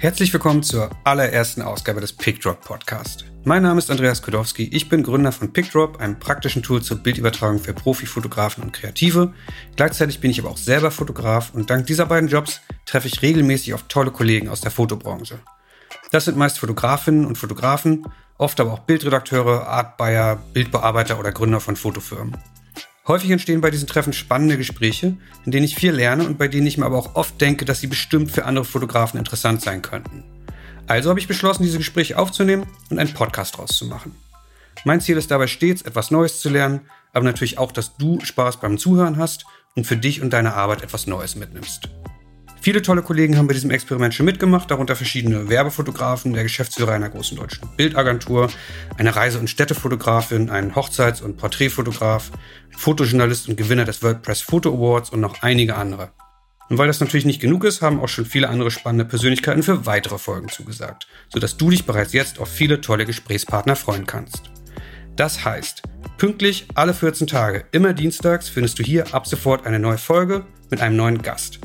Herzlich willkommen zur allerersten Ausgabe des PickDrop Podcast. Mein Name ist Andreas Kodowski, ich bin Gründer von PickDrop, einem praktischen Tool zur Bildübertragung für Profifotografen und Kreative. Gleichzeitig bin ich aber auch selber Fotograf und dank dieser beiden Jobs treffe ich regelmäßig auf tolle Kollegen aus der Fotobranche. Das sind meist Fotografinnen und Fotografen, oft aber auch Bildredakteure, Artbuyer, Bildbearbeiter oder Gründer von Fotofirmen. Häufig entstehen bei diesen Treffen spannende Gespräche, in denen ich viel lerne und bei denen ich mir aber auch oft denke, dass sie bestimmt für andere Fotografen interessant sein könnten. Also habe ich beschlossen, diese Gespräche aufzunehmen und einen Podcast draus zu machen. Mein Ziel ist dabei stets, etwas Neues zu lernen, aber natürlich auch, dass du Spaß beim Zuhören hast und für dich und deine Arbeit etwas Neues mitnimmst. Viele tolle Kollegen haben bei diesem Experiment schon mitgemacht, darunter verschiedene Werbefotografen, der Geschäftsführer einer großen deutschen Bildagentur, eine Reise- und Städtefotografin, ein Hochzeits- und Porträtfotograf, Fotojournalist und Gewinner des WordPress Photo Awards und noch einige andere. Und weil das natürlich nicht genug ist, haben auch schon viele andere spannende Persönlichkeiten für weitere Folgen zugesagt, sodass du dich bereits jetzt auf viele tolle Gesprächspartner freuen kannst. Das heißt, pünktlich alle 14 Tage, immer dienstags, findest du hier ab sofort eine neue Folge mit einem neuen Gast.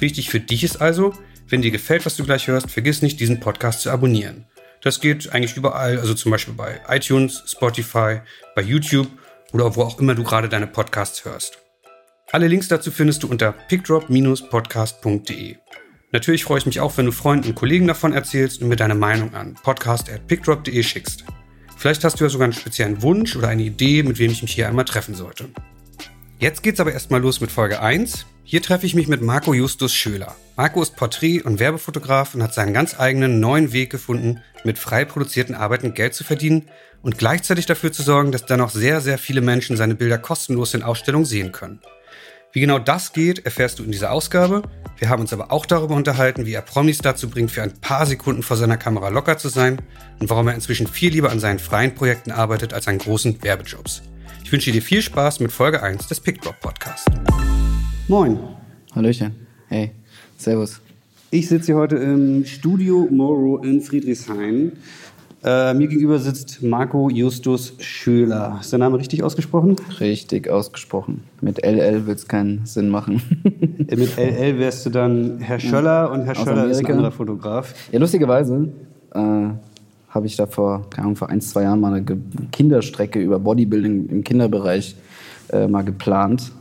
Wichtig für dich ist also, wenn dir gefällt, was du gleich hörst, vergiss nicht, diesen Podcast zu abonnieren. Das geht eigentlich überall, also zum Beispiel bei iTunes, Spotify, bei YouTube oder wo auch immer du gerade deine Podcasts hörst. Alle Links dazu findest du unter pickdrop-podcast.de. Natürlich freue ich mich auch, wenn du Freunden und Kollegen davon erzählst und mir deine Meinung an podcast.pickdrop.de schickst. Vielleicht hast du ja sogar einen speziellen Wunsch oder eine Idee, mit wem ich mich hier einmal treffen sollte. Jetzt geht's aber erstmal los mit Folge 1. Hier treffe ich mich mit Marco Justus Schöler. Marco ist Porträt- und Werbefotograf und hat seinen ganz eigenen neuen Weg gefunden, mit frei produzierten Arbeiten Geld zu verdienen und gleichzeitig dafür zu sorgen, dass dann noch sehr, sehr viele Menschen seine Bilder kostenlos in Ausstellungen sehen können. Wie genau das geht, erfährst du in dieser Ausgabe. Wir haben uns aber auch darüber unterhalten, wie er Promis dazu bringt, für ein paar Sekunden vor seiner Kamera locker zu sein und warum er inzwischen viel lieber an seinen freien Projekten arbeitet als an großen Werbejobs. Ich wünsche dir viel Spaß mit Folge 1 des PickDrop Podcasts. Moin. Hallöchen. Hey, servus. Ich sitze hier heute im Studio Moro in Friedrichshain. Äh, mir gegenüber sitzt Marco Justus Schöler. Ist der Name richtig ausgesprochen? Richtig ausgesprochen. Mit LL wird es keinen Sinn machen. Äh, Mit LL wärst du dann Herr Schöller und Herr Aus Schöller ist ein Amerika. anderer Fotograf. ja, lustigerweise äh, habe ich da vor, keine Ahnung, vor ein, zwei Jahren mal eine Kinderstrecke über Bodybuilding im Kinderbereich äh, mal geplant.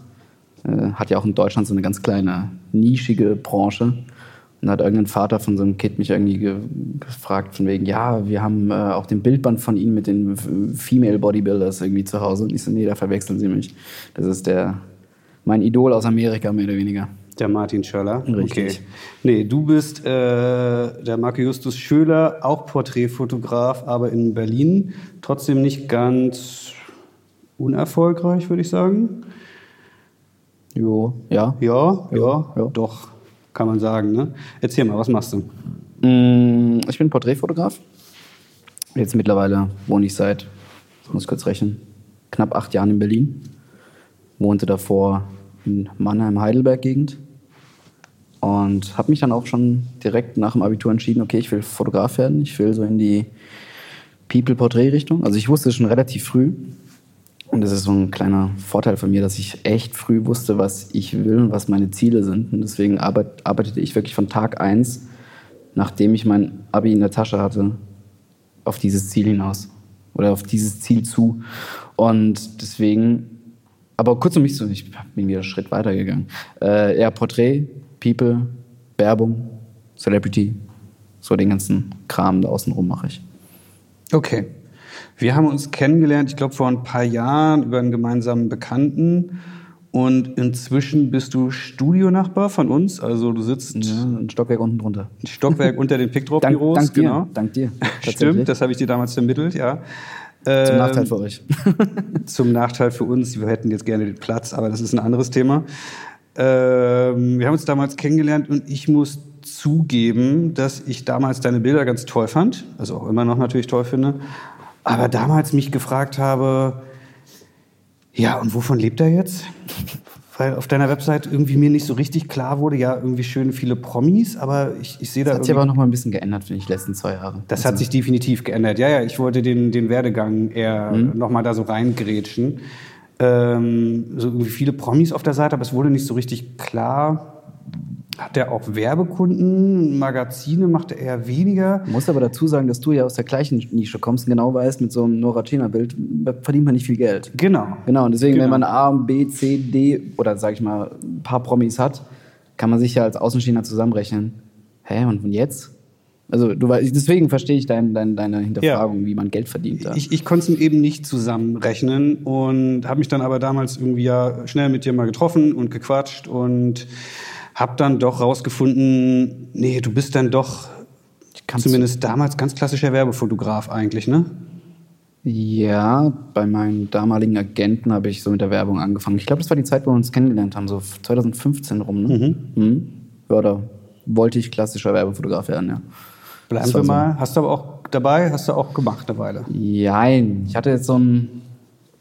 Äh, hat ja auch in Deutschland so eine ganz kleine, nischige Branche. Und da hat irgendein Vater von so einem Kind mich irgendwie ge gefragt, von wegen, ja, wir haben äh, auch den Bildband von Ihnen mit den Female Bodybuilders irgendwie zu Hause. Und ich so, nee, da verwechseln Sie mich. Das ist der, mein Idol aus Amerika, mehr oder weniger. Der Martin Schöller. Richtig. Okay. Nee, du bist äh, der Marco Justus Schöler, auch Porträtfotograf, aber in Berlin. Trotzdem nicht ganz unerfolgreich, würde ich sagen. Jo, ja. Ja, ja, ja. doch, kann man sagen. Ne? Erzähl mal, was machst du? Mm, Ich bin Porträtfotograf. Jetzt mittlerweile wohne ich seit, ich muss kurz rechnen, knapp acht Jahren in Berlin. Wohnte davor in Mannheim-Heidelberg-Gegend. Und habe mich dann auch schon direkt nach dem Abitur entschieden, okay, ich will Fotograf werden. Ich will so in die People-Porträt-Richtung. Also ich wusste schon relativ früh. Und das ist so ein kleiner Vorteil von mir, dass ich echt früh wusste, was ich will und was meine Ziele sind. Und deswegen arbeit, arbeitete ich wirklich von Tag eins, nachdem ich mein Abi in der Tasche hatte, auf dieses Ziel hinaus. Oder auf dieses Ziel zu. Und deswegen, aber kurz um mich zu, ich bin wieder einen Schritt weitergegangen. Äh, eher Porträt, People, Werbung, Celebrity, so den ganzen Kram da außen rum mache ich. Okay. Wir haben uns kennengelernt, ich glaube, vor ein paar Jahren über einen gemeinsamen Bekannten. Und inzwischen bist du Studionachbar von uns. Also du sitzt Ja, ein Stockwerk unten drunter. ein Stockwerk unter den Dank, Pickdrop-Büros. dank dir, genau. dank dir. Stimmt, das habe ich dir damals vermittelt, ja. Zum Ähm, Nachteil für euch. Zum Nachteil für uns. Wir hätten jetzt gerne den Platz, aber das ist ein anderes Thema. Ähm, wir haben uns damals kennengelernt und ich muss zugeben, dass ich damals deine Bilder ganz toll fand, also auch immer noch natürlich toll finde, aber damals mich gefragt habe, ja, und wovon lebt er jetzt? Weil auf deiner Website irgendwie mir nicht so richtig klar wurde, ja, irgendwie schön viele Promis, aber ich, ich sehe da Das hat sich aber noch mal ein bisschen geändert, finde ich, die letzten zwei Jahre. das hat sich definitiv geändert. Ja, ja, ich wollte den, den Werdegang eher Mhm. noch mal da so reingrätschen. Ähm, so irgendwie viele Promis auf der Seite, aber es wurde nicht so richtig klar. Hat er auch Werbekunden, Magazine macht er eher weniger. Ich muss aber dazu sagen, dass du ja aus der gleichen Nische kommst und genau weißt, mit so einem Nora Tschirner-Bild verdient man nicht viel Geld. Genau. Genau, und deswegen, Genau. wenn man A, B, C, D oder sag ich mal ein paar Promis hat, kann man sich ja als Außenstehender zusammenrechnen. Hä, und von jetzt? Also du weißt, deswegen verstehe ich dein, dein, deine Hinterfragung, wie man Geld verdient. Da. Ich, ich konnte es eben nicht zusammenrechnen und habe mich dann aber damals irgendwie ja schnell mit dir mal getroffen und gequatscht und habe dann doch rausgefunden, nee, du bist dann doch zumindest damals ganz klassischer Werbefotograf eigentlich, ne? Ja, bei meinen damaligen Agenten habe ich so mit der Werbung angefangen. Ich glaube, das war die Zeit, wo wir uns kennengelernt haben, so 2015 rum. Ne? Mhm. Ja, da wollte ich klassischer Werbefotograf werden, ja. Bleiben wir war so. mal. Hast du aber auch dabei, hast du auch gemacht eine Weile. Jein, ich hatte jetzt so einen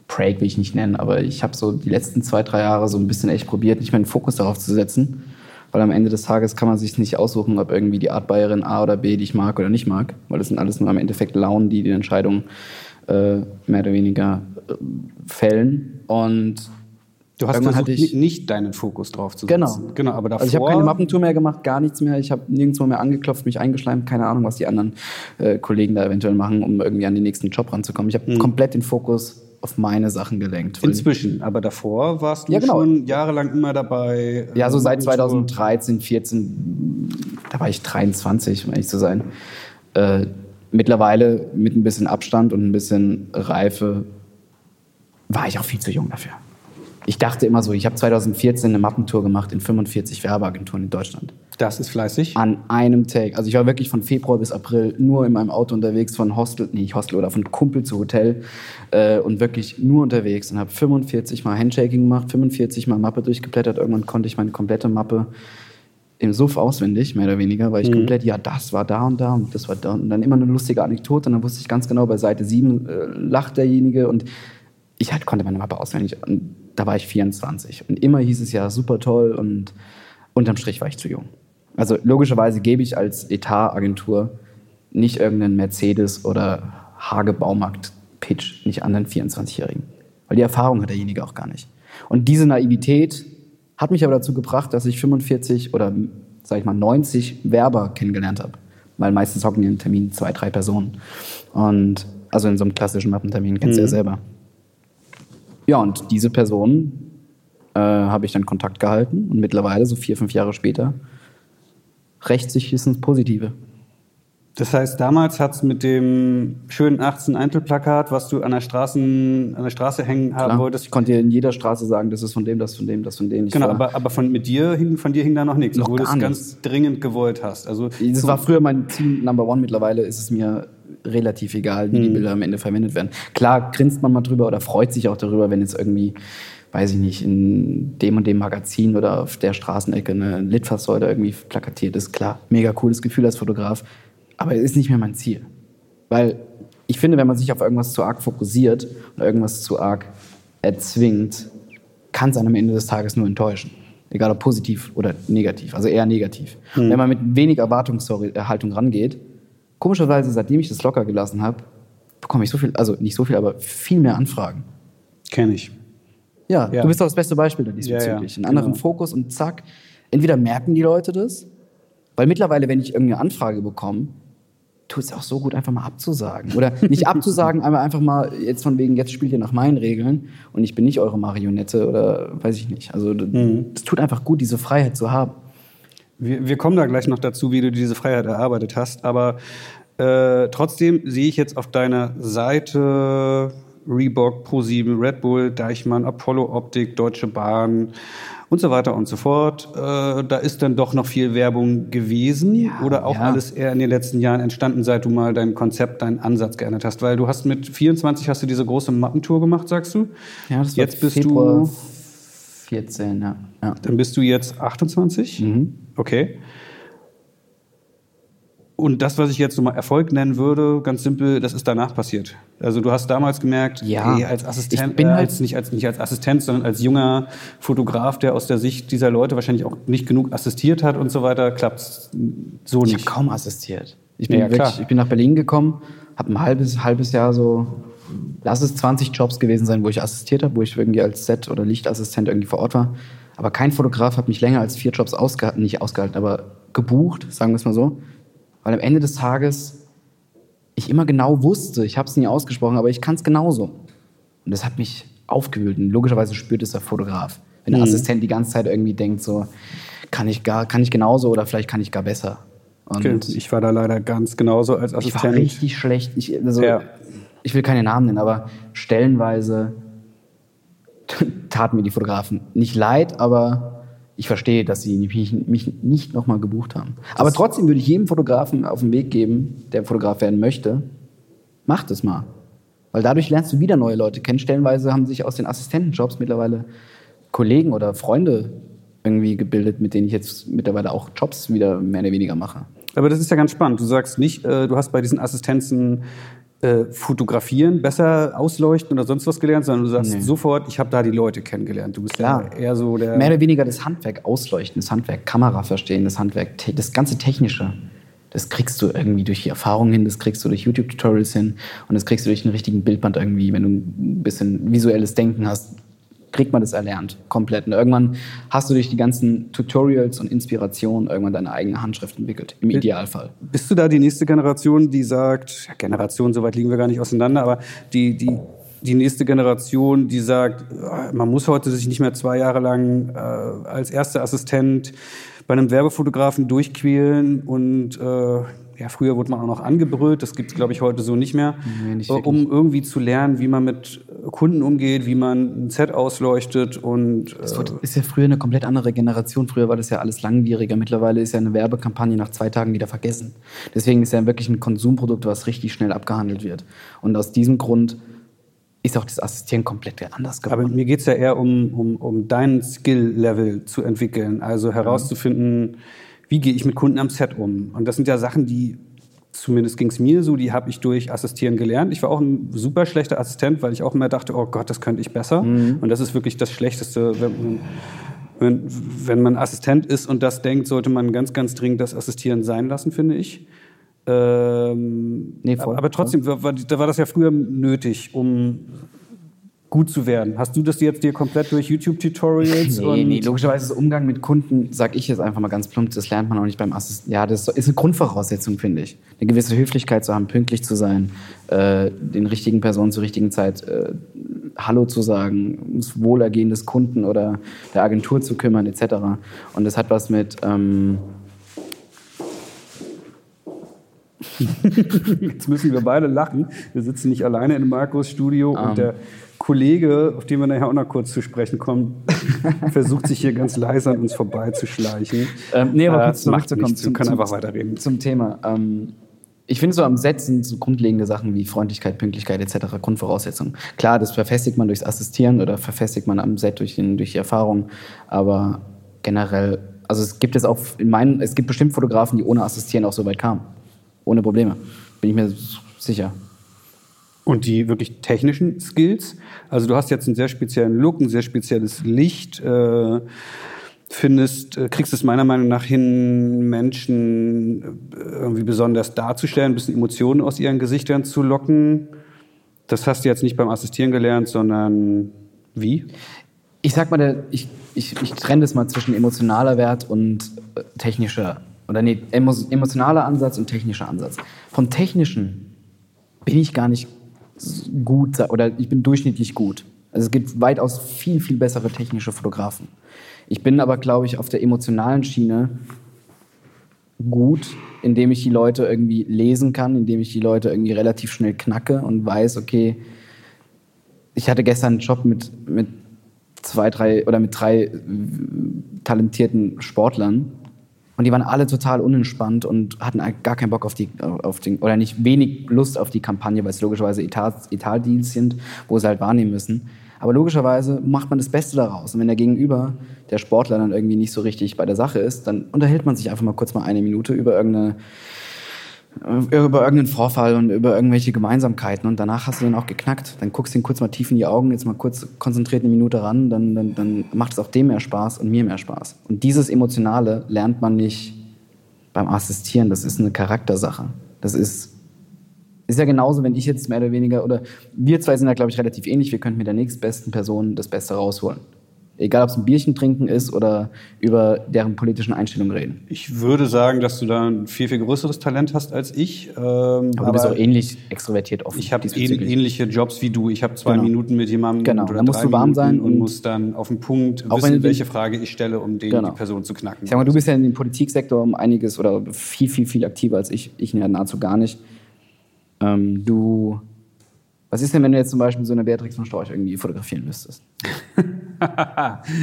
Break, will ich nicht nennen, aber ich habe so die letzten zwei, drei Jahre so ein bisschen echt probiert, nicht mehr den Fokus darauf zu setzen. Weil am Ende des Tages kann man sich nicht aussuchen, ob irgendwie die Art Bayerin A oder B, die ich mag oder nicht mag. Weil das sind alles nur am Endeffekt Launen, die die Entscheidung äh, mehr oder weniger äh, fällen. Und Du hast versucht, ich- ni- nicht deinen Fokus drauf zu Genau. setzen. Genau, aber davor... Also ich habe keine Mappentour mehr gemacht, gar nichts mehr. Ich habe nirgendwo mehr angeklopft, mich eingeschleimt. Keine Ahnung, was die anderen äh, Kollegen da eventuell machen, um irgendwie an den nächsten Job ranzukommen. Ich habe Mhm. komplett den Fokus auf meine Sachen gelenkt. Inzwischen, aber davor warst du Ja, genau. schon jahrelang immer dabei. Ja, so seit Mappentour. 2013, 14, da war ich 23, um ehrlich zu sein. Äh, mittlerweile mit ein bisschen Abstand und ein bisschen Reife war ich auch viel zu jung dafür. Ich dachte immer so, ich habe 2014 eine Mappentour gemacht in 45 Werbeagenturen in Deutschland. Das ist fleißig. An einem Take. Also ich war wirklich von Februar bis April nur in meinem Auto unterwegs, von Hostel, nee, nicht Hostel oder von Kumpel zu Hotel äh, und wirklich nur unterwegs und habe 45 Mal Handshaking gemacht, 45 Mal Mappe durchgeblättert. Irgendwann konnte ich meine komplette Mappe im Suff auswendig, mehr oder weniger, weil ich komplett, ja, das war da und da und das war da und dann immer eine lustige Anekdote und dann wusste ich ganz genau, bei Seite 7 äh, lacht derjenige und ich halt, konnte meine Mappe auswendig und da war ich 24 und immer hieß es ja super toll und unterm Strich war ich zu jung. Also logischerweise gebe ich als Etatagentur nicht irgendeinen Mercedes oder Hage Baumarkt Pitch nicht anderen 24-Jährigen, weil die Erfahrung hat derjenige auch gar nicht. Und diese Naivität hat mich aber dazu gebracht, dass ich 45 oder sag ich mal 90 Werber kennengelernt habe, weil meistens hocken in einem Termin zwei, drei Personen und also in so einem klassischen Mappentermin kennst du ja selber. Ja, und diese Personen äh, habe ich dann Kontakt gehalten und mittlerweile, so vier, fünf Jahre später, rächt sich es ins Positive. Das heißt, damals hat es mit dem schönen 18 Eintelplakat, was du an der, Straßen, an der Straße hängen haben Klar, wolltest. ich konnte dir in jeder Straße sagen, das ist von dem, das von dem, das von dem. Ich Genau, aber, aber von, mit dir hing, von dir hing da noch nichts, Noch obwohl du es ganz dringend gewollt hast. Also, Das war früher mein Ziel Number One. Mittlerweile ist es mir relativ egal, wie die Bilder am Ende verwendet werden. Klar grinst man mal drüber oder freut sich auch darüber, wenn jetzt irgendwie, weiß ich nicht, in dem und dem Magazin oder auf der Straßenecke eine Litfaßsäule irgendwie plakatiert ist. Klar, mega cooles Gefühl als Fotograf. Aber es ist nicht mehr mein Ziel. Weil ich finde, wenn man sich auf irgendwas zu arg fokussiert oder irgendwas zu arg erzwingt, kann es einem am Ende des Tages nur enttäuschen. Egal ob positiv oder negativ, also eher negativ. Und wenn man mit wenig Erwartungshaltung rangeht, komischerweise, seitdem ich das locker gelassen habe, bekomme ich so viel, also nicht so viel, aber viel mehr Anfragen. Kenne ich. Ja, Ja. du bist doch das beste Beispiel da diesbezüglich. Ja, ja, Einen anderen genau. Fokus und zack. Entweder merken die Leute das, weil mittlerweile, wenn ich irgendeine Anfrage bekomme, tut es auch so gut, einfach mal abzusagen. Oder nicht abzusagen, aber einfach mal jetzt von wegen, jetzt spielt ihr nach meinen Regeln und ich bin nicht eure Marionette oder weiß ich nicht. Also es Mhm. tut einfach gut, diese Freiheit zu haben. Wir, wir kommen da gleich noch dazu, wie du diese Freiheit erarbeitet hast. Aber äh, trotzdem sehe ich jetzt auf deiner Seite Reebok, Pro7, Red Bull, Deichmann, Apollo Optik, Deutsche Bahn und so weiter und so fort. Äh, da ist dann doch noch viel Werbung gewesen oder auch ja. alles eher in den letzten Jahren entstanden, seit du mal dein Konzept, deinen Ansatz geändert hast. Weil du hast mit 24 hast du diese große Mappentour gemacht, sagst du? Ja, das war jetzt bist Februar du 14, ja. ja. dann bist du jetzt 28? Mhm. Okay. Und das, was ich jetzt so mal Erfolg nennen würde, ganz simpel, das ist danach passiert. Also du hast damals gemerkt, Ja. ey, als Assistent, Ich bin äh, halt- als, nicht, als, nicht als Assistent, sondern als junger Fotograf, der aus der Sicht dieser Leute wahrscheinlich auch nicht genug assistiert hat und so weiter, klappt's so Ich nicht. habe kaum assistiert. Ich bin, Ja, wirklich, ich bin nach Berlin gekommen, habe ein halbes, halbes Jahr so, lass es 20 Jobs gewesen sein, wo ich assistiert habe, wo ich irgendwie als Set- oder Lichtassistent irgendwie vor Ort war. Aber kein Fotograf hat mich länger als vier Jobs ausgehalten, nicht ausgehalten, aber gebucht, sagen wir es mal so. Weil am Ende des Tages ich immer genau wusste, ich habe es nie ausgesprochen, aber ich kann es genauso. Und das hat mich aufgewühlt. Und logischerweise spürt es der Fotograf. Wenn der mhm. Assistent die ganze Zeit irgendwie denkt, so, kann ich, gar, kann ich genauso oder vielleicht kann ich gar besser. Und okay. Ich war da leider ganz genauso als Assistent. Ich war richtig schlecht. Ich, also, ja. Ich will keine Namen nennen, aber stellenweise taten mir die Fotografen nicht leid, aber ich verstehe, dass sie mich, mich nicht nochmal gebucht haben. Aber trotzdem würde ich jedem Fotografen auf den Weg geben, der Fotograf werden möchte, mach das mal. Weil dadurch lernst du wieder neue Leute kennen. Stellenweise haben sich aus den Assistentenjobs mittlerweile Kollegen oder Freunde irgendwie gebildet, mit denen ich jetzt mittlerweile auch Jobs wieder mehr oder weniger mache. Aber das ist ja ganz spannend. Du sagst nicht, äh, du hast bei diesen Assistenzen äh, fotografieren, besser ausleuchten oder sonst was gelernt, sondern du sagst nee. sofort, ich habe da die Leute kennengelernt. Du bist Klar. Ja eher so der. Mehr oder weniger das Handwerk ausleuchten, das Handwerk Kamera verstehen, das Handwerk, das ganze Technische. Das kriegst du irgendwie durch die Erfahrung hin, das kriegst du durch YouTube-Tutorials hin und das kriegst du durch einen richtigen Bildband irgendwie, wenn du ein bisschen visuelles Denken hast, kriegt man das erlernt, komplett. Und irgendwann hast du durch die ganzen Tutorials und Inspirationen irgendwann deine eigene Handschrift entwickelt, im Idealfall. Bist du da die nächste Generation, die sagt, ja, Generation, so weit liegen wir gar nicht auseinander, aber die, die, die nächste Generation, die sagt, ah, man muss heute sich nicht mehr zwei Jahre lang äh, als erster Assistent bei einem Werbefotografen durchquälen und äh, ja, früher wurde man auch noch angebrüllt, das gibt es, glaube ich, heute so nicht mehr, nee, nicht um irgendwie zu lernen, wie man mit Kunden umgeht, wie man ein Set ausleuchtet und... Das äh, ist ja früher eine komplett andere Generation. Früher war das ja alles langwieriger. Mittlerweile ist ja eine Werbekampagne nach zwei Tagen wieder vergessen. Deswegen ist ja wirklich ein Konsumprodukt, was richtig schnell abgehandelt wird. Und aus diesem Grund ist auch das Assistieren komplett anders geworden. Aber mir geht es ja eher um, um, um dein Skill-Level zu entwickeln, also herauszufinden... Ja wie gehe ich mit Kunden am Set um? Und das sind ja Sachen, die, zumindest ging es mir so, die habe ich durch Assistieren gelernt. Ich war auch ein super schlechter Assistent, weil ich auch immer dachte, oh Gott, das könnte ich besser. Mhm. Und das ist wirklich das Schlechteste, wenn, wenn, wenn man Assistent ist und das denkt, sollte man ganz, ganz dringend das Assistieren sein lassen, finde ich. Ähm, nee, voll, aber trotzdem, voll. War, da war das ja früher nötig, um gut zu werden. Hast du das jetzt dir komplett durch YouTube-Tutorials? Nee, nee, logischerweise das Umgang mit Kunden, sag ich jetzt einfach mal ganz plump, das lernt man auch nicht beim Assistenten. Ja, das ist eine Grundvoraussetzung, finde ich. Eine gewisse Höflichkeit zu haben, pünktlich zu sein, äh, den richtigen Personen zur richtigen Zeit äh, Hallo zu sagen, ums Wohlergehen des Kunden oder der Agentur zu kümmern, etc. Und das hat was mit... Ähm, Jetzt müssen wir beide lachen. Wir sitzen nicht alleine in Markus Studio um. und ähm. der Kollege, auf den wir nachher auch noch kurz zu sprechen kommen, versucht sich hier ganz leise an uns vorbeizuschleichen. Ähm, nee, aber äh, kurz zurückzukommen. Zum, können einfach weiterreden. Zum Thema. Ähm, ich finde so am Set sind so grundlegende Sachen wie Freundlichkeit, Pünktlichkeit etc. Grundvoraussetzungen. Klar, das verfestigt man durchs Assistieren oder verfestigt man am Set durch, den, durch die Erfahrung, aber generell, also es gibt es auch in meinen, es gibt bestimmt Fotografen, die ohne Assistieren auch so weit kamen. Ohne Probleme. Bin ich mir sicher. Und die wirklich technischen Skills. Also du hast jetzt einen sehr speziellen Look, ein sehr spezielles Licht. Äh, findest, äh, kriegst es meiner Meinung nach hin, Menschen äh, irgendwie besonders darzustellen, ein bisschen Emotionen aus ihren Gesichtern zu locken. Das hast du jetzt nicht beim Assistieren gelernt, sondern wie? Ich sag mal, ich, ich, ich trenne das mal zwischen emotionaler Wert und äh, technischer, oder nee, emotionaler Ansatz und technischer Ansatz. Vom technischen bin ich gar nicht gut oder ich bin durchschnittlich gut. Also es gibt weitaus viel, viel bessere technische Fotografen. Ich bin aber, glaube ich, auf der emotionalen Schiene gut, indem ich die Leute irgendwie lesen kann, indem ich die Leute irgendwie relativ schnell knacke und weiß, okay, ich hatte gestern einen Job mit, mit zwei, drei oder mit drei talentierten Sportlern und die waren alle total unentspannt und hatten gar keinen Bock auf die, auf den, oder nicht wenig Lust auf die Kampagne, weil es logischerweise Etat, Etatdeals sind, wo sie halt wahrnehmen müssen. Aber logischerweise macht man das Beste daraus. Und wenn der Gegenüber, der Sportler, dann irgendwie nicht so richtig bei der Sache ist, dann unterhält man sich einfach mal kurz mal eine Minute über irgendeine über irgendeinen Vorfall und über irgendwelche Gemeinsamkeiten und danach hast du den auch geknackt. Dann guckst du ihn kurz mal tief in die Augen, jetzt mal kurz konzentriert eine Minute ran, dann, dann, dann macht es auch dem mehr Spaß und mir mehr Spaß. Und dieses Emotionale lernt man nicht beim Assistieren, das ist eine Charaktersache. Das ist, ist ja genauso, wenn ich jetzt mehr oder weniger, oder wir zwei sind ja, glaube ich, relativ ähnlich, wir könnten mit der nächstbesten Person das Beste rausholen. Egal, ob es ein Bierchen trinken ist oder über deren politischen Einstellungen reden. Ich würde sagen, dass du da ein viel, viel größeres Talent hast als ich. Ähm, Aber, du bist auch ähnlich extrovertiert offen. Ich habe ähnliche Jobs wie du. Ich habe zwei Genau. Minuten mit jemandem Genau, oder da musst du warm Minuten sein und und- muss dann auf den Punkt Auch wissen, welche Frage ich stelle, um den Genau. die Person zu knacken. Ich sag mal, du bist ja in dem Politiksektor um einiges oder viel, viel, viel aktiver als ich. Ich ja nahezu gar nicht. Ähm, du. Was ist denn, wenn du jetzt zum Beispiel so eine Beatrix von Storch irgendwie fotografieren müsstest?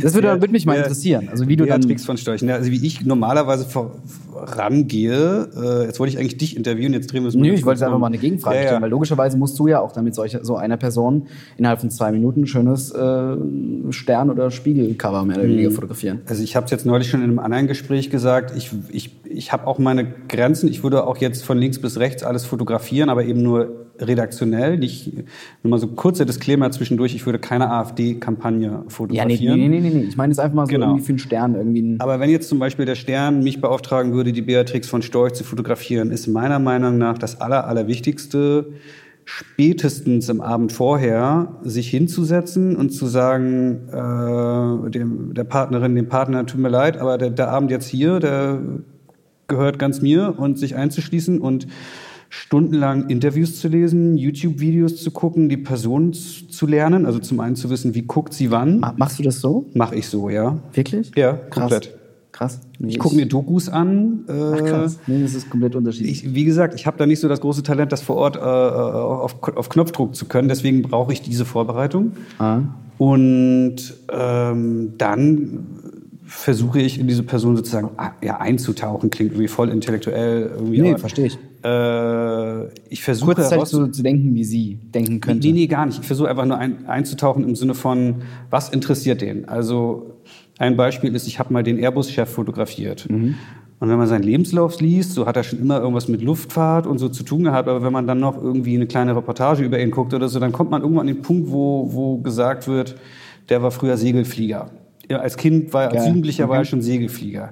Das würde, würde mich mal Ja, interessieren. Also wie du dann. Beatrix von Storch. Ja, also wie ich normalerweise vorangehe, äh, jetzt wollte ich eigentlich dich interviewen, jetzt drehen wir es Nö, ich wollte kurz einfach mal eine Gegenfrage Ja, ja. stellen, weil logischerweise musst du ja auch damit solche, so einer Person innerhalb von zwei Minuten ein schönes äh, Stern- oder Spiegelcover mehr oder weniger Mhm. fotografieren. Also ich habe es jetzt neulich schon in einem anderen Gespräch gesagt, ich, ich, ich habe auch meine Grenzen. Ich würde auch jetzt von links bis rechts alles fotografieren, aber eben nur redaktionell. Nicht, nur mal so kurzer Disclaimer zwischendurch, ich würde keine AfD-Kampagne Ja, nee, fotografieren. nee, nee, nee, nee. Ich meine jetzt einfach mal so Genau. irgendwie für einen Stern irgendwie. Aber wenn jetzt zum Beispiel der Stern mich beauftragen würde, die Beatrix von Storch zu fotografieren, ist meiner Meinung nach das Aller, Allerwichtigste, spätestens am Abend vorher sich hinzusetzen und zu sagen, äh, dem, der Partnerin, dem Partner, tut mir leid, aber der, der Abend jetzt hier, der gehört ganz mir und sich einzuschließen und stundenlang Interviews zu lesen, YouTube-Videos zu gucken, die Person zu lernen, also zum einen zu wissen, wie guckt sie wann. Ma- Machst du das so? Mache ich so, ja. Wirklich? Ja, Krass. komplett. Krass. Nee, Ich gucke mir Dokus an. Äh, Ach, krass. Nee, das ist komplett unterschiedlich. Ich, wie gesagt, ich habe da nicht so das große Talent, das vor Ort äh, auf, auf Knopfdruck zu können. Deswegen brauche ich diese Vorbereitung. ah. Und ähm, dann versuche ich in diese Person sozusagen ah, ja, einzutauchen. Klingt irgendwie voll intellektuell. Irgendwie, Nee, verstehe ich. Äh, ich versuche herauszu- so zu denken, wie sie denken könnte. Nee, nee, gar nicht. Ich versuche einfach nur ein, einzutauchen im Sinne von, was interessiert den? Also ein Beispiel ist, ich habe mal den Airbus-Chef fotografiert. Mhm. Und wenn man seinen Lebenslauf liest, so hat er schon immer irgendwas mit Luftfahrt und so zu tun gehabt. Aber wenn man dann noch irgendwie eine kleine Reportage über ihn guckt oder so, dann kommt man irgendwann an den Punkt, wo, wo gesagt wird, der war früher Segelflieger. Ja, als Kind war er, als. Jugendlicher war er Okay. schon Segelflieger.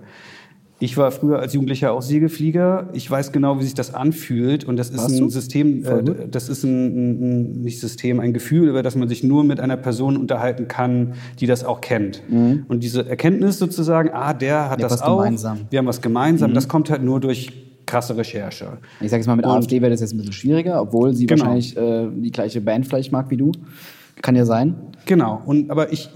Ich war früher als Jugendlicher auch Segelflieger. Ich weiß genau, wie sich das anfühlt. Und das ist Warst ein du? System, äh, das ist ein, ein, nicht System, ein Gefühl, über das man sich nur mit einer Person unterhalten kann, die das auch kennt. Und diese Erkenntnis sozusagen, ah, der hat habt das was auch, gemeinsam. wir haben was gemeinsam, das kommt halt nur durch krasse Recherche. Ich sage jetzt mal, mit Und- AfD wäre das jetzt ein bisschen schwieriger, obwohl sie Genau. wahrscheinlich äh, die gleiche Band vielleicht mag wie du. Kann ja sein. Genau. Und, aber ich,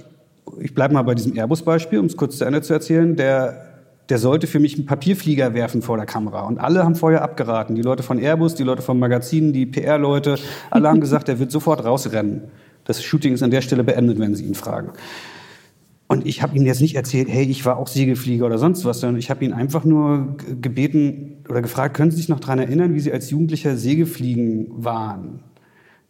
ich bleibe mal bei diesem Airbus-Beispiel, um es kurz zu Ende zu erzählen. Der, der sollte für mich einen Papierflieger werfen vor der Kamera. Und alle haben vorher abgeraten. Die Leute von Airbus, die Leute vom Magazin, die PR-Leute. Alle haben gesagt, er wird sofort rausrennen. Das Shooting ist an der Stelle beendet, wenn sie ihn fragen. Und ich habe ihm jetzt nicht erzählt, hey, ich war auch Segelflieger oder sonst was, sondern ich habe ihn einfach nur gebeten oder gefragt, können Sie sich noch daran erinnern, wie Sie als Jugendlicher Segelfliegen waren?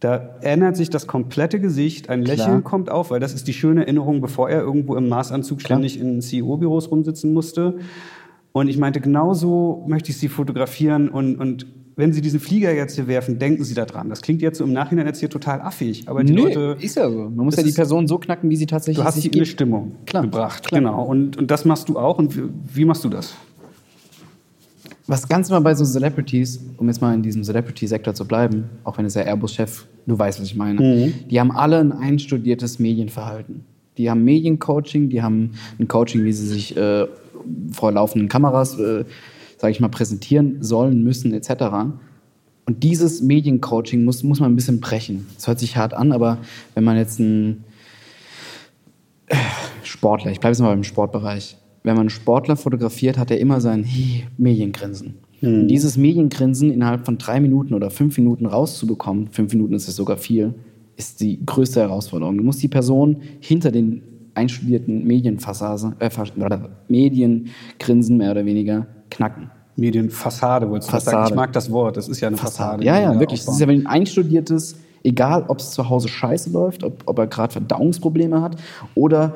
Da ändert sich das komplette Gesicht, ein Lächeln Klar. kommt auf, weil das ist die schöne Erinnerung, bevor er irgendwo im Maßanzug ständig in CEO-Büros rumsitzen musste. Und ich meinte, genauso möchte ich Sie fotografieren und, und wenn Sie diesen Flieger jetzt hier werfen, denken Sie daran. Das klingt jetzt so im Nachhinein jetzt hier total affig, aber die Leute... ist ja so. Man muss ja die ist- Person so knacken, wie sie tatsächlich Du hast sich sie in eine. Stimmung Klar, gebracht. klar. Genau. Und, und das machst du auch. Und wie, wie machst du das? Was ganz mal bei so Celebrities, um jetzt mal in diesem Celebrity-Sektor zu bleiben, auch wenn es der Airbus-Chef, du weißt, was ich meine, Mhm. die haben alle ein einstudiertes Medienverhalten. Die haben Mediencoaching, die haben ein Coaching, wie sie sich äh, vor laufenden Kameras, äh, sage ich mal, präsentieren sollen, müssen, etc. Und dieses Mediencoaching muss, muss man ein bisschen brechen. Das hört sich hart an, aber wenn man jetzt ein äh, Sportler, ich bleibe jetzt mal beim Sportbereich. Wenn man einen Sportler fotografiert, hat er immer sein Mediengrinsen. Und dieses Mediengrinsen innerhalb von drei Minuten oder fünf Minuten rauszubekommen, fünf Minuten ist es sogar viel, ist die größte Herausforderung. Du musst die Person hinter den einstudierten Medienfassade, äh, Mediengrinsen mehr oder weniger knacken. Medienfassade, wolltest du sagen? Fassade. Ich mag das Wort. Das ist ja eine Fassade. Ja, wir ja, da wirklich. Das ist aufbauen. ja ein einstudiertes, egal ob es zu Hause scheiße läuft, ob, ob er gerade Verdauungsprobleme hat oder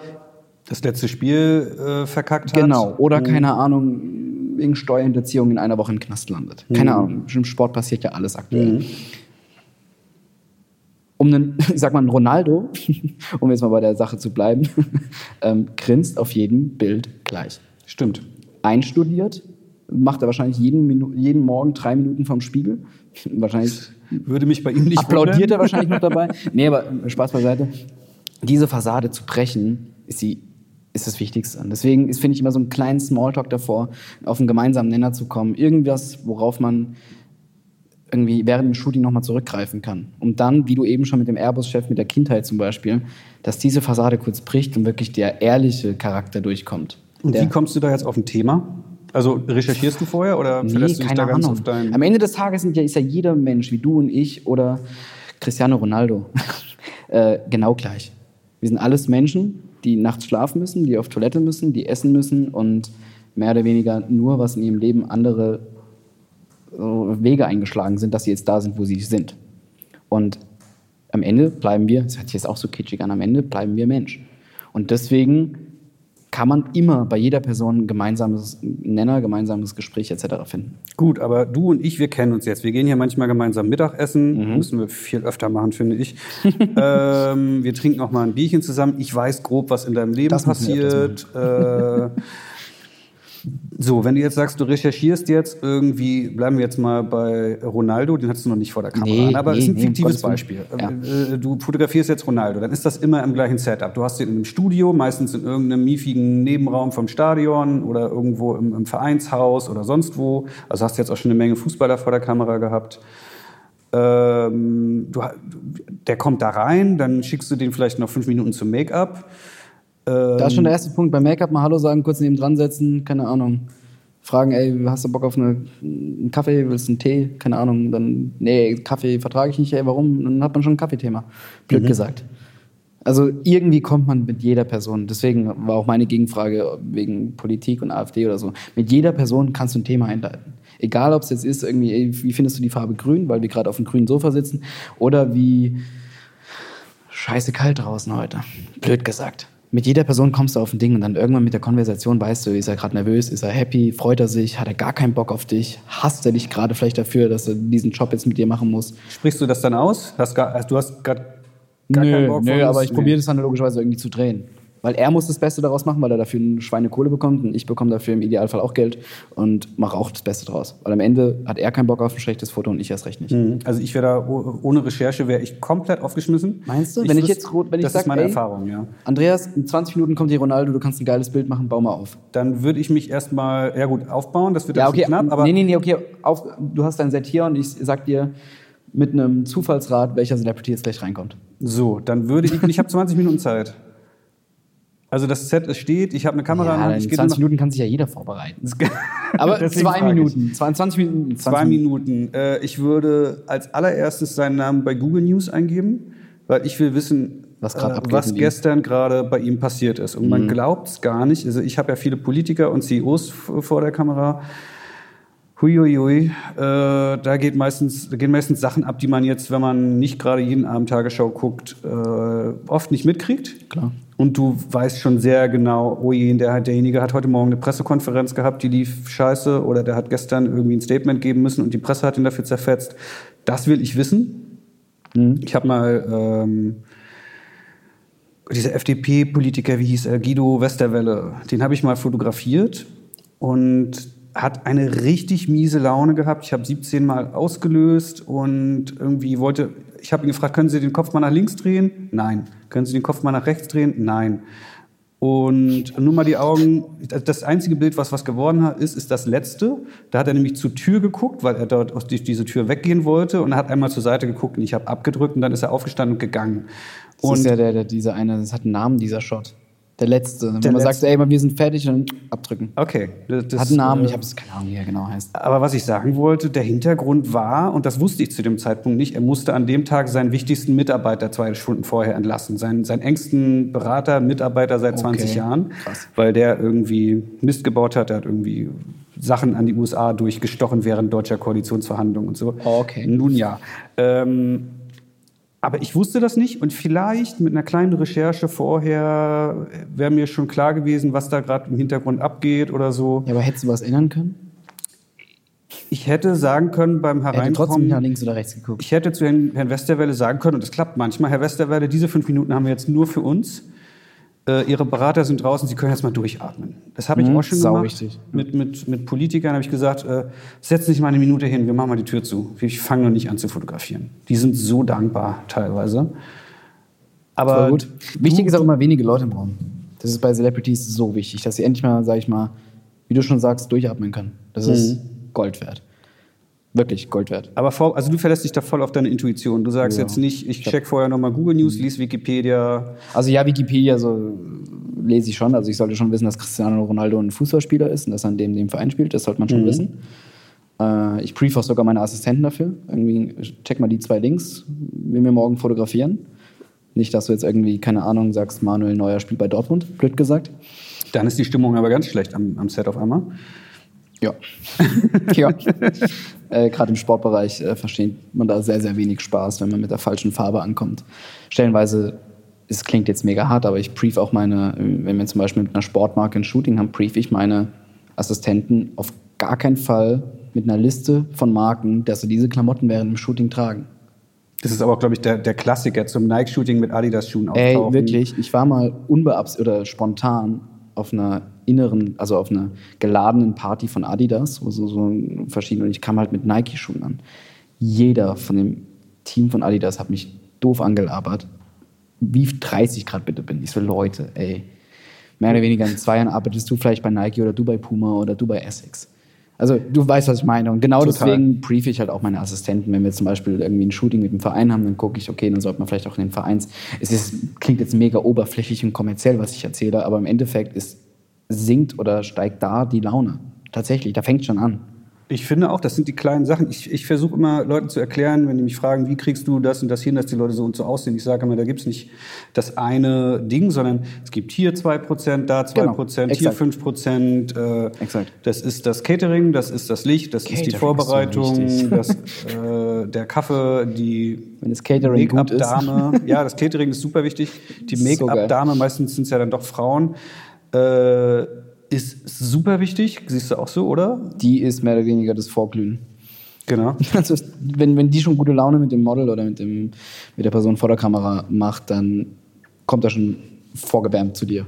das letzte Spiel äh, verkackt hat. Genau. Oder, keine Ahnung, wegen Steuerhinterziehung in einer Woche im Knast landet. Keine Ahnung. Im Sport passiert ja alles aktuell. Um einen, ich sag mal, einen Ronaldo, um jetzt mal bei der Sache zu bleiben, ähm, grinst auf jedem Bild gleich. Stimmt. Einstudiert, macht er wahrscheinlich jeden, Minu jeden Morgen drei Minuten vorm Spiegel. Wahrscheinlich Würde mich bei ihm nicht applaudiert er wundern. wahrscheinlich noch dabei. Nee, aber Spaß beiseite. Diese Fassade zu brechen, ist die ist das Wichtigste. Und deswegen finde ich immer so einen kleinen Smalltalk davor, auf einen gemeinsamen Nenner zu kommen. Irgendwas, worauf man irgendwie während dem Shooting nochmal zurückgreifen kann. Und dann, wie du eben schon mit dem Airbus-Chef, mit der Kindheit zum Beispiel, dass diese Fassade kurz bricht und wirklich der ehrliche Charakter durchkommt. Und der, wie kommst du da jetzt auf ein Thema? Also recherchierst du vorher oder Nee, verlässt du dich da ganz Ahnung. auf dein... Am Ende des Tages sind ja, ist ja jeder Mensch, wie du und ich oder Cristiano Ronaldo, äh, genau gleich. Wir sind alles Menschen, die nachts schlafen müssen, die auf Toilette müssen, die essen müssen und mehr oder weniger nur, was in ihrem Leben andere äh, Wege eingeschlagen sind, dass sie jetzt da sind, wo sie sind. Und am Ende bleiben wir, das hört sich jetzt auch so kitschig an, am Ende bleiben wir Mensch. Und deswegen kann man immer bei jeder Person ein gemeinsames Nenner, gemeinsames Gespräch etc. finden. Gut, aber du und ich, wir kennen uns jetzt. Wir gehen hier manchmal gemeinsam Mittagessen. Mhm. Müssen wir viel öfter machen, finde ich. ähm, wir trinken auch mal ein Bierchen zusammen. Ich weiß grob, was in deinem Leben Das passiert. Äh, so, wenn du jetzt sagst, du recherchierst jetzt irgendwie, bleiben wir jetzt mal bei Ronaldo, den hattest du noch nicht vor der Kamera, Nee, an, aber nee, ist ein fiktives Gottes Willen. Beispiel. Äh, Du fotografierst jetzt Ronaldo, dann ist das immer im gleichen Setup. Du hast ihn in einem Studio, meistens in irgendeinem miefigen Nebenraum vom Stadion oder irgendwo im, im Vereinshaus oder sonst wo. Also hast jetzt auch schon eine Menge Fußballer vor der Kamera gehabt. Ähm, du, der kommt da rein, dann schickst du den vielleicht noch fünf Minuten zum Make-up. Da ist schon der erste Punkt. Beim Make-up mal Hallo sagen, kurz neben dran setzen, keine Ahnung. Fragen, ey, hast du Bock auf eine, einen Kaffee, willst du einen Tee? Keine Ahnung. Dann, nee, Kaffee vertrage ich nicht, ey, warum? Dann hat man schon ein Kaffeethema. Blöd gesagt. Also irgendwie kommt man mit jeder Person. Deswegen war auch meine Gegenfrage wegen Politik und AfD oder so. Mit jeder Person kannst du ein Thema einleiten. Egal, ob es jetzt ist, irgendwie, ey, wie findest du die Farbe grün, weil wir gerade auf dem grünen Sofa sitzen, oder wie scheiße kalt draußen heute. Blöd gesagt. Mit jeder Person kommst du auf ein Ding und dann irgendwann mit der Konversation weißt du, ist er gerade nervös, ist er happy, freut er sich, hat er gar keinen Bock auf dich, hasst er dich gerade vielleicht dafür, dass er diesen Job jetzt mit dir machen muss. Sprichst du das dann aus? Hast gar, also du hast gerade gar nö, keinen Bock nö, aber ich Nee. probiere das dann logischerweise irgendwie zu drehen. Weil er muss das Beste daraus machen, weil er dafür eine Schweinekohle bekommt und ich bekomme dafür im Idealfall auch Geld und mache auch das Beste draus. Weil am Ende hat er keinen Bock auf ein schlechtes Foto und ich erst recht nicht. Mhm. Also ich wäre da oh- ohne Recherche wäre ich komplett aufgeschmissen. Meinst du? Wenn ich jetzt rot- wenn ich das sag, ist meine ey, Erfahrung, ja. Andreas, in 20 Minuten kommt hier Ronaldo, du kannst ein geiles Bild machen, bau mal auf. Dann würde ich mich erstmal ja gut aufbauen. Das wird Ja, okay. knapp, aber nee, nee, nee, okay. Auf, du hast dein Set hier und ich sag dir mit einem Zufallsrat, welcher Celebrity jetzt gleich reinkommt. so, dann würde ich. Ich habe 20 Minuten Zeit. Also das Set es steht, ich habe eine Kamera Ja, in ich gehe 20 nur Minuten kann sich ja jeder vorbereiten. Aber zwei. Minuten, 22 Minuten, 20 Zwei Minuten. Äh, ich würde als allererstes seinen Namen bei Google News eingeben, weil ich will wissen, Was äh, was gestern gerade bei ihm passiert ist. Und Mhm. man glaubt es gar nicht. Also ich habe ja viele Politiker und CEOs vor der Kamera. Huiuiui, äh, da, geht meistens, da gehen meistens Sachen ab, die man jetzt, wenn man nicht gerade jeden Abend Tagesschau guckt, äh, oft nicht mitkriegt. Klar. Und du weißt schon sehr genau, oh je, der, hat- derjenige hat heute Morgen eine Pressekonferenz gehabt, die lief scheiße, oder der hat gestern irgendwie ein Statement geben müssen und die Presse hat ihn dafür zerfetzt. Das will ich wissen. Ich habe mal ähm, dieser FDP-Politiker, wie hieß er, Guido Westerwelle, den habe ich mal fotografiert und hat eine richtig miese Laune gehabt. Ich habe 17 Mal ausgelöst und irgendwie wollte, ich habe ihn gefragt, können Sie den Kopf mal nach links drehen? Nein. Können Sie den Kopf mal nach rechts drehen? Nein. Und nur mal die Augen, das einzige Bild, was was geworden hat, ist, ist das letzte. Da hat er nämlich zur Tür geguckt, weil er dort aus die- diese Tür weggehen wollte und er hat einmal zur Seite geguckt und ich habe abgedrückt und dann ist er aufgestanden und gegangen. Das Und ist ja der, der, dieser eine, das hat einen Namen, dieser Shot. Der letzte. Wenn Der man letzte. sagt, ey, wir sind fertig und abdrücken. Okay. Das, hat einen Namen, äh, ich habe keine Ahnung, wie er genau heißt. Aber was ich sagen wollte, der Hintergrund war, und das wusste ich zu dem Zeitpunkt nicht, er musste an dem Tag seinen wichtigsten Mitarbeiter zwei Stunden vorher entlassen. Seinen, seinen engsten Berater, Mitarbeiter seit 20 Okay, Jahren. krass. Weil der irgendwie Mist gebaut hat, der hat irgendwie Sachen an die USA durchgestochen während deutscher Koalitionsverhandlungen und so. Oh, okay. Nun ja. Ähm, aber ich wusste das nicht und vielleicht mit einer kleinen Recherche vorher wäre mir schon klar gewesen, was da gerade im Hintergrund abgeht oder so. Ja, aber hättest du was ändern können? Ich hätte sagen können beim Er hätte trotzdem Hereinkommen, nach links oder rechts geguckt. ich hätte zu Herrn, Herrn Westerwelle sagen können, und das klappt manchmal, Herr Westerwelle, diese fünf Minuten haben wir jetzt nur für uns. Äh, Ihre Berater sind draußen, Sie können jetzt mal durchatmen. Das habe ich Mhm, auch schon gemacht. wichtig. Mit, mit, mit Politikern habe ich gesagt, äh, setz nicht mal eine Minute hin, wir machen mal die Tür zu. Ich fange noch nicht an zu fotografieren. Die sind so dankbar teilweise. Aber gut. Wichtig ist auch immer wenige Leute im Raum. Das ist bei Celebrities so wichtig, dass sie endlich mal, sag ich mal, wie du schon sagst, durchatmen können. Das ist Mhm. Gold wert. Wirklich Gold wert. Aber vor, also du verlässt dich da voll auf deine Intuition. Du sagst Ja. jetzt nicht, ich check vorher nochmal Google News, lies Wikipedia. Also ja, Wikipedia so lese ich schon. Also ich sollte schon wissen, dass Cristiano Ronaldo ein Fußballspieler ist und dass er in dem, dem Verein spielt. Das sollte man schon wissen. Äh, ich brief auch sogar meine Assistenten dafür. Irgendwie check mal die zwei Links, will mir morgen fotografieren. Nicht, dass du jetzt irgendwie, keine Ahnung, sagst, Manuel Neuer spielt bei Dortmund, blöd gesagt. Dann ist die Stimmung aber ganz schlecht am, am Set auf einmal. Ja. ja. Äh, Gerade im Sportbereich äh, versteht man da sehr, sehr wenig Spaß, wenn man mit der falschen Farbe ankommt. Stellenweise, es klingt jetzt mega hart, aber ich brief auch meine, äh, wenn wir zum Beispiel mit einer Sportmarke ein Shooting haben, brief ich meine Assistenten auf gar keinen Fall mit einer Liste von Marken, dass sie diese Klamotten während dem Shooting tragen. Das ist aber glaube ich, der, der Klassiker zum Nike-Shooting mit Adidas-Schuhen Ey, auftauchen. wirklich, ich war mal unbeabs oder spontan auf einer inneren, also auf einer geladenen Party von Adidas, wo so, so verschiedene, und ich kam halt mit Nike-Schuhen an. Jeder von dem Team von Adidas hat mich doof angelabert, wie 30 Grad bitte bin. Ich so, Leute, ey, mehr oder weniger in zwei Jahren arbeitest du vielleicht bei Nike oder du bei Puma oder du bei Essex. Also du weißt, was ich meine. Und genau Total. deswegen brief ich halt auch meine Assistenten. Wenn wir zum Beispiel irgendwie ein Shooting mit dem Verein haben, dann gucke ich, okay, dann sollte man vielleicht auch in den Vereins. Es ist, klingt jetzt mega oberflächlich und kommerziell, was ich erzähle, aber im Endeffekt ist, sinkt oder steigt da die Laune. Tatsächlich, da fängt schon an. Ich finde auch, das sind die kleinen Sachen. Ich, ich versuche immer Leuten zu erklären, wenn die mich fragen, wie kriegst du das und das hin, dass die Leute so und so aussehen. Ich sage immer, da gibt's nicht das eine Ding, sondern es gibt hier 2%, da 2%, Genau, hier exakt. 5%. Äh, Exakt. Das ist das Catering, das ist das Licht, das ist die Catering ist so Vorbereitung, das, äh, der Kaffee, die Wenn das Catering gut ist. Make-up-Dame. Ja, das Catering ist super wichtig. Die So. Make-up-Dame, meistens sind es ja dann doch Frauen, äh, ist super wichtig. Siehst du auch so, oder? Die ist mehr oder weniger das Vorglühen. Genau. Also, wenn, wenn die schon gute Laune mit dem Model oder mit, dem, mit der Person vor der Kamera macht, dann kommt er schon vorgewärmt zu dir.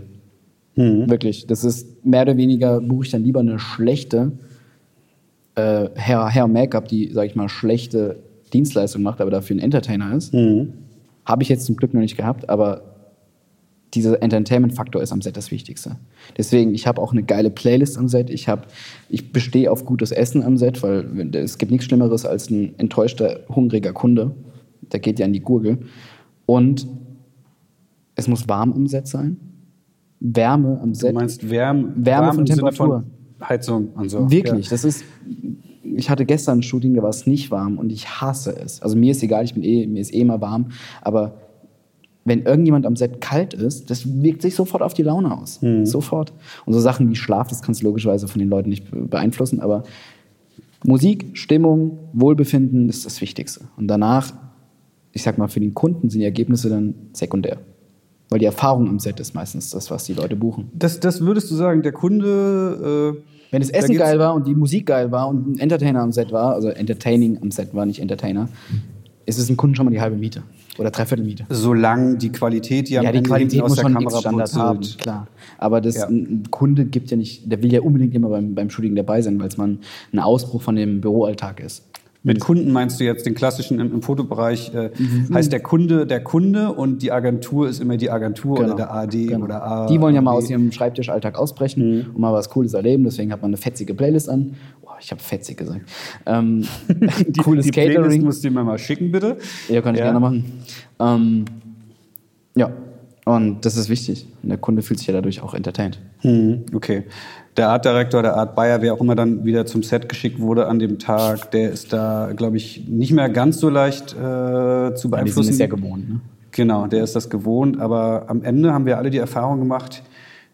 Wirklich. Das ist mehr oder weniger, buche ich dann lieber eine schlechte äh, Hair, Hair Make-up, die, sag ich mal, schlechte Dienstleistung macht, aber dafür ein Entertainer ist. Habe ich jetzt zum Glück noch nicht gehabt, aber dieser Entertainment-Faktor ist am Set das Wichtigste. Deswegen, ich habe auch eine geile Playlist am Set. Ich, hab- ich bestehe auf gutes Essen am Set, weil es gibt nichts Schlimmeres als ein enttäuschter, hungriger Kunde. Der geht ja in die Gurgel. Und es muss warm am Set sein. Wärme am Du Set. meinst Wärme, Wärme warm von Temperatur. Heizung und so. Wirklich, Ja. das ist. Ich hatte gestern ein Shooting, da war es nicht warm und ich hasse es. Also mir ist egal, ich bin eh, mir ist eh immer warm, aber wenn irgendjemand am Set kalt ist, das wirkt sich sofort auf die Laune aus. Sofort. Und so Sachen wie Schlaf, das kannst du logischerweise von den Leuten nicht be- beeinflussen, aber Musik, Stimmung, Wohlbefinden ist das Wichtigste. Und danach, ich sag mal, für den Kunden sind die Ergebnisse dann sekundär. Weil die Erfahrung am Set ist meistens das, was die Leute buchen. Das, das würdest du sagen, der Kunde. Äh, Wenn das da Essen geil war und die Musik geil war und ein Entertainer am Set war, also Entertaining am Set war, nicht Entertainer, ist es dem Kunden schon mal die halbe Miete oder dreiviertel Miete. Solange die Qualität, die am Ja, die Ende Qualität aus muss der schon Kamera X-Standard haben, klar. Aber das, Ja. ein, Kunde gibt ja nicht, der will ja unbedingt immer beim, beim Shooting dabei sein, weil es mal ein Ausbruch von dem Büroalltag ist. Mit Kunden meinst du jetzt den klassischen im, im Fotobereich, äh, Mhm. heißt der Kunde der Kunde und die Agentur ist immer die Agentur Genau. oder der AD Genau. oder A. Die wollen ja mal aus ihrem Schreibtischalltag ausbrechen und mal was Cooles erleben. Deswegen hat man eine fetzige Playlist an. Ich habe fetzig gesagt. Ähm, cooles die Playlist Catering. musst du mir mal schicken, bitte. Ja, kann ich Ja. gerne machen. Ähm, ja, und das ist wichtig. Und der Kunde fühlt sich ja dadurch auch entertained. Hm, okay. Der Art Director, der Art Bayer, wer auch immer dann wieder zum Set geschickt wurde an dem Tag, der ist da, glaube ich, nicht mehr ganz so leicht äh, zu Ja, die sind beeinflussen. es ja gewohnt. Ne? Genau, der ist das gewohnt. Aber am Ende haben wir alle die Erfahrung gemacht,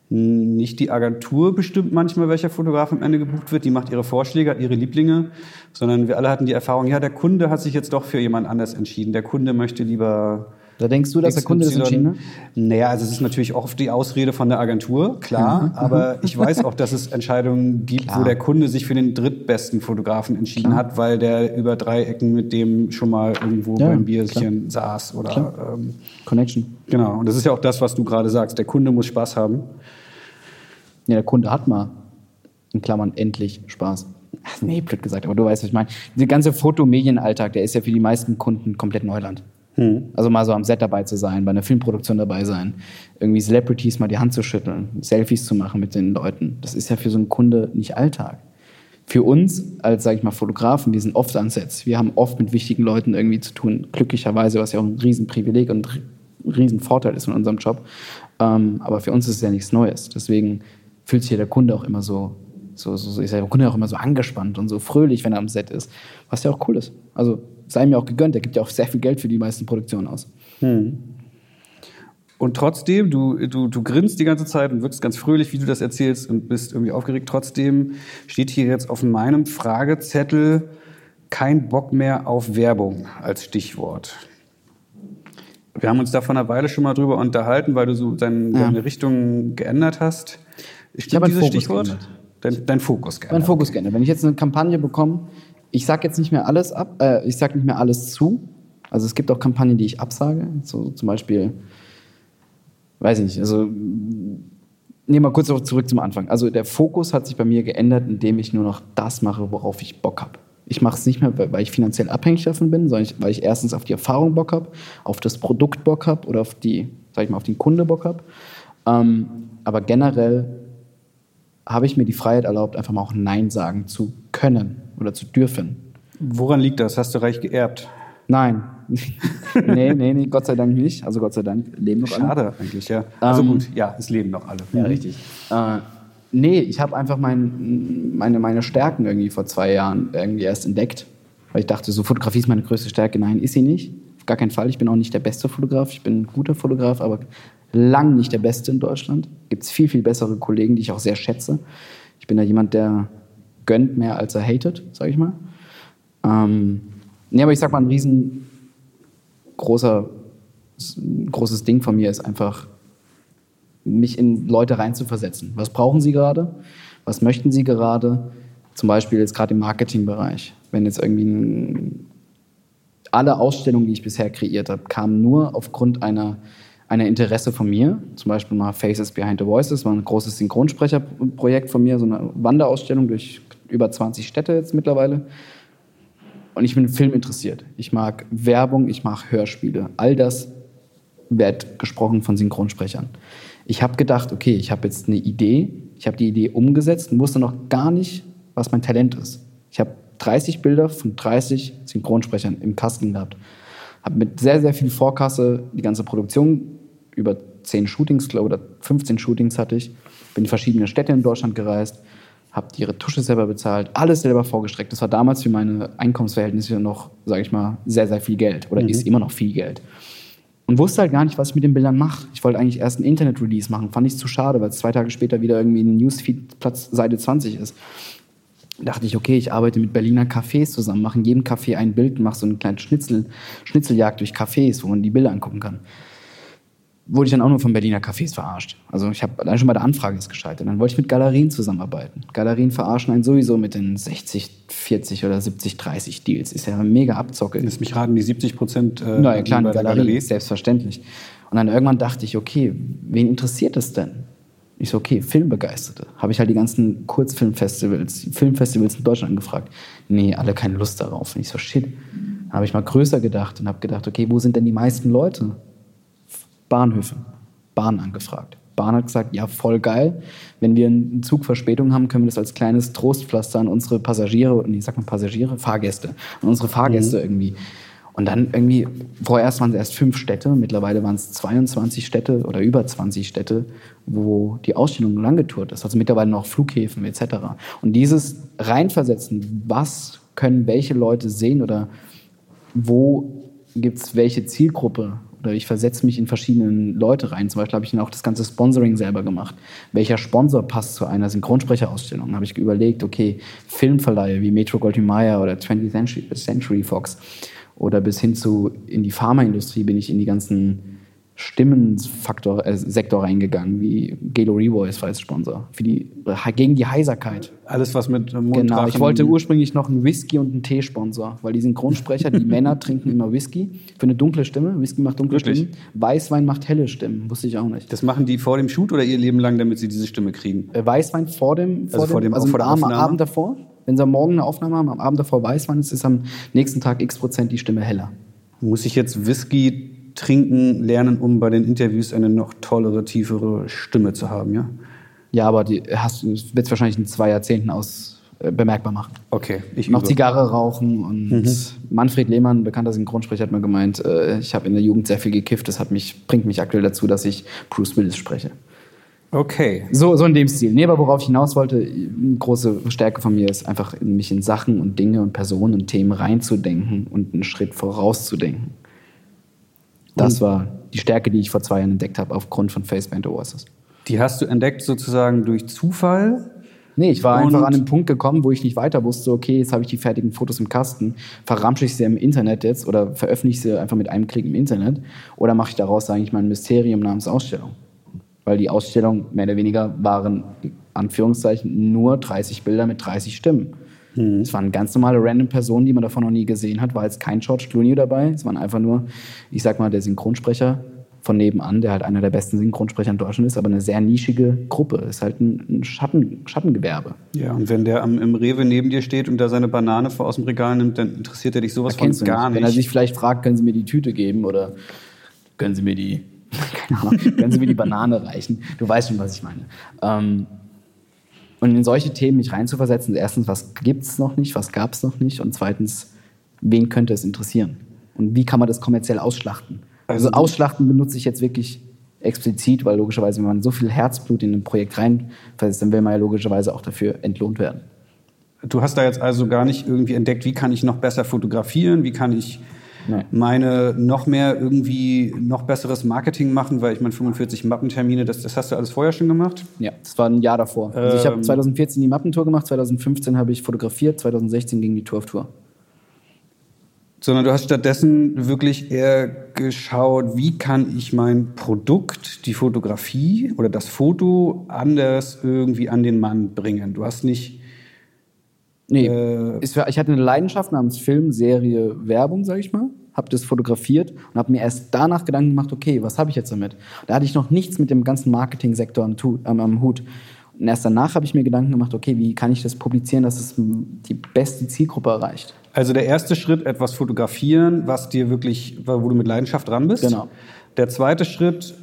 nicht die Agentur bestimmt manchmal, welcher Fotograf am Ende gebucht wird. Die macht ihre Vorschläge, hat ihre Lieblinge. Sondern wir alle hatten die Erfahrung, ja, der Kunde hat sich jetzt doch für jemand anders entschieden. Der Kunde möchte lieber Da denkst du, dass der Kunde das entschieden hat? Naja, also es ist natürlich oft die Ausrede von der Agentur, klar. aber ich weiß auch, dass es Entscheidungen gibt, Klar. wo der Kunde sich für den drittbesten Fotografen entschieden hat, weil der über drei Ecken mit dem schon mal irgendwo Ja, beim Bierchen saß oder Klar. ähm, Connection. genau. Und das ist ja auch das, was du gerade sagst. Der Kunde muss Spaß haben. Ja, der Kunde hat mal, in Klammern, endlich Spaß. Ach, nee, blöd gesagt, aber du weißt, was ich meine. Der ganze Fotomedienalltag, der ist ja für die meisten Kunden komplett Neuland. Also mal so am Set dabei zu sein, bei einer Filmproduktion dabei sein, irgendwie Celebrities mal die Hand zu schütteln, Selfies zu machen mit den Leuten. Das ist ja für so einen Kunde nicht Alltag. Für uns als, sage ich mal, Fotografen, wir sind oft an Sets. Wir haben oft mit wichtigen Leuten irgendwie zu tun, glücklicherweise, was ja auch ein Riesenprivileg und ein Riesenvorteil ist in unserem Job. Ähm, aber für uns ist es ja nichts Neues. Deswegen fühlt sich der Kunde auch immer so, so, so, so ist der Kunde auch immer so angespannt und so fröhlich, wenn er am Set ist. Was ja auch cool ist. Also sei mir auch gegönnt, der gibt ja auch sehr viel Geld für die meisten Produktionen aus. Und trotzdem, du, du, du grinst die ganze Zeit und wirkst ganz fröhlich, wie du das erzählst und bist irgendwie aufgeregt. Trotzdem steht hier jetzt auf meinem Fragezettel kein Bock mehr auf Werbung als Stichwort. Wir haben uns da vor einer Weile schon mal drüber unterhalten, weil du so dein, Ja. deine Richtung geändert hast. Stimmt habe meinen dieses Fokus Stichwort? geändert. Dein, dein Fokus Mein geändert. Fokus geändert. Wenn ich jetzt eine Kampagne bekomme, ich sage jetzt nicht mehr alles ab, äh, ich sage nicht mehr alles zu. Also es gibt auch Kampagnen, die ich absage. So zum Beispiel, weiß ich nicht, also nehmen wir kurz zurück zum Anfang. Also der Fokus hat sich bei mir geändert, indem ich nur noch das mache, worauf ich Bock habe. Ich mache es nicht mehr, weil ich finanziell abhängig davon bin, sondern weil ich erstens auf die Erfahrung Bock habe, auf das Produkt Bock habe oder auf die, sag ich mal, auf den Kunde Bock habe. Ähm, aber generell habe ich mir die Freiheit erlaubt, einfach mal auch Nein sagen zu können oder zu dürfen. Woran liegt das? Hast du reich geerbt? Nein. nee, nee, nee, Gott sei Dank nicht. Also Gott sei Dank leben noch alle. Schade eigentlich, ja. Also Ähm, gut, ja, es leben noch alle. Ja, richtig. Äh, nee, ich habe einfach mein, meine, meine Stärken irgendwie vor zwei Jahren irgendwie erst entdeckt. Weil ich dachte, so Fotografie ist meine größte Stärke. Nein, ist sie nicht. Auf gar keinen Fall. Ich bin auch nicht der beste Fotograf. Ich bin ein guter Fotograf, aber lang nicht der Beste in Deutschland. Gibt es viel, viel bessere Kollegen, die ich auch sehr schätze. Ich bin da jemand, der gönnt mehr, als er hatet, sage ich mal. Ähm, nee, aber ich sag mal, ein riesengroßer großes Ding von mir ist einfach, mich in Leute reinzuversetzen. Was brauchen sie gerade? Was möchten sie gerade? Zum Beispiel jetzt gerade im Marketingbereich. Wenn jetzt irgendwie ein, alle Ausstellungen, die ich bisher kreiert habe, kamen nur aufgrund einer, einer Interesse von mir. Zum Beispiel mal Faces Behind the Voices, war ein großes Synchronsprecherprojekt von mir, so eine Wanderausstellung durch über 20 Städte jetzt mittlerweile. Und ich bin Film interessiert. Ich mag Werbung, ich mag Hörspiele. All das wird gesprochen von Synchronsprechern. Ich habe gedacht, okay, ich habe jetzt eine Idee, ich habe die Idee umgesetzt und wusste noch gar nicht, was mein Talent ist. Ich habe 30 Bilder von 30 Synchronsprechern im Kasten gehabt. Habe mit sehr, sehr viel Vorkasse die ganze Produktion, über 10 Shootings, glaube oder 15 Shootings hatte ich, bin in verschiedene Städte in Deutschland gereist, habe die Retusche selber bezahlt, alles selber vorgestreckt. Das war damals für meine Einkommensverhältnisse noch, sage ich mal, sehr, sehr viel Geld oder ist immer noch viel Geld. Und wusste halt gar nicht, was ich mit den Bildern mache. Ich wollte eigentlich erst ein Internet-Release machen. Fand ich zu schade, weil es zwei Tage später wieder irgendwie ein Newsfeed Platz Seite 20 ist. Dachte ich, okay, ich arbeite mit Berliner Cafés zusammen, mache in jedem Café ein Bild und mache so eine kleine Schnitzel, Schnitzeljagd durch Cafés, wo man die Bilder angucken kann. Wurde ich dann auch nur von Berliner Cafés verarscht. Also ich habe allein schon bei der Anfrage ist gescheitert. Dann wollte ich mit Galerien zusammenarbeiten. Galerien verarschen einen sowieso mit den 60, 40 oder 70, 30 Deals. Ist ja mega Abzocke. Lass mich raten, die 70 Prozent äh, Na ja, klar, bei der Galerie, selbstverständlich. Und dann irgendwann dachte ich, okay, wen interessiert das denn? Ich so, okay, Filmbegeisterte. Habe ich halt die ganzen Kurzfilmfestivals, Filmfestivals in Deutschland angefragt. Nee, alle keine Lust darauf. Und ich so, shit. Dann habe ich mal größer gedacht und habe gedacht, okay, wo sind denn die meisten Leute? Bahnhöfe, Bahn angefragt. Bahn hat gesagt, ja, voll geil. Wenn wir einen Zug Verspätung haben, können wir das als kleines Trostpflaster an unsere Passagiere, nee, sag mal Passagiere, Fahrgäste, an unsere Fahrgäste irgendwie. Und dann irgendwie, vorerst waren es erst fünf Städte, mittlerweile waren es 22 Städte oder über 20 Städte, wo die Ausstellung langgetourt ist. Also mittlerweile noch Flughäfen etc. Und dieses Reinversetzen, was können welche Leute sehen oder wo gibt es welche Zielgruppe ich versetze mich in verschiedene Leute rein. Zum Beispiel habe ich dann auch das ganze Sponsoring selber gemacht. Welcher Sponsor passt zu einer Synchronsprecherausstellung? habe ich überlegt, okay, Filmverleihe wie Metro Goldwyn Mayer oder 20th Century, Century Fox oder bis hin zu in die Pharmaindustrie bin ich in die ganzen Stimmenfaktor, äh, Sektor reingegangen, wie Gelo Revoice war als Sponsor, für die, gegen die Heiserkeit. Alles, was mit Mund, Genau, ich wollte ursprünglich noch einen Whisky und einen Tee-Sponsor, weil die Synchronsprecher, die Männer trinken immer Whisky für eine dunkle Stimme. Whisky macht dunkle Wirklich? Stimmen. Weißwein macht helle Stimmen, wusste ich auch nicht. Das machen die vor dem Shoot oder ihr Leben lang, damit sie diese Stimme kriegen? Äh, Weißwein vor dem, vor Also vor dem, dem- also vor der am Aufnahme? Abend davor. Wenn sie am Morgen eine Aufnahme haben, am Abend davor Weißwein ist, ist am nächsten Tag x Prozent die Stimme heller. Muss ich jetzt Whisky trinken lernen, um bei den Interviews eine noch tollere, tiefere Stimme zu haben, ja? Ja, aber die hast du, wird es wahrscheinlich in zwei Jahrzehnten aus äh, bemerkbar machen. Okay, ich Noch übe. Zigarre rauchen und Manfred Lehmann, bekannter Synchronsprecher, hat mal gemeint, äh, ich habe in der Jugend sehr viel gekifft, das hat mich, bringt mich aktuell dazu, dass ich Bruce Willis spreche. Okay. So, so in dem Stil. Nee, aber worauf ich hinaus wollte, eine große Stärke von mir ist einfach, in mich in Sachen und Dinge und Personen und Themen reinzudenken und einen Schritt vorauszudenken. Das war die Stärke, die ich vor zwei Jahren entdeckt habe, aufgrund von Facepaint Oasis. Die hast du entdeckt sozusagen durch Zufall. Nee, ich war Und- einfach an den Punkt gekommen, wo ich nicht weiter wusste, okay, jetzt habe ich die fertigen Fotos im Kasten, verramsche ich sie im Internet jetzt oder veröffentliche sie einfach mit einem Klick im Internet oder mache ich daraus eigentlich mal ein Mysterium namens Ausstellung? Weil die Ausstellung mehr oder weniger waren, Anführungszeichen, nur 30 Bilder mit 30 Stimmen. Es waren ganz normale random Personen, die man davon noch nie gesehen hat, war jetzt kein George Clooney dabei, es waren einfach nur, ich sag mal, der Synchronsprecher von nebenan, der halt einer der besten Synchronsprecher in Deutschland ist, aber eine sehr nischige Gruppe, ist halt ein, ein Schatten, Schattengewerbe. Ja, und wenn der am, im Rewe neben dir steht und da seine Banane vor aus dem Regal nimmt, dann interessiert er dich sowas von Kennst du gar nicht. nicht. Wenn er sich vielleicht fragt, können Sie mir die Tüte geben oder können Sie mir die, keine Ahnung, können Sie mir die Banane reichen? Du weißt schon, was ich meine. Ähm, und in solche Themen mich reinzuversetzen, erstens, was gibt es noch nicht, was gab es noch nicht und zweitens, wen könnte es interessieren? Und wie kann man das kommerziell ausschlachten? Also, Also- ausschlachten benutze ich jetzt wirklich explizit, weil logischerweise, wenn man so viel Herzblut in ein Projekt reinversetzt, dann will man ja logischerweise auch dafür entlohnt werden. Du hast da jetzt also gar nicht irgendwie entdeckt, wie kann ich noch besser fotografieren, wie kann ich Nein. meine noch mehr irgendwie noch besseres Marketing machen, weil ich meine 45 Mappentermine, das, das hast du alles vorher schon gemacht? Ja, das war ein Jahr davor. Also ich habe Ähm. 2014 die Mappentour gemacht, 2015 habe ich fotografiert, 2016 ging die Tour auf Tour. Sondern du hast stattdessen wirklich eher geschaut, wie kann ich mein Produkt, die Fotografie oder das Foto anders irgendwie an den Mann bringen. Du hast nicht Nee, Äh. ich hatte eine Leidenschaft namens Film, Serie, Werbung, sage ich mal. Habe das fotografiert und habe mir erst danach Gedanken gemacht, okay, was habe ich jetzt damit? Da hatte ich noch nichts mit dem ganzen Marketingsektor am, Tu- am, Hut. Und erst danach habe ich mir Gedanken gemacht, okay, wie kann ich das publizieren, dass es die beste Zielgruppe erreicht? Also der erste Schritt, etwas fotografieren, was dir wirklich, wo du mit Leidenschaft dran bist. Genau. Der zweite Schritt,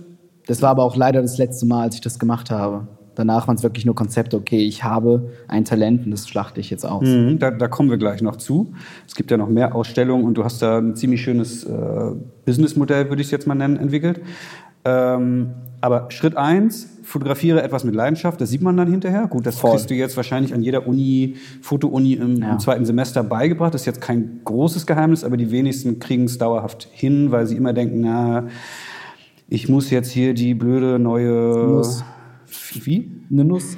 Das war aber auch leider das letzte Mal, als ich das gemacht habe. Danach waren es wirklich nur Konzepte, okay, ich habe ein Talent und das schlachte ich jetzt aus. Mhm, da, da kommen wir gleich noch zu. Es gibt ja noch mehr Ausstellungen und du hast da ein ziemlich schönes äh, Businessmodell, würde ich es jetzt mal nennen, entwickelt. Ähm, aber Schritt eins, fotografiere etwas mit Leidenschaft, das sieht man dann hinterher. Gut, das Voll. kriegst du jetzt wahrscheinlich an jeder Uni, Foto-Uni im, Ja. im zweiten Semester beigebracht. Das ist jetzt kein großes Geheimnis, aber die wenigsten kriegen es dauerhaft hin, weil sie immer denken, na, ich muss jetzt hier die blöde neue... Muss. Wie? Eine Nuss.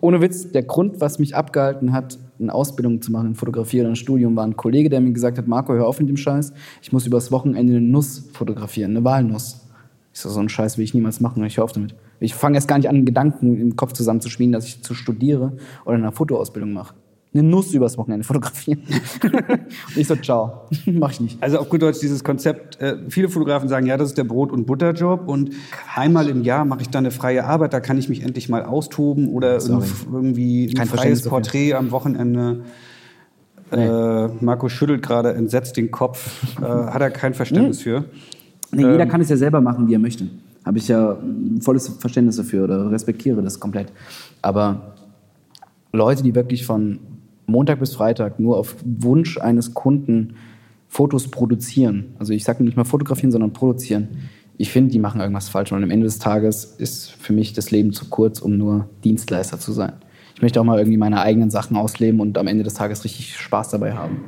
Ohne Witz, der Grund, was mich abgehalten hat, eine Ausbildung zu machen in Fotografie oder ein Studium, war ein Kollege, der mir gesagt hat, Marco, hör auf mit dem Scheiß, ich muss übers Wochenende eine Nuss fotografieren, eine Walnuss. Ich so, so einen Scheiß will ich niemals machen, ich hör auf damit. Ich fange erst gar nicht an, Gedanken im Kopf zusammenzuschmieden, dass ich zu studiere oder eine Fotoausbildung mache. Eine Nuss übers Wochenende fotografieren. Und ich so, ciao, mach ich nicht. Also auf gut Deutsch dieses Konzept, äh, viele Fotografen sagen, ja, das ist der Brot- und Butterjob und einmal im Jahr mache ich dann eine freie Arbeit, da kann ich mich endlich mal austoben oder Sorry. ein- irgendwie ein Kein freies Verständnis dafür. Porträt am Wochenende. Äh, Marco schüttelt gerade entsetzt den Kopf, äh, hat er kein Verständnis für. Nee, jeder kann es ja selber machen, wie er möchte. Habe ich ja ein volles Verständnis dafür oder respektiere das komplett. Aber Leute, die wirklich von Montag bis Freitag nur auf Wunsch eines Kunden Fotos produzieren, also ich sage nicht mal fotografieren, sondern produzieren, ich finde, die machen irgendwas falsch. Und am Ende des Tages ist für mich das Leben zu kurz, um nur Dienstleister zu sein. Ich möchte auch mal irgendwie meine eigenen Sachen ausleben und am Ende des Tages richtig Spaß dabei haben.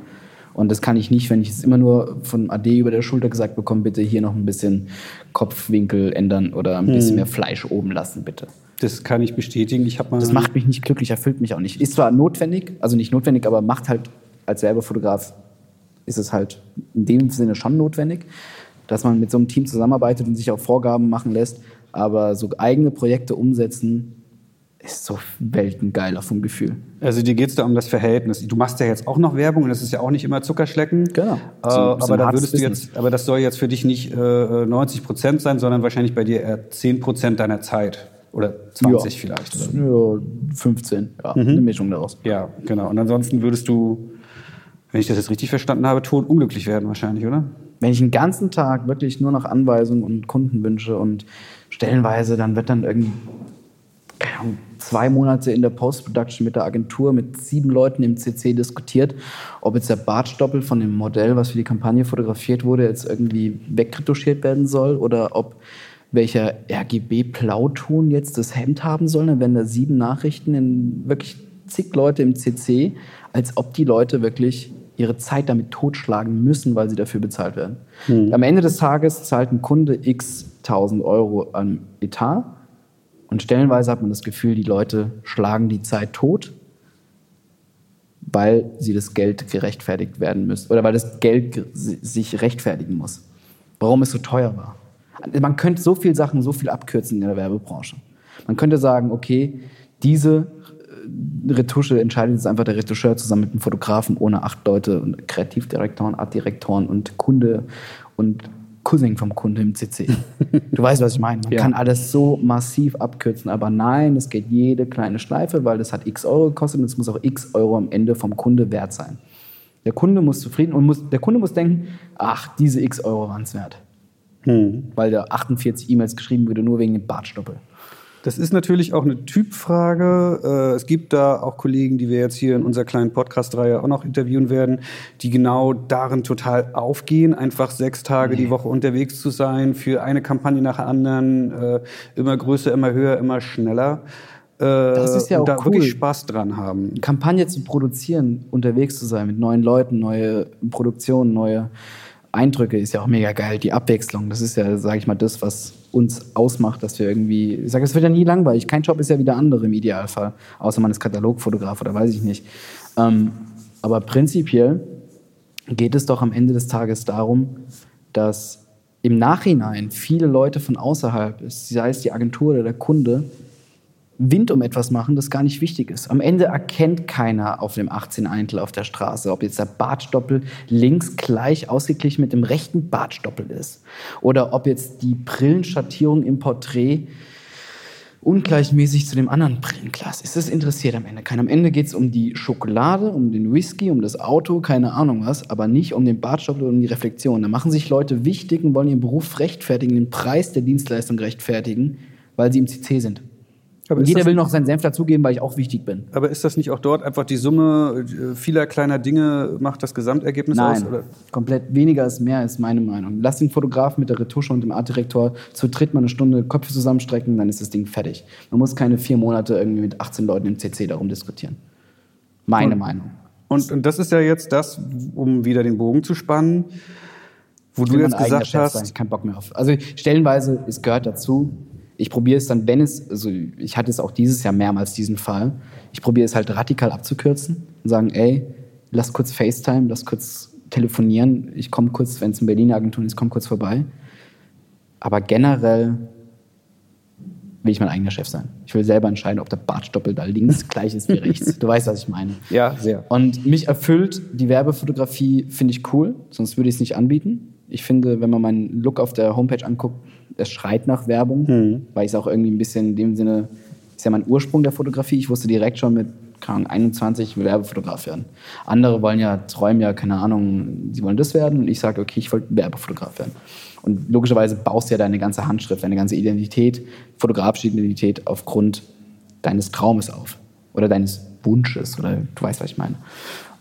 Und das kann ich nicht, wenn ich es immer nur von AD über der Schulter gesagt bekomme, bitte hier noch ein bisschen Kopfwinkel ändern oder ein bisschen mehr Fleisch oben lassen, bitte. Das kann ich bestätigen. Ich habe mal Das macht mich nicht glücklich, erfüllt mich auch nicht. Ist zwar notwendig, also nicht notwendig, aber macht halt als Werbefotograf ist es halt in dem Sinne schon notwendig, dass man mit so einem Team zusammenarbeitet und sich auch Vorgaben machen lässt. Aber so eigene Projekte umsetzen ist so weltengeiler vom Gefühl. Also dir geht es da um das Verhältnis. Du machst ja jetzt auch noch Werbung und das ist ja auch nicht immer Zuckerschlecken. Genau. Äh, So bisschen aber da würdest du jetzt, aber das soll jetzt für dich nicht äh, 90 Prozent sein, sondern wahrscheinlich bei dir eher 10 Prozent deiner Zeit oder 20 ja. vielleicht. Oder? Ja, 15, ja, eine Mischung daraus. Ja, genau. Und ansonsten würdest du wenn ich das jetzt richtig verstanden habe, tot unglücklich werden wahrscheinlich, oder? Wenn ich den ganzen Tag wirklich nur noch Anweisungen und Kundenwünsche und stellenweise, dann wird dann irgendwie keine Ahnung, zwei Monate in der Post-Production mit der Agentur mit sieben Leuten im CC diskutiert, ob jetzt der Bartstoppel von dem Modell, was für die Kampagne fotografiert wurde, jetzt irgendwie wegretuschiert werden soll oder ob welcher RGB-Plauton jetzt das Hemd haben soll. Dann werden da sieben Nachrichten in wirklich zig Leute im CC, als ob die Leute wirklich ihre Zeit damit totschlagen müssen, weil sie dafür bezahlt werden. Hm. Am Ende des Tages zahlt ein Kunde x 1000 Euro an Etat und stellenweise hat man das Gefühl, die Leute schlagen die Zeit tot, weil sie das Geld gerechtfertigt werden müssen oder weil das Geld sich rechtfertigen muss. Warum es so teuer war. Man könnte so viele Sachen so viel abkürzen in der Werbebranche. Man könnte sagen, okay, diese äh, Retusche entscheidet jetzt einfach der Retoucheur zusammen mit dem Fotografen ohne acht Leute und Kreativdirektoren, Artdirektoren und Kunde und Cousin vom Kunde im CC. Du weißt, was ich meine. Man ja. kann alles so massiv abkürzen, aber nein, es geht jede kleine Schleife, weil das hat x Euro gekostet und es muss auch x Euro am Ende vom Kunde wert sein. Der Kunde muss zufrieden und muss, der Kunde muss denken, ach, diese x Euro waren es wert. Hm. Weil da 48 E-Mails geschrieben wurde, nur wegen dem Bartstoppel. Das ist natürlich auch eine Typfrage. Äh, es gibt da auch Kollegen, die wir jetzt hier in unserer kleinen Podcast-Reihe auch noch interviewen werden, die genau darin total aufgehen, einfach sechs Tage die Woche unterwegs zu sein, für eine Kampagne nach der anderen, äh, immer größer, immer höher, immer schneller. Äh, das ist ja auch da cool. wirklich Spaß dran haben. Kampagne zu produzieren, unterwegs zu sein mit neuen Leuten, neue Produktionen, neue Eindrücke ist ja auch mega geil. Die Abwechslung, das ist ja, sage ich mal, das, was uns ausmacht, dass wir irgendwie, ich sage, es wird ja nie langweilig. Kein Job ist ja wie der andere im Idealfall, außer man ist Katalogfotograf oder weiß ich nicht. Ähm, aber prinzipiell geht es doch am Ende des Tages darum, dass im Nachhinein viele Leute von außerhalb, sei es die Agentur oder der Kunde, Wind um etwas machen, das gar nicht wichtig ist. Am Ende erkennt keiner auf dem 18 Eintel auf der Straße, ob jetzt der Bartstoppel links gleich ausgeglichen mit dem rechten Bartstoppel ist oder ob jetzt die Brillenschattierung im Porträt ungleichmäßig zu dem anderen Brillenglas ist. Das interessiert am Ende keinen. Am Ende geht es um die Schokolade, um den Whisky, um das Auto, keine Ahnung was, aber nicht um den Bartstoppel und um die Reflexion. Da machen sich Leute wichtig und wollen ihren Beruf rechtfertigen, den Preis der Dienstleistung rechtfertigen, weil sie im CC sind. Aber jeder will noch seinen Senf dazugeben, weil ich auch wichtig bin. Aber ist das nicht auch dort einfach die Summe äh, vieler kleiner Dinge macht das Gesamtergebnis Nein, aus? Nein, komplett weniger ist mehr, ist meine Meinung. Lass den Fotograf mit der Retusche und dem Artdirektor zu dritt mal eine Stunde Köpfe zusammenstrecken, dann ist das Ding fertig. Man muss keine vier Monate irgendwie mit 18 Leuten im CC darum diskutieren. Meine und, Meinung. Und, und das ist ja jetzt das, um wieder den Bogen zu spannen, wo du jetzt gesagt hast... Sein. Ich keinen Bock mehr auf. Also stellenweise, es gehört dazu, ich probiere es dann, wenn es, also ich hatte es auch dieses Jahr mehrmals diesen Fall, ich probiere es halt radikal abzukürzen und sagen, ey, lass kurz FaceTime, lass kurz telefonieren, ich komme kurz, wenn es in Berliner Agentur ist, komme kurz vorbei. Aber generell will ich mein eigener Chef sein. Ich will selber entscheiden, ob der Bartstoppel da links gleich ist wie rechts. Du weißt, was ich meine. Ja, sehr. Und mich erfüllt die Werbefotografie, finde ich cool, sonst würde ich es nicht anbieten. Ich finde, wenn man meinen Look auf der Homepage anguckt, es schreit nach Werbung, mhm. weil ich es auch irgendwie ein bisschen in dem Sinne, ist ja mein Ursprung der Fotografie. Ich wusste direkt schon mit keine Ahnung, 21 Werbefotograf werden. Andere wollen ja, träumen ja, keine Ahnung, sie wollen das werden und ich sage, okay, ich wollte Werbefotograf werden. Und logischerweise baust du ja deine ganze Handschrift, deine ganze Identität, fotografische Identität aufgrund deines Traumes auf oder deines Wunsches oder du weißt, was ich meine.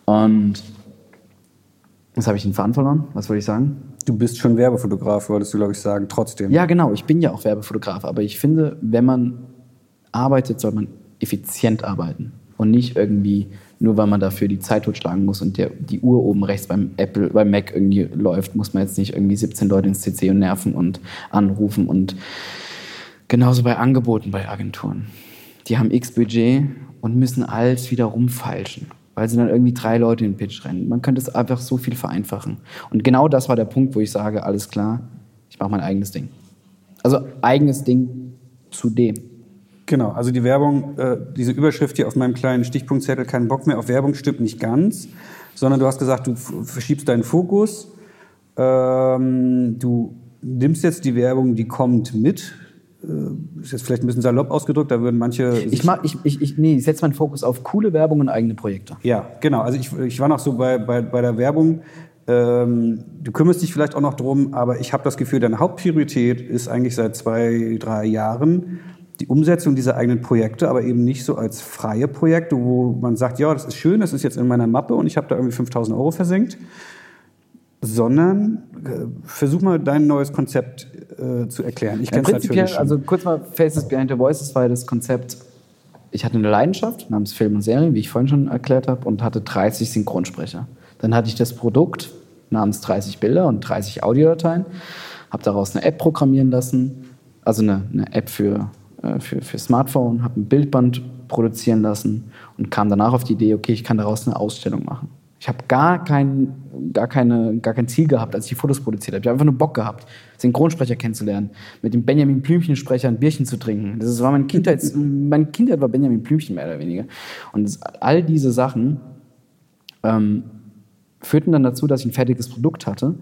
Und Jetzt habe ich den Faden verloren. Was wollte ich sagen? Du bist schon Werbefotograf, wolltest du, glaube ich, sagen, trotzdem. Ja, genau. Ich bin ja auch Werbefotograf. Aber ich finde, wenn man arbeitet, soll man effizient arbeiten. Und nicht irgendwie, nur weil man dafür die Zeit totschlagen muss und der, die Uhr oben rechts beim Apple, beim Mac irgendwie läuft, muss man jetzt nicht irgendwie 17 Leute ins CC und nerven und anrufen. Und genauso bei Angeboten bei Agenturen. Die haben X Budget und müssen alles wieder rumfeilschen weil sie dann irgendwie drei Leute in den Pitch rennen. Man könnte es einfach so viel vereinfachen. Und genau das war der Punkt, wo ich sage, alles klar, ich mache mein eigenes Ding. Also eigenes Ding zu dem. Genau, also die Werbung, äh, diese Überschrift hier auf meinem kleinen Stichpunktzettel, keinen Bock mehr auf Werbung, stimmt nicht ganz, sondern du hast gesagt, du verschiebst deinen Fokus, ähm, du nimmst jetzt die Werbung, die kommt mit, ist jetzt vielleicht ein bisschen salopp ausgedrückt, da würden manche. Ich, mach, ich, ich, ich, nee, ich setze meinen Fokus auf coole Werbung und eigene Projekte. Ja, genau. Also ich, ich war noch so bei, bei, bei der Werbung. Ähm, du kümmerst dich vielleicht auch noch drum, aber ich habe das Gefühl, deine Hauptpriorität ist eigentlich seit zwei, drei Jahren die Umsetzung dieser eigenen Projekte, aber eben nicht so als freie Projekte, wo man sagt, ja, das ist schön, das ist jetzt in meiner Mappe und ich habe da irgendwie 5000 Euro versenkt, sondern äh, versuch mal dein neues Konzept äh, zu erklären. Ich ja, prinzipiell, natürlich also kurz mal Faces Behind the Voices war das Konzept, ich hatte eine Leidenschaft namens Film und Serien, wie ich vorhin schon erklärt habe, und hatte 30 Synchronsprecher. Dann hatte ich das Produkt namens 30 Bilder und 30 Audiodateien, habe daraus eine App programmieren lassen, also eine, eine App für, äh, für, für Smartphone, habe ein Bildband produzieren lassen und kam danach auf die Idee, okay, ich kann daraus eine Ausstellung machen. Ich habe gar kein, gar, keine, gar kein Ziel gehabt, als ich die Fotos produziert habe. Ich habe einfach nur Bock gehabt, Synchronsprecher kennenzulernen, mit dem Benjamin Blümchen-Sprecher ein Bierchen zu trinken. Das war meine Kindheit, meine Kindheit war Benjamin Blümchen mehr oder weniger. Und das, all diese Sachen ähm, führten dann dazu, dass ich ein fertiges Produkt hatte.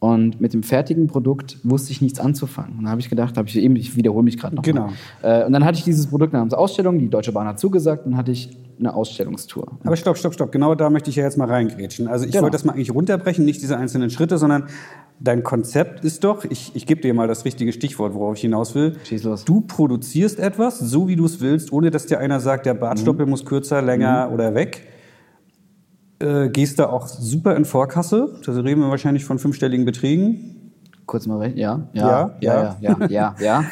Und mit dem fertigen Produkt wusste ich nichts anzufangen. Und dann habe ich gedacht, habe ich eben, ich wiederhole mich gerade noch. Genau. Äh, und dann hatte ich dieses Produkt namens Ausstellung, die Deutsche Bahn hat zugesagt, dann hatte ich eine Ausstellungstour. Aber stopp, stopp, stopp. Genau da möchte ich ja jetzt mal reingrätschen. Also ich genau. wollte das mal eigentlich runterbrechen, nicht diese einzelnen Schritte, sondern dein Konzept ist doch, ich, ich gebe dir mal das richtige Stichwort, worauf ich hinaus will. Schieß los. Du produzierst etwas, so wie du es willst, ohne dass dir einer sagt, der Bartstoppel mhm. muss kürzer, länger mhm. oder weg äh, gehst da auch super in Vorkasse. Da reden wir wahrscheinlich von fünfstelligen Beträgen. Kurz mal recht, ja. Ja, ja, ja, ja, ja. ja,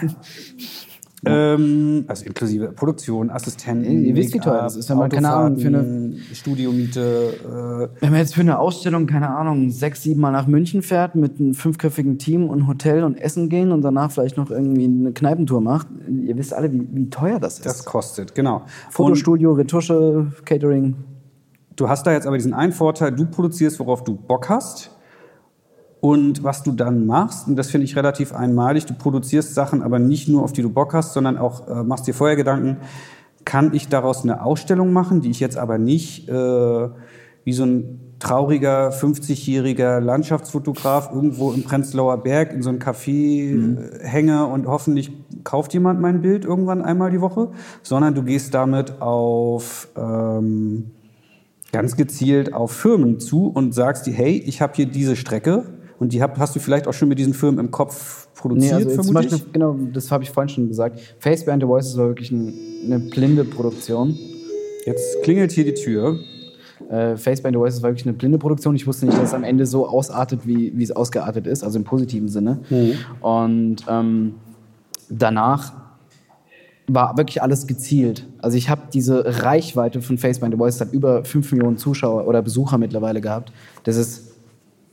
Ähm, also inklusive Produktion, Assistenten. Ihr wisst, wie teuer das ist, wenn man, keine Ahnung, für eine Studiomiete. Äh wenn man jetzt für eine Ausstellung, keine Ahnung, sechs, sieben Mal nach München fährt mit einem fünfköpfigen Team und Hotel und Essen gehen und danach vielleicht noch irgendwie eine Kneipentour macht, ihr wisst alle, wie, wie teuer das ist. Das kostet, genau. Fotostudio, Retusche, Catering. Du hast da jetzt aber diesen einen Vorteil, du produzierst, worauf du Bock hast. Und was du dann machst, und das finde ich relativ einmalig, du produzierst Sachen aber nicht nur, auf die du Bock hast, sondern auch äh, machst dir vorher Gedanken, kann ich daraus eine Ausstellung machen, die ich jetzt aber nicht äh, wie so ein trauriger 50-jähriger Landschaftsfotograf irgendwo im Prenzlauer Berg in so ein Café mhm. Äh, hänge und hoffentlich kauft jemand mein Bild irgendwann einmal die Woche, sondern du gehst damit auf... Ähm, ganz gezielt auf Firmen zu und sagst die, hey, ich habe hier diese Strecke und die hab, hast du vielleicht auch schon mit diesen Firmen im Kopf produziert, nee, also zum Beispiel, genau, das habe ich vorhin schon gesagt. Face Behind the Voices war wirklich ein, eine blinde Produktion. Jetzt klingelt hier die Tür. Äh, Face Behind the Voices war wirklich eine blinde Produktion. Ich wusste nicht, dass es am Ende so ausartet, wie, wie es ausgeartet ist, also im positiven Sinne. Mhm. Und ähm, danach war wirklich alles gezielt. Also ich habe diese Reichweite von Facebook The Voice hat über 5 Millionen Zuschauer oder Besucher mittlerweile gehabt. Das ist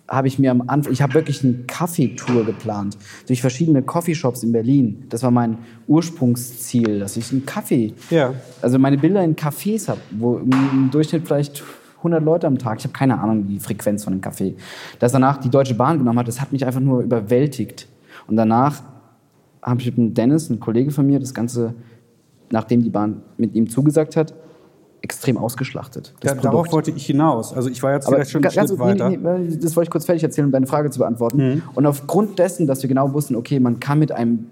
habe ich mir am Anfang, ich habe wirklich eine Kaffeetour geplant durch verschiedene Coffeeshops in Berlin. Das war mein Ursprungsziel, dass ich einen Kaffee, ja. also meine Bilder in Cafés habe, wo im Durchschnitt vielleicht 100 Leute am Tag. Ich habe keine Ahnung die Frequenz von einem Café. Dass danach die Deutsche Bahn genommen hat, das hat mich einfach nur überwältigt. Und danach habe ich mit Dennis, ein Kollege von mir, das Ganze, nachdem die Bahn mit ihm zugesagt hat, extrem ausgeschlachtet. Ja, darauf wollte ich hinaus. Also ich war jetzt vielleicht schon einen Schritt nee, weiter. Nee, das wollte ich kurz fertig erzählen, um deine Frage zu beantworten. Mhm. Und aufgrund dessen, dass wir genau wussten, okay, man kann mit einem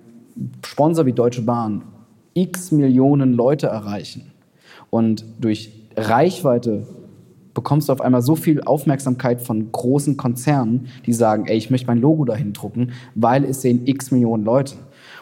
Sponsor wie Deutsche Bahn x Millionen Leute erreichen und durch Reichweite bekommst du auf einmal so viel Aufmerksamkeit von großen Konzernen, die sagen, ey, ich möchte mein Logo dahin drucken, weil es sehen x Millionen Leute.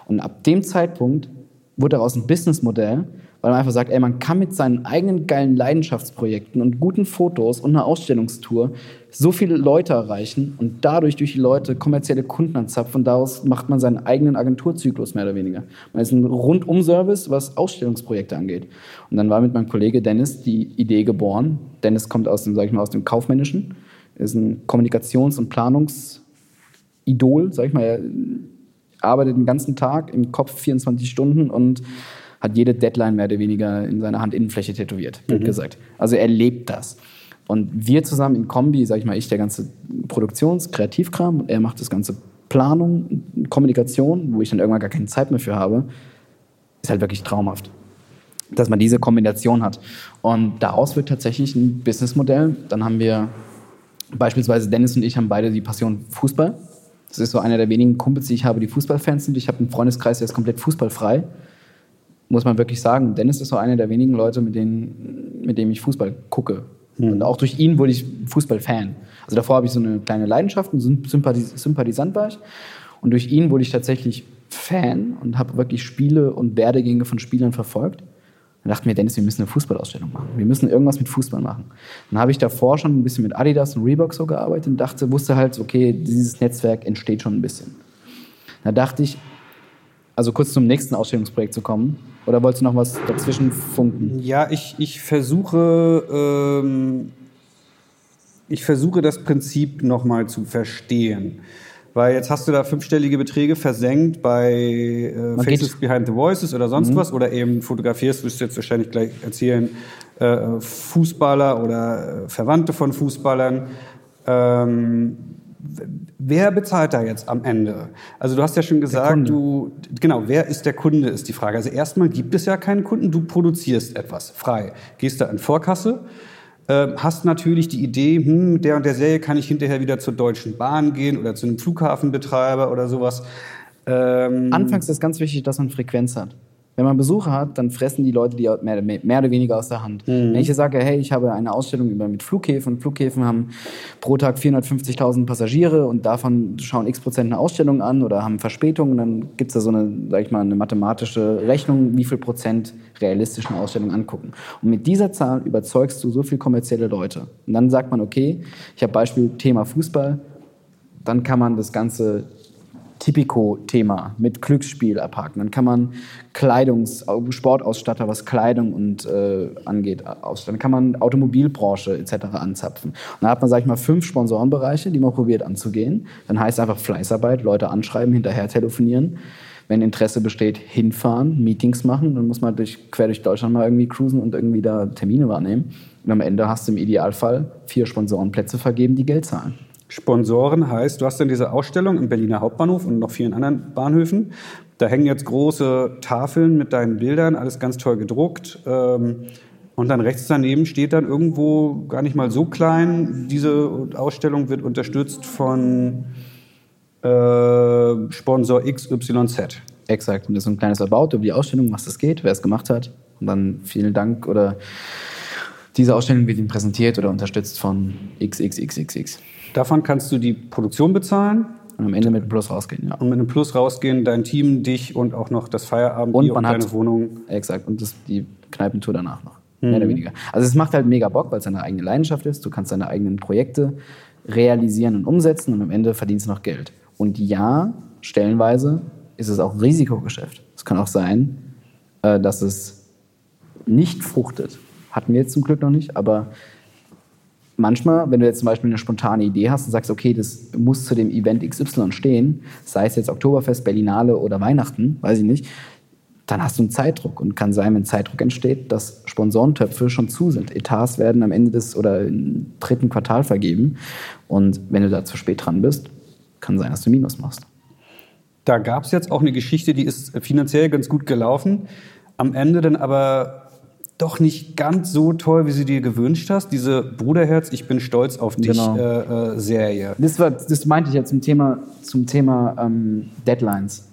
Und ab dem Zeitpunkt wurde daraus ein Businessmodell, weil man einfach sagt, ey, man kann mit seinen eigenen geilen Leidenschaftsprojekten und guten Fotos und einer Ausstellungstour so viele Leute erreichen und dadurch durch die Leute kommerzielle Kunden anzapfen und daraus macht man seinen eigenen Agenturzyklus mehr oder weniger. Man ist ein Rundum-Service, was Ausstellungsprojekte angeht. Und dann war mit meinem Kollege Dennis die Idee geboren. Dennis kommt aus dem, sag ich mal, aus dem Kaufmännischen, ist ein Kommunikations- und Planungsidol, sag ich mal. Er arbeitet den ganzen Tag im Kopf 24 Stunden und hat jede Deadline mehr oder weniger in seiner Handinnenfläche tätowiert, mhm. gesagt. Also er lebt das. Und wir zusammen in Kombi, sag ich mal, ich der ganze Produktions-, Kreativkram und er macht das ganze Planung, Kommunikation, wo ich dann irgendwann gar keine Zeit mehr für habe, ist halt wirklich traumhaft. Dass man diese Kombination hat. Und daraus wird tatsächlich ein Businessmodell. Dann haben wir beispielsweise Dennis und ich haben beide die Passion Fußball. Das ist so einer der wenigen Kumpels, die ich habe, die Fußballfans sind. Ich habe einen Freundeskreis, der ist komplett fußballfrei. Muss man wirklich sagen. Dennis ist so einer der wenigen Leute, mit denen, mit dem ich Fußball gucke. Hm. Und auch durch ihn wurde ich Fußballfan. Also davor habe ich so eine kleine Leidenschaft, ein Sympathis Sympathisant war ich. Und durch ihn wurde ich tatsächlich Fan und habe wirklich Spiele und Werdegänge von Spielern verfolgt. Dann dachten wir, Dennis, wir müssen eine Fußballausstellung machen. Wir müssen irgendwas mit Fußball machen. Dann habe ich davor schon ein bisschen mit Adidas und Reebok so gearbeitet und dachte, wusste halt, okay, dieses Netzwerk entsteht schon ein bisschen. Da dachte ich, also kurz zum nächsten Ausstellungsprojekt zu kommen. Oder wolltest du noch was dazwischen funken? Ja, ich, ich versuche, ähm, ich versuche das Prinzip nochmal zu verstehen. Weil jetzt hast du da fünfstellige Beträge versenkt bei äh, Faces Behind the Voices oder sonst mhm. was oder eben fotografierst, wirst du jetzt wahrscheinlich gleich erzählen, äh, Fußballer oder äh, Verwandte von Fußballern. Ähm, wer bezahlt da jetzt am Ende? Also du hast ja schon gesagt, du genau, wer ist der Kunde ist die Frage. Also erstmal gibt es ja keinen Kunden, du produzierst etwas frei. Gehst da in Vorkasse äh, hast natürlich die Idee, hm, der und der Serie kann ich hinterher wieder zur Deutschen Bahn gehen oder zu einem Flughafenbetreiber oder sowas. Ähm Anfangs ist ganz wichtig, dass man Frequenz hat. Wenn man Besucher hat, dann fressen die Leute die mehr, mehr oder weniger aus der Hand. Mhm. Wenn ich sage, hey, ich habe eine Ausstellung über mit Flughäfen, Flughäfen haben pro Tag 450.000 Passagiere und davon schauen x Prozent eine Ausstellung an oder haben Verspätungen, dann gibt es da so eine, sag ich mal, eine mathematische Rechnung, wie viel Prozent realistisch eine Ausstellung angucken. Und mit dieser Zahl überzeugst du so viele kommerzielle Leute. Und dann sagt man, okay, ich habe Beispiel Thema Fußball, dann kann man das Ganze Tipico-Thema mit Glücksspiel abhaken. Dann kann man Kleidungs-, Sportausstatter, was Kleidung und äh, angeht, ausstellen. Dann kann man Automobilbranche etc. anzapfen. Und dann hat man, sag ich mal, fünf Sponsorenbereiche, die man probiert anzugehen. Dann heißt einfach Fleißarbeit, Leute anschreiben, hinterher telefonieren. Wenn Interesse besteht, hinfahren, Meetings machen. Dann muss man durch, quer durch Deutschland mal irgendwie cruisen und irgendwie da Termine wahrnehmen. Und am Ende hast du im Idealfall vier Sponsorenplätze vergeben, die Geld zahlen. Sponsoren heißt, du hast dann diese Ausstellung im Berliner Hauptbahnhof und noch vielen anderen Bahnhöfen. Da hängen jetzt große Tafeln mit deinen Bildern, alles ganz toll gedruckt. Ähm, und dann rechts daneben steht dann irgendwo gar nicht mal so klein, diese Ausstellung wird unterstützt von äh, Sponsor XYZ. Exakt. Und das ist ein kleines About über die Ausstellung, was das geht, wer es gemacht hat. Und dann vielen Dank oder diese Ausstellung wird Ihnen präsentiert oder unterstützt von XXXXX. Davon kannst du die Produktion bezahlen. Und am Ende mit einem Plus rausgehen, ja. Und mit einem Plus rausgehen, dein Team, dich und auch noch das Feierabend und, und deine Wohnung. Exakt. Und das, die Kneipentour danach noch. Mhm. Mehr oder weniger. Also es macht halt mega Bock, weil es deine eigene Leidenschaft ist. Du kannst deine eigenen Projekte realisieren und umsetzen und am Ende verdienst du noch Geld. Und ja, stellenweise ist es auch Risikogeschäft. Es kann auch sein, äh, dass es nicht fruchtet. Hatten wir jetzt zum Glück noch nicht, aber manchmal, wenn du jetzt zum Beispiel eine spontane Idee hast und sagst, okay, das muss zu dem Event XY stehen, sei es jetzt Oktoberfest, Berlinale oder Weihnachten, weiß ich nicht, dann hast du einen Zeitdruck und kann sein, wenn Zeitdruck entsteht, dass Sponsorentöpfe schon zu sind. Etats werden am Ende des oder im dritten Quartal vergeben und wenn du da zu spät dran bist, kann sein, dass du Minus machst. Da gab es jetzt auch eine Geschichte, die ist finanziell ganz gut gelaufen, am Ende dann aber doch nicht ganz so toll, wie du dir gewünscht hast. Diese Bruderherz, ich bin stolz auf dich genau. äh, äh, Serie. Das, war, das meinte ich ja zum Thema, zum Thema ähm, Deadlines.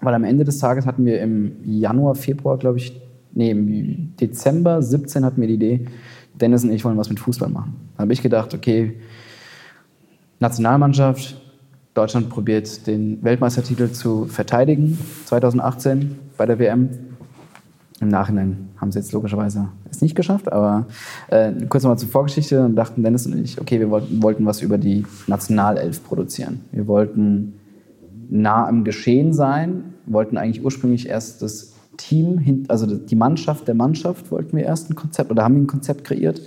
Weil am Ende des Tages hatten wir im Januar, Februar, glaube ich, nee, im Dezember 17 hatten wir die Idee, Dennis und ich wollen was mit Fußball machen. Da habe ich gedacht, okay, Nationalmannschaft, Deutschland probiert den Weltmeistertitel zu verteidigen, 2018 bei der WM im Nachhinein haben sie jetzt logischerweise es nicht geschafft, aber äh, kurz nochmal zur Vorgeschichte. Dann dachten Dennis und ich, okay, wir wollten, wollten was über die Nationalelf produzieren. Wir wollten nah am Geschehen sein, wollten eigentlich ursprünglich erst das Team, also die Mannschaft der Mannschaft, wollten wir erst ein Konzept oder haben wir ein Konzept kreiert,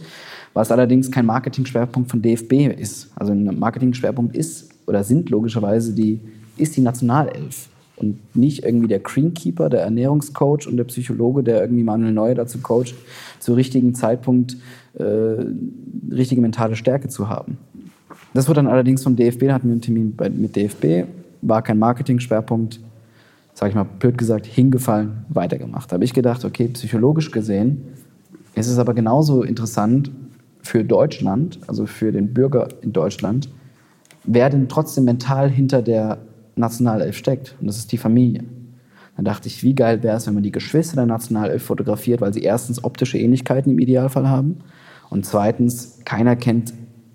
was allerdings kein Marketing-Schwerpunkt von DFB ist. Also ein Marketing-Schwerpunkt ist oder sind logischerweise die, ist die Nationalelf und nicht irgendwie der Greenkeeper, der Ernährungscoach und der Psychologe, der irgendwie Manuel Neuer dazu coacht, zu richtigen Zeitpunkt äh, richtige mentale Stärke zu haben. Das wurde dann allerdings vom DFB, da hatten wir einen Termin bei, mit DFB, war kein Marketing-Schwerpunkt, sage ich mal blöd gesagt, hingefallen, weitergemacht. Da habe ich gedacht, okay, psychologisch gesehen ist es aber genauso interessant für Deutschland, also für den Bürger in Deutschland, wer denn trotzdem mental hinter der Nationalelf steckt. Und das ist die Familie. Dann dachte ich, wie geil wäre es, wenn man die Geschwister der Nationalelf fotografiert, weil sie erstens optische Ähnlichkeiten im Idealfall haben und zweitens, keiner kennt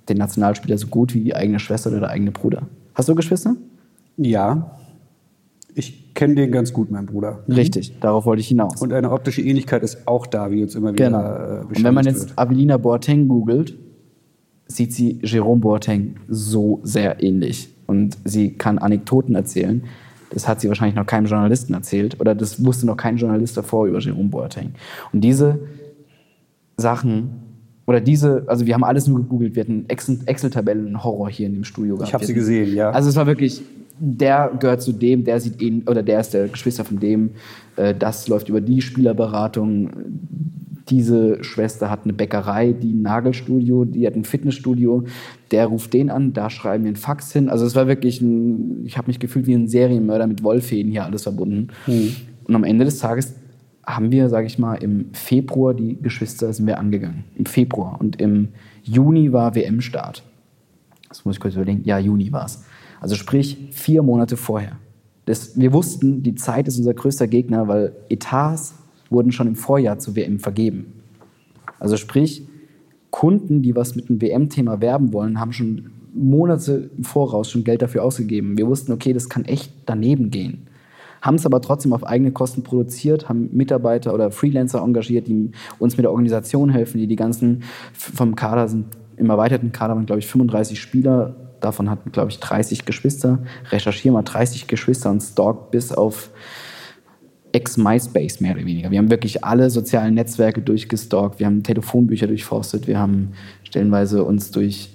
den Nationalspieler so gut wie die eigene Schwester oder der eigene Bruder. Hast du Geschwister? Ja. Ich kenne den ganz gut, mein Bruder. Richtig, darauf wollte ich hinaus. Und eine optische Ähnlichkeit ist auch da, wie uns immer wieder Genau. äh, Und wenn man jetzt wird. Avelina Boateng googelt, sieht sie Jerome Boateng so sehr ähnlich. Und sie kann Anekdoten erzählen. Das hat sie wahrscheinlich noch keinem Journalisten erzählt. Oder das wusste noch kein Journalist davor über Jerome Boateng. Und diese Sachen, oder diese, also wir haben alles nur gegoogelt. Wir hatten Excel- Excel-Tabellen-Horror hier in dem Studio gehabt. Ich habe sie gesehen, ja. also es war wirklich, der gehört zu dem, der sieht ihn, oder der ist der Geschwister von dem, äh, das läuft über die Spielerberatung. Diese Schwester hat eine Bäckerei, die ein Nagelstudio, die hat ein Fitnessstudio, der ruft den an, da schreiben wir einen Fax hin. Also es war wirklich ein, ich habe mich gefühlt wie ein Serienmörder mit Wollfäden hier alles verbunden. Und am Ende des Tages haben wir, sage ich mal, im Februar die Geschwister sind wir angegangen. Im Februar. Und im Juni war WM-Start. Das muss ich kurz überlegen. Ja, Juni war es. Also sprich vier Monate vorher. Das, wir wussten, die Zeit ist unser größter Gegner, weil Etats wurden schon im Vorjahr zur WM vergeben. Also sprich, Kunden, die was mit dem WM-Thema werben wollen, haben schon Monate im Voraus schon Geld dafür ausgegeben. Wir wussten, okay, das kann echt daneben gehen. Haben es aber trotzdem auf eigene Kosten produziert, haben Mitarbeiter oder Freelancer engagiert, die uns mit der Organisation helfen, die die ganzen vom Kader sind, im erweiterten Kader waren, glaube ich, 35 Spieler. Davon hatten, glaube ich, 30 Geschwister. Recherchieren mal 30 Geschwister und stalk bis auf ex-MySpace mehr oder weniger. Wir haben wirklich alle sozialen Netzwerke durchgestalkt, wir haben Telefonbücher durchforstet, wir haben stellenweise uns durch,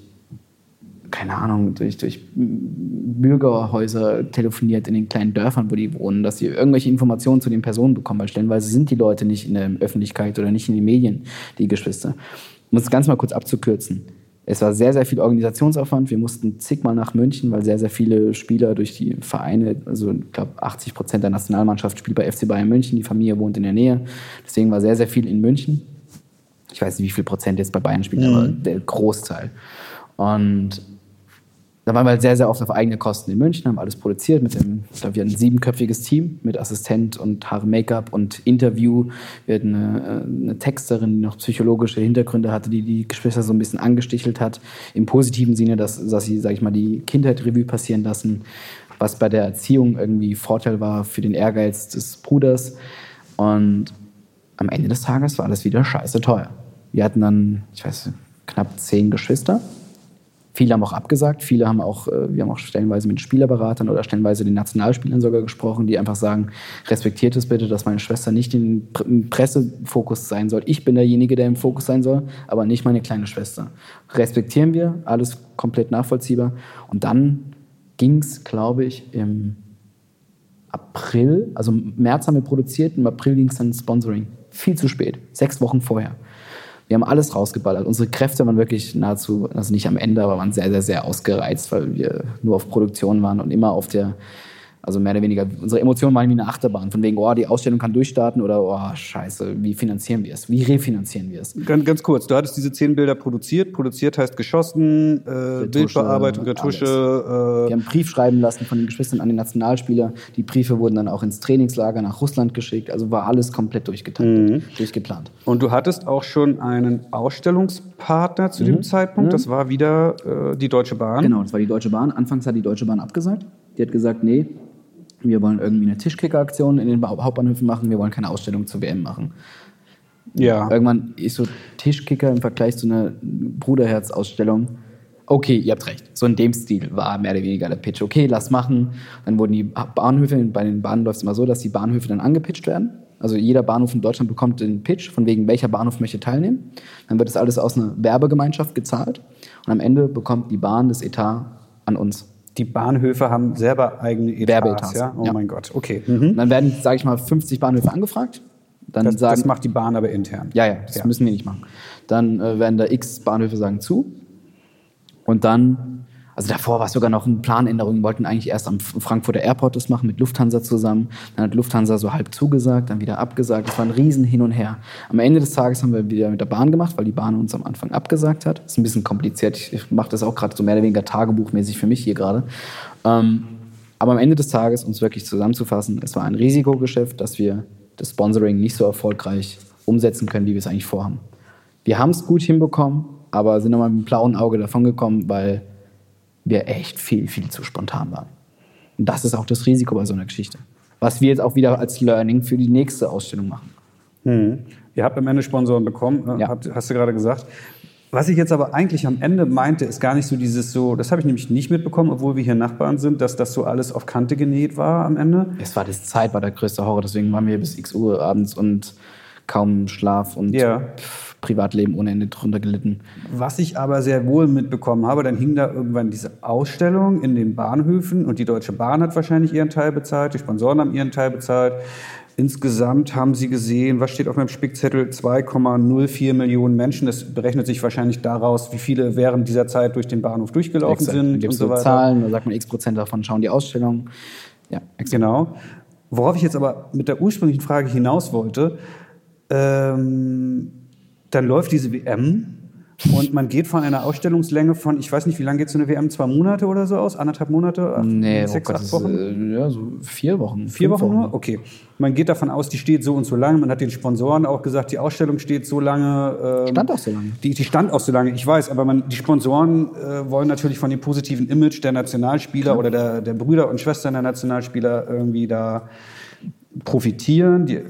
keine Ahnung, durch, durch Bürgerhäuser telefoniert in den kleinen Dörfern, wo die wohnen, dass sie irgendwelche Informationen zu den Personen bekommen, weil stellenweise sind die Leute nicht in der Öffentlichkeit oder nicht in den Medien, die Geschwister. Um es ganz mal kurz abzukürzen. Es war sehr, sehr viel Organisationsaufwand. Wir mussten zigmal nach München, weil sehr, sehr viele Spieler durch die Vereine, also ich glaube 80 Prozent der Nationalmannschaft spielt bei FC Bayern München, die Familie wohnt in der Nähe. Deswegen war sehr, sehr viel in München. Ich weiß nicht, wie viel Prozent jetzt bei Bayern spielen, aber der Großteil. Und da waren wir halt sehr, sehr oft auf eigene Kosten in München, haben alles produziert mit dem, ich glaube, wir hatten ein siebenköpfiges Team mit Assistent und Haare Make-up und Interview. Wir hatten eine, äh, eine Texterin, die noch psychologische Hintergründe hatte, die die Geschwister so ein bisschen angestichelt hat. Im positiven Sinne, dass, dass sie, sag ich mal, die Kindheit Revue passieren lassen, was bei der Erziehung irgendwie Vorteil war für den Ehrgeiz des Bruders. Und am Ende des Tages war alles wieder scheiße teuer. Wir hatten dann, ich weiß, knapp zehn Geschwister. Viele haben auch abgesagt, viele haben auch, äh, wir haben auch stellenweise mit Spielerberatern oder stellenweise den Nationalspielern sogar gesprochen, die einfach sagen, respektiert es bitte, dass meine Schwester nicht im Pressefokus sein soll. Ich bin derjenige, der im Fokus sein soll, aber nicht meine kleine Schwester. Respektieren wir, alles komplett nachvollziehbar. Und dann ging es, glaube ich, im April, also im März haben wir produziert, im April ging es dann Sponsoring. Viel zu spät, sechs Wochen vorher. Wir haben alles rausgeballert. Unsere Kräfte waren wirklich nahezu, also nicht am Ende, aber waren sehr, sehr, sehr ausgereizt, weil wir nur auf Produktion waren und immer auf der, also mehr oder weniger, unsere Emotionen waren wie eine Achterbahn. Von wegen, oh, die Ausstellung kann durchstarten oder, oh, scheiße, wie finanzieren wir es? Wie refinanzieren wir es? Ganz, ganz kurz, du hattest diese zehn Bilder produziert. Produziert heißt geschossen, äh, Bildbearbeitung, Retusche. Wir Äh, haben einen Brief schreiben lassen von den Geschwistern an den Nationalspieler. Die Briefe wurden dann auch ins Trainingslager nach Russland geschickt. Also war alles komplett durchgetaktet, durchgeplant. und du hattest auch schon einen Ausstellungspartner zu dem Zeitpunkt. Das war wieder äh, die Deutsche Bahn. Genau, das war die Deutsche Bahn. Anfangs hat die Deutsche Bahn abgesagt. Die hat gesagt, nee, wir wollen irgendwie eine Tischkicker-Aktion in den Ba- Hauptbahnhöfen machen, wir wollen keine Ausstellung zur WM machen. Ja. Irgendwann ist so Tischkicker im Vergleich zu einer Bruderherz-Ausstellung. Okay, ihr habt recht. So in dem Stil war mehr oder weniger der Pitch. Okay, lass machen. Dann wurden die Bahnhöfe, bei den Bahnen läuft es immer so, dass die Bahnhöfe dann angepitcht werden. Also jeder Bahnhof in Deutschland bekommt den Pitch, von wegen welcher Bahnhof möchte teilnehmen. Dann wird das alles aus einer Werbegemeinschaft gezahlt. Und am Ende bekommt die Bahn das Etat an uns. Die Bahnhöfe haben selber eigene Etats. Werbeetats, Ja? Oh ja. mein Gott, okay. Und dann werden, sage ich mal, 50 Bahnhöfe angefragt. Dann Das, sagen, das macht die Bahn aber intern. Ja, ja, das Ja. müssen wir nicht machen. Dann äh, werden da x Bahnhöfe sagen zu. Und dann, Also davor war es sogar noch eine Planänderung. Wir wollten eigentlich erst am Frankfurter Airport das machen mit Lufthansa zusammen. Dann hat Lufthansa so halb zugesagt, dann wieder abgesagt. Das war ein Riesen hin und her. Am Ende des Tages haben wir wieder mit der Bahn gemacht, weil die Bahn uns am Anfang abgesagt hat. Ist ein bisschen kompliziert. Ich mache das auch gerade so mehr oder weniger tagebuchmäßig für mich hier gerade. Ähm, aber am Ende des Tages, es wirklich zusammenzufassen, es war ein Risikogeschäft, dass wir das Sponsoring nicht so erfolgreich umsetzen können, wie wir es eigentlich vorhaben. Wir haben es gut hinbekommen, aber sind nochmal mit einem blauen Auge davongekommen, weil wir echt viel, viel zu spontan waren. Und das ist auch das Risiko bei so einer Geschichte. Was wir jetzt auch wieder als Learning für die nächste Ausstellung machen. Hm. Ihr habt am Ende Sponsoren bekommen, ne? ja. hast du gerade gesagt. Was ich jetzt aber eigentlich am Ende meinte, ist gar nicht so dieses so, das habe ich nämlich nicht mitbekommen, obwohl wir hier Nachbarn sind, dass das so alles auf Kante genäht war am Ende. Es war das Zeit, war der größte Horror, deswegen waren wir bis x Uhr abends und kaum Schlaf und ja. Privatleben ohne Ende drunter gelitten. Was ich aber sehr wohl mitbekommen habe, dann hing da irgendwann diese Ausstellung in den Bahnhöfen und die Deutsche Bahn hat wahrscheinlich ihren Teil bezahlt, die Sponsoren haben ihren Teil bezahlt. Insgesamt haben Sie gesehen, was steht auf meinem Spickzettel? 2,04 Millionen Menschen. Das berechnet sich wahrscheinlich daraus, wie viele während dieser Zeit durch den Bahnhof durchgelaufen exakt. sind. und so weiter. Zahlen, da sagt man x Prozent davon schauen die Ausstellung. Ja, exakt. Genau. Worauf ich jetzt aber mit der ursprünglichen Frage hinaus wollte, ähm, dann läuft diese WM und man geht von einer Ausstellungslänge von, ich weiß nicht, wie lange geht so eine WM? Zwei Monate oder so aus? Anderthalb Monate? Acht, nee, sechs, oh Gott, acht Wochen? Ist, äh, ja, so vier Wochen. Vier Wochen, Wochen nur? Okay. Man geht davon aus, die steht so und so lange. Man hat den Sponsoren auch gesagt, die Ausstellung steht so lange. Ähm, stand auch so lange. Die, die stand auch so lange, ich weiß. Aber man, die Sponsoren äh, wollen natürlich von dem positiven Image der Nationalspieler Klar. oder der, der Brüder und Schwestern der Nationalspieler irgendwie da profitieren. Die,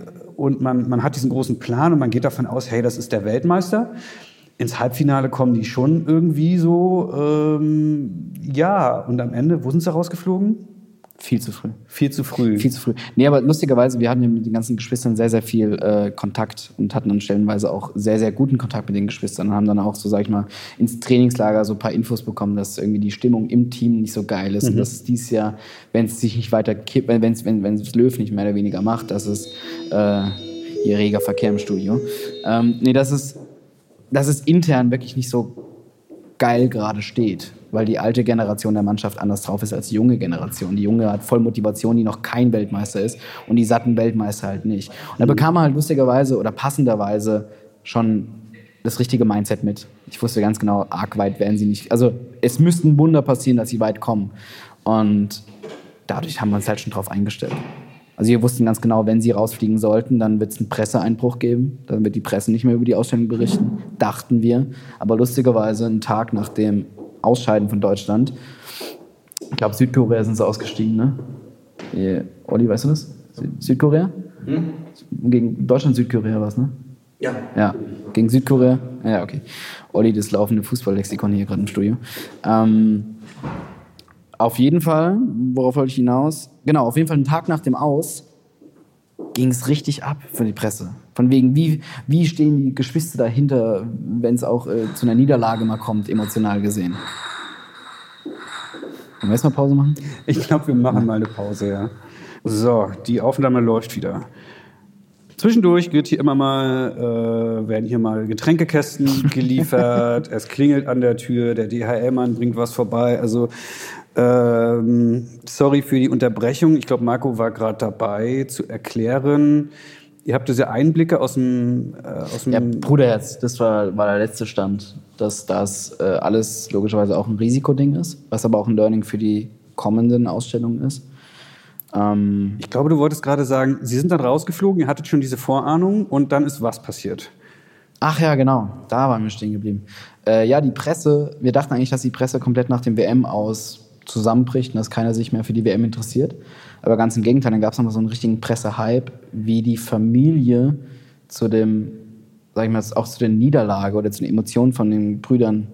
und man, man hat diesen großen Plan und man geht davon aus, hey, das ist der Weltmeister ins Halbfinale kommen die schon irgendwie so. Ähm, ja, und am Ende, wo sind sie rausgeflogen? Viel zu früh. Viel zu früh. Viel zu früh. Nee, aber lustigerweise, wir hatten ja mit den ganzen Geschwistern sehr, sehr viel äh, Kontakt und hatten dann stellenweise auch sehr, sehr guten Kontakt mit den Geschwistern und haben dann auch so, sag ich mal, ins Trainingslager so ein paar Infos bekommen, dass irgendwie die Stimmung im Team nicht so geil ist mhm. und dass es dieses Jahr, wenn es sich nicht weiter kippt, wenn es wenn, wenn Löw nicht mehr oder weniger macht, dass es äh, hier reger Verkehr im Studio. Ähm, nee, dass es dass es intern wirklich nicht so geil gerade steht, weil die alte Generation der Mannschaft anders drauf ist als die junge Generation. Die junge hat voll Motivation, die noch kein Weltmeister ist und die satten Weltmeister halt nicht. Und da bekam man halt lustigerweise oder passenderweise schon das richtige Mindset mit. Ich wusste ganz genau, arg weit werden sie nicht. Also es müssten Wunder passieren, dass sie weit kommen. Und dadurch haben wir uns halt schon drauf eingestellt. Also wir wussten ganz genau, wenn sie rausfliegen sollten, dann wird es einen Presseeinbruch geben. Dann wird die Presse nicht mehr über die Ausstellung berichten, dachten wir. Aber lustigerweise, einen Tag nach dem Ausscheiden von Deutschland, ich glaube Südkorea sind sie ausgestiegen, ne? Die, Olli, weißt du das? Südkorea? Hm? Gegen Deutschland, Südkorea war es, ne? Ja. Ja, gegen Südkorea? Ja, okay. Olli, das laufende Fußballlexikon hier gerade im Studio. Ähm, auf jeden Fall, worauf wollte ich hinaus? Genau, auf jeden Fall einen Tag nach dem Aus ging es richtig ab für die Presse. Von wegen, wie, wie stehen die Geschwister dahinter, wenn es auch äh, zu einer Niederlage mal kommt, emotional gesehen. Wollen wir erstmal Pause machen? Ich glaube, wir machen mal eine Pause, ja. So, die Aufnahme läuft wieder. Zwischendurch wird hier immer mal, äh, werden hier mal Getränkekästen geliefert, es klingelt an der Tür, der DHL-Mann bringt was vorbei. Also ähm, sorry für die Unterbrechung. Ich glaube, Marco war gerade dabei zu erklären. Ihr habt diese Einblicke aus dem, äh, aus dem ja, Bruderherz, das war, war der letzte Stand, dass das äh, alles logischerweise auch ein Risikoding ist, was aber auch ein Learning für die kommenden Ausstellungen ist. Ähm ich glaube, du wolltest gerade sagen, Sie sind dann rausgeflogen, ihr hattet schon diese Vorahnung und dann ist was passiert? Ach ja, genau, da waren wir stehen geblieben. Äh, ja, die Presse, wir dachten eigentlich, dass die Presse komplett nach dem WM aus zusammenbricht und dass keiner sich mehr für die WM interessiert. Aber ganz im Gegenteil, dann gab es nochmal so einen richtigen Pressehype, wie die Familie zu dem, sag ich mal, auch zu der Niederlage oder zu den Emotionen von den Brüdern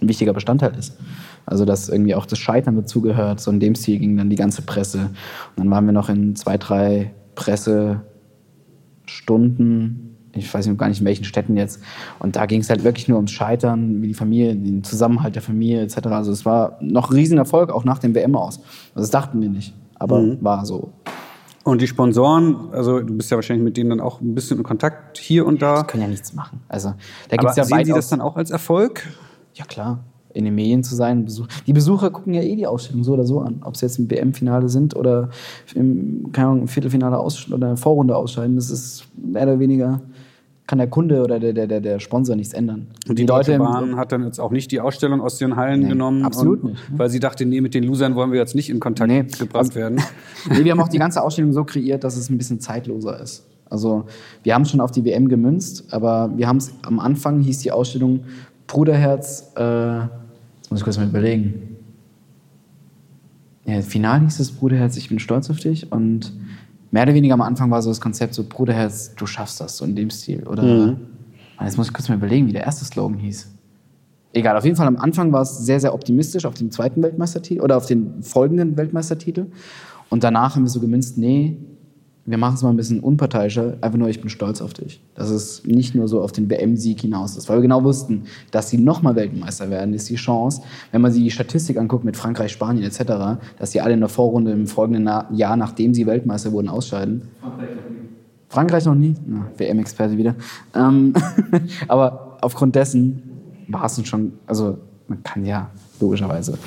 ein wichtiger Bestandteil ist. Also dass irgendwie auch das Scheitern dazugehört. So in dem Stil ging dann die ganze Presse. Und dann waren wir noch in zwei, drei Pressestunden ich weiß gar nicht in welchen Städten jetzt. Und da ging es halt wirklich nur ums Scheitern, wie die Familie, den Zusammenhalt der Familie etc. Also es war noch ein Riesenerfolg, auch nach dem WM aus. Also das dachten wir nicht, aber mhm. war so. Und die Sponsoren, also du bist ja wahrscheinlich mit denen dann auch ein bisschen in Kontakt hier und da. Die können ja nichts machen. Also da gibt's aber ja sehen Sie das dann auch als Erfolg? Ja klar. in den Medien zu sein. Die Besucher gucken ja eh die Ausstellung so oder so an. Ob sie jetzt im WM-Finale sind oder im, keine Ahnung, im Viertelfinale aus oder Vorrunde ausscheiden. Das ist mehr oder weniger kann der Kunde oder der, der, der Sponsor nichts ändern. Und die, die Deutsche Bahn hat dann jetzt auch nicht die Ausstellung aus den Hallen nee, genommen. Absolut und, nicht. Ne? Weil sie dachte, nee, mit den Losern wollen wir jetzt nicht in Kontakt nee, gebracht also, werden. nee, wir haben auch die ganze Ausstellung so kreiert, dass es ein bisschen zeitloser ist. Also wir haben schon auf die WM gemünzt, aber wir haben es am Anfang hieß die Ausstellung Bruderherz, äh, jetzt muss ich kurz mal überlegen. Ja, final hieß es Bruderherz, ich bin stolz auf dich und mehr oder weniger am Anfang war so das Konzept so, Bruderherz, du schaffst das, so in dem Stil. Oder mhm. jetzt muss ich kurz mal überlegen, wie der erste Slogan hieß. Egal, auf jeden Fall am Anfang war es sehr, sehr optimistisch auf den zweiten Weltmeistertitel oder auf den folgenden Weltmeistertitel. Und danach haben wir so gemünzt, nee, wir machen es mal ein bisschen unparteiischer, einfach nur, ich bin stolz auf dich. Dass es nicht nur so auf den WM-Sieg hinaus ist, weil wir genau wussten, dass sie nochmal Weltmeister werden, ist die Chance, wenn man sich die Statistik anguckt mit Frankreich, Spanien etc., dass die alle in der Vorrunde im folgenden Jahr, nachdem sie Weltmeister wurden, ausscheiden. Frankreich noch nie? WM-Experte wieder. Ähm, aber aufgrund dessen war es schon, also man kann ja logischerweise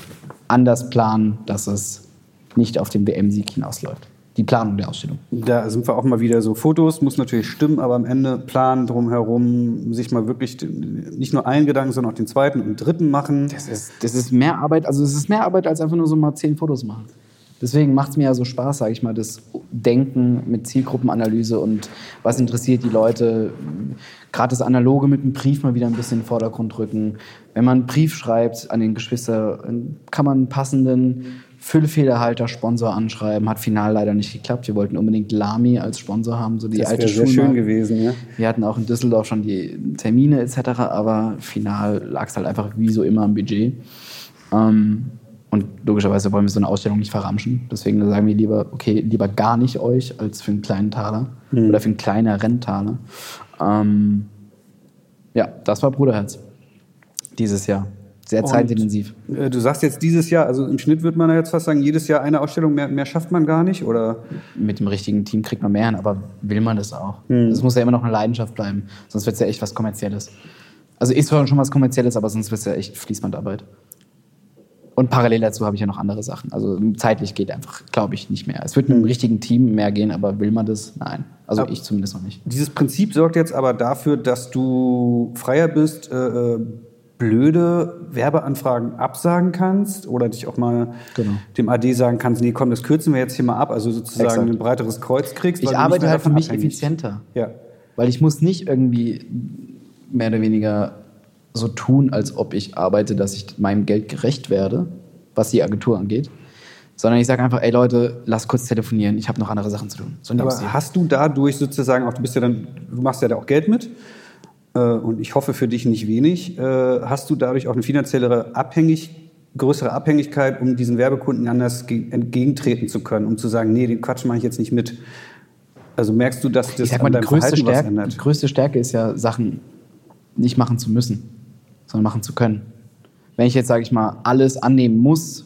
anders planen, dass es nicht auf den WM-Sieg hinausläuft die Planung der Ausstellung. Da sind wir auch mal wieder so Fotos, muss natürlich stimmen, aber am Ende planen drumherum, sich mal wirklich nicht nur einen Gedanken, sondern auch den zweiten und dritten machen. Das ist, das ist mehr Arbeit, also es ist mehr Arbeit als einfach nur so mal zehn Fotos machen. Deswegen macht es mir ja so Spaß, sage ich mal, das Denken mit Zielgruppenanalyse und was interessiert die Leute. Gerade das Analoge mit dem Brief mal wieder ein bisschen in den Vordergrund rücken. Wenn man einen Brief schreibt an den Geschwister, kann man einen passenden Füllfederhalter Sponsor anschreiben. Hat final leider nicht geklappt. Wir wollten unbedingt Lamy als Sponsor haben, so die das alte sehr schön gewesen, ja. Wir hatten auch in Düsseldorf schon die Termine etc., aber final lag es halt einfach wie so immer am Budget. Ähm, und logischerweise wollen wir so eine Ausstellung nicht verramschen. Deswegen sagen wir lieber, okay, lieber gar nicht euch als für einen kleinen Taler mhm. oder für einen kleinen Renntaler. Ähm, ja, das war Bruderherz dieses Jahr. Sehr zeitintensiv. Und, äh, du sagst jetzt dieses Jahr, also im Schnitt würde man ja jetzt fast sagen, jedes Jahr eine Ausstellung, mehr, mehr schafft man gar nicht, oder? Mit dem richtigen Team kriegt man mehr hin, aber will man das auch? Hm. Das muss ja immer noch eine Leidenschaft bleiben, sonst wird es ja echt was Kommerzielles. Also ist schon was Kommerzielles, aber sonst wird es ja echt Fließbandarbeit. Und parallel dazu habe ich ja noch andere Sachen. Also zeitlich geht einfach, glaube ich, nicht mehr. Es wird mit einem richtigen Team mehr gehen, aber will man das? Nein. Also aber ich zumindest noch nicht. Dieses Prinzip sorgt jetzt aber dafür, dass du freier bist, äh, äh blöde Werbeanfragen absagen kannst oder dich auch mal genau. dem AD sagen kannst, nee, komm, das kürzen wir jetzt hier mal ab, also sozusagen Exakt. ein breiteres Kreuz kriegst. Ich arbeite halt für mich abhängig. effizienter. Ja. Weil ich muss nicht irgendwie mehr oder weniger so tun, als ob ich arbeite, dass ich meinem Geld gerecht werde, was die Agentur angeht. Sondern ich sage einfach, ey Leute, lass kurz telefonieren, ich habe noch andere Sachen zu tun. So Aber hast du dadurch sozusagen auch, du bist ja dann, du machst ja da auch Geld mit, äh, und ich hoffe für dich nicht wenig, äh, hast du dadurch auch eine finanziellere Abhängigkeit, größere Abhängigkeit, um diesen Werbekunden anders entgegentreten zu können, um zu sagen, nee, den Quatsch mache ich jetzt nicht mit. Also merkst du, dass das mal, an deinem Verhalten Stärke, was ändert? Die größte Stärke ist ja, Sachen nicht machen zu müssen, sondern machen zu können. Wenn ich jetzt, sage ich mal, alles annehmen muss,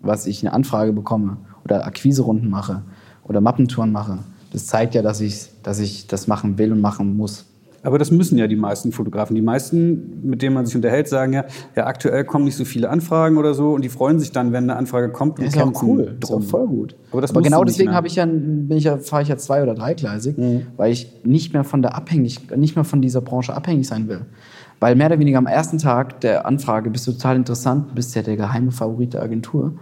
was ich eine Anfrage bekomme oder Akquiserunden mache oder Mappentouren mache, das zeigt ja, dass ich, dass ich das machen will und machen muss. Aber das müssen ja die meisten Fotografen. Die meisten, mit denen man sich unterhält, sagen ja, ja, aktuell kommen nicht so viele Anfragen oder so und die freuen sich dann, wenn eine Anfrage kommt. Und ist auch cool. Das ist auch voll gut. Aber, Aber genau deswegen habe ich ja, bin ich ja, fahre ich ja zwei- oder dreigleisig, mhm. weil ich nicht mehr von der abhängig, nicht mehr von dieser Branche abhängig sein will. Weil mehr oder weniger am ersten Tag der Anfrage bist du total interessant, bist ja der geheime Favorit der Agentur.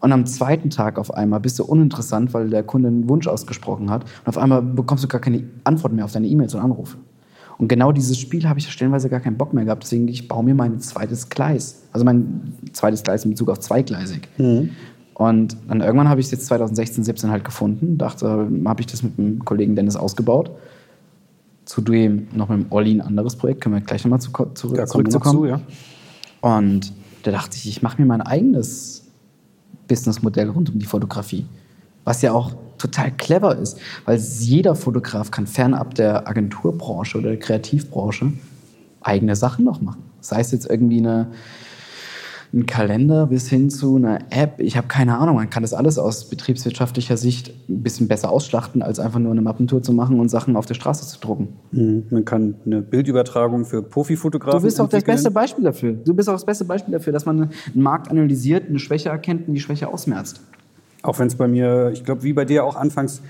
Und am zweiten Tag auf einmal bist du uninteressant, weil der Kunde einen Wunsch ausgesprochen hat. Und auf einmal bekommst du gar keine Antwort mehr auf deine E-Mails und Anrufe. Und genau dieses Spiel habe ich stellenweise gar keinen Bock mehr gehabt. Deswegen, ich baue mir mein zweites Gleis. Also mein zweites Gleis in Bezug auf zweigleisig. Mhm. Und dann irgendwann habe ich es jetzt 2016, 17 halt gefunden. Dachte, habe ich das mit dem Kollegen Dennis ausgebaut. Zudem noch mit dem Olli ein anderes Projekt. Können wir gleich nochmal zu, zu, ja, zurückzukommen. Zu, ja. Und da dachte ich, ich mache mir mein eigenes Businessmodell rund um die Fotografie. Was ja auch total clever ist, weil jeder Fotograf kann fernab der Agenturbranche oder der Kreativbranche eigene Sachen noch machen. Sei es jetzt irgendwie eine, ein Kalender bis hin zu einer App. Ich habe keine Ahnung, man kann das alles aus betriebswirtschaftlicher Sicht ein bisschen besser ausschlachten, als einfach nur eine Mappentour zu machen und Sachen auf der Straße zu drucken. Mhm. Man kann eine Bildübertragung für Profifotografen Du bist auch das beste Beispiel dafür. Du bist auch das beste Beispiel dafür, dass man einen Markt analysiert, eine Schwäche erkennt und die Schwäche ausmerzt. Auch wenn es bei mir, ich glaube, wie bei dir auch anfangs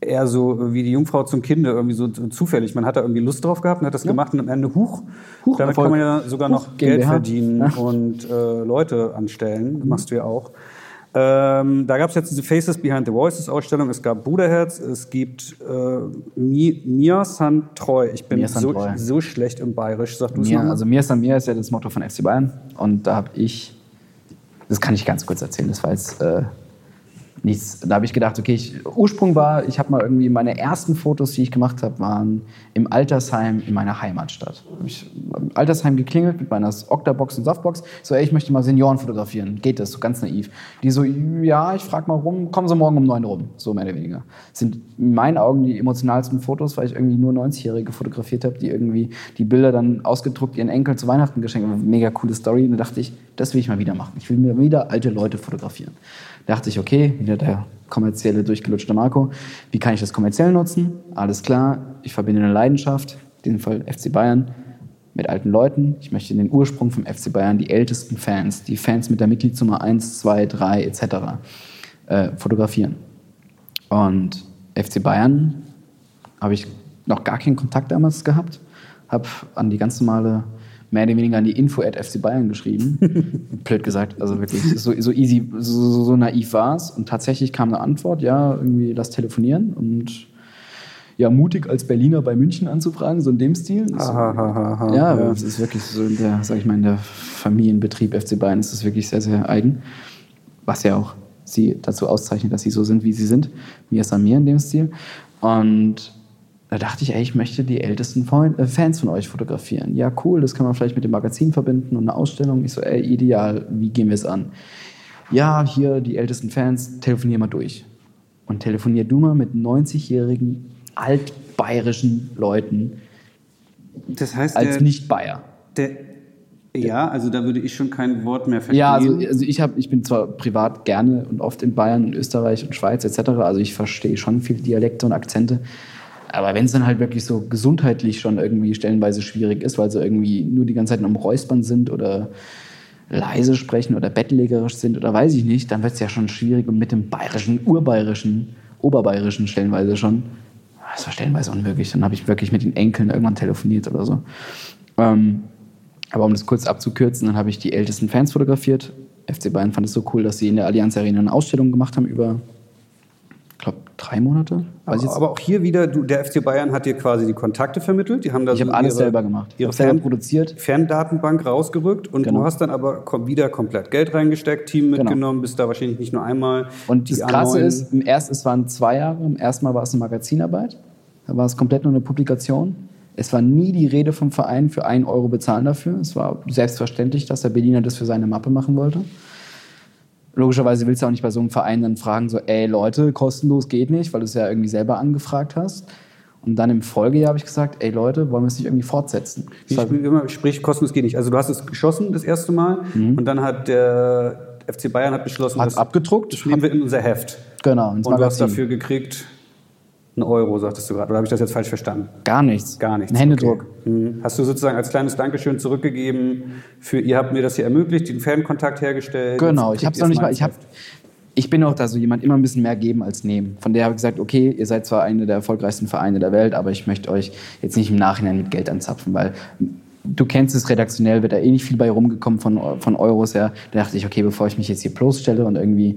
eher so wie die Jungfrau zum Kinde, irgendwie so zufällig. Man hat da irgendwie Lust drauf gehabt und hat das gemacht und am Ende, huch, Huch, damit Erfolg. kann man ja sogar Huch, noch Geld GmbH. verdienen Ja. und äh, Leute anstellen. Machst du ja auch. Ähm, da gab es jetzt diese Faces Behind the Voices Ausstellung. Es gab Bruderherz, es gibt äh, Mi Mia San Treu. Ich bin Mia San so, Treu. so schlecht im Bayerisch. Sag du es also mir ist an mir ist ja das Motto von FC Bayern und da habe ich, das kann ich ganz kurz erzählen, das war jetzt äh, nichts, da habe ich gedacht, okay, ich, Ursprung war, ich habe mal irgendwie meine ersten Fotos, die ich gemacht habe, waren im Altersheim in meiner Heimatstadt. Hab ich im Altersheim geklingelt mit meiner Octabox und Softbox, so, ey, ich möchte mal Senioren fotografieren, geht das, so ganz naiv. Die so, ja, ich frage mal rum, kommen Sie morgen um neun rum, so mehr oder weniger. Sind in meinen Augen die emotionalsten Fotos, weil ich irgendwie nur 90-Jährige fotografiert habe, die irgendwie die Bilder dann ausgedruckt ihren Enkeln zu Weihnachten geschenkt haben. Mega coole Story. Und da dachte ich, das will ich mal wieder machen. Ich will mir wieder alte Leute fotografieren. Da dachte ich, okay, wieder der kommerzielle, durchgelutschte Marco. Wie kann ich das kommerziell nutzen? Alles klar, ich verbinde eine Leidenschaft, in diesem Fall FC Bayern, mit alten Leuten. Ich möchte den Ursprung vom FC Bayern, die ältesten Fans, die Fans mit der Mitgliedsnummer 1, 2, 3 etc. Äh, fotografieren. Und FC Bayern habe ich noch gar keinen Kontakt damals gehabt. Habe an die ganz normale, mehr oder weniger an die Info at FC Bayern geschrieben. Blöd gesagt, also wirklich so, so easy, so, so, naiv war es. Und tatsächlich kam eine Antwort, ja, irgendwie lass telefonieren. Und ja, mutig als Berliner bei München anzufragen, so in dem Stil. Das- Ha, ha, ha, ha. ja, aber es ist wirklich so in der, sag ich mal, in der Familienbetrieb FC Bayern ist es wirklich sehr, sehr eigen. Was ja auch sie dazu auszeichnet, dass sie so sind, wie sie sind. Mir ist an mir in dem Stil. Und da dachte ich, ey, ich möchte die ältesten äh, Fans von euch fotografieren. Ja, cool, das kann man vielleicht mit dem Magazin verbinden und eine Ausstellung. Ich so, ey, ideal, wie gehen wir es an? Ja, hier die ältesten Fans, telefonier mal durch. Und telefonier du mal mit 90-jährigen altbayerischen Leuten Das heißt, als Nicht-Bayer. ja, also da würde ich schon kein Wort mehr verstehen. Ja, also, also ich, hab, ich bin zwar privat gerne und oft in Bayern und Österreich und Schweiz etc., also ich verstehe schon viele Dialekte und Akzente. Aber wenn es dann halt wirklich so gesundheitlich schon irgendwie stellenweise schwierig ist, weil sie irgendwie nur die ganze Zeit am Räuspern sind oder leise sprechen oder bettlägerisch sind oder weiß ich nicht, dann wird es ja schon schwierig und mit dem bayerischen, urbayerischen, oberbayerischen stellenweise schon. Das war stellenweise unmöglich. Dann habe ich wirklich mit den Enkeln irgendwann telefoniert oder so. Ähm, aber um das kurz abzukürzen, dann habe ich die ältesten Fans fotografiert. FC Bayern fand es so cool, dass sie in der Allianz Arena eine Ausstellung gemacht haben über, glaube, drei Monate. Ich jetzt Aber auch hier wieder, du, der FC Bayern hat dir quasi die Kontakte vermittelt. Die haben da Ich so habe alles ihre- selber gemacht. Ihre selber Fan produziert. Ferndatenbank rausgerückt und Genau. du hast dann aber wieder komplett Geld reingesteckt, Team mitgenommen, bist da wahrscheinlich nicht nur einmal. Und das die Krasse A9 ist, im ersten, es waren zwei Jahre. Im ersten Mal war es eine Magazinarbeit. Da war es komplett nur eine Publikation. Es war nie die Rede vom Verein für einen Euro bezahlen dafür. Es war selbstverständlich, dass der Berliner das für seine Mappe machen wollte. Logischerweise willst du auch nicht bei so einem Verein dann fragen, so, ey Leute, kostenlos geht nicht, weil du es ja irgendwie selber angefragt hast. Und dann im Folgejahr habe ich gesagt, ey Leute, wollen wir es nicht irgendwie fortsetzen? Sp- immer, sprich, kostenlos geht nicht. Also du hast es geschossen das erste Mal und dann hat der FC Bayern hat beschlossen, Mhm. Hat das, abgedruckt, das nehmen wir in unser Heft. Genau, Und du hast Magazin. dafür gekriegt einen Euro, sagtest du gerade. Oder habe ich das jetzt falsch verstanden? Gar nichts. Gar nichts. Ein Händedruck. Okay. Mhm. Hast du sozusagen als kleines Dankeschön zurückgegeben für, ihr habt mir das hier ermöglicht, den Fankontakt hergestellt. Genau, ich habe es noch nicht mal. Ich, hab, ich bin auch da so jemand, immer ein bisschen mehr geben als nehmen. Von der habe ich gesagt, okay, ihr seid zwar einer der erfolgreichsten Vereine der Welt, aber ich möchte euch jetzt nicht im Nachhinein mit Geld anzapfen, weil du kennst es redaktionell, wird da eh nicht viel bei rumgekommen von, von Euros her. Da dachte ich, okay, bevor ich mich jetzt hier bloßstelle und irgendwie.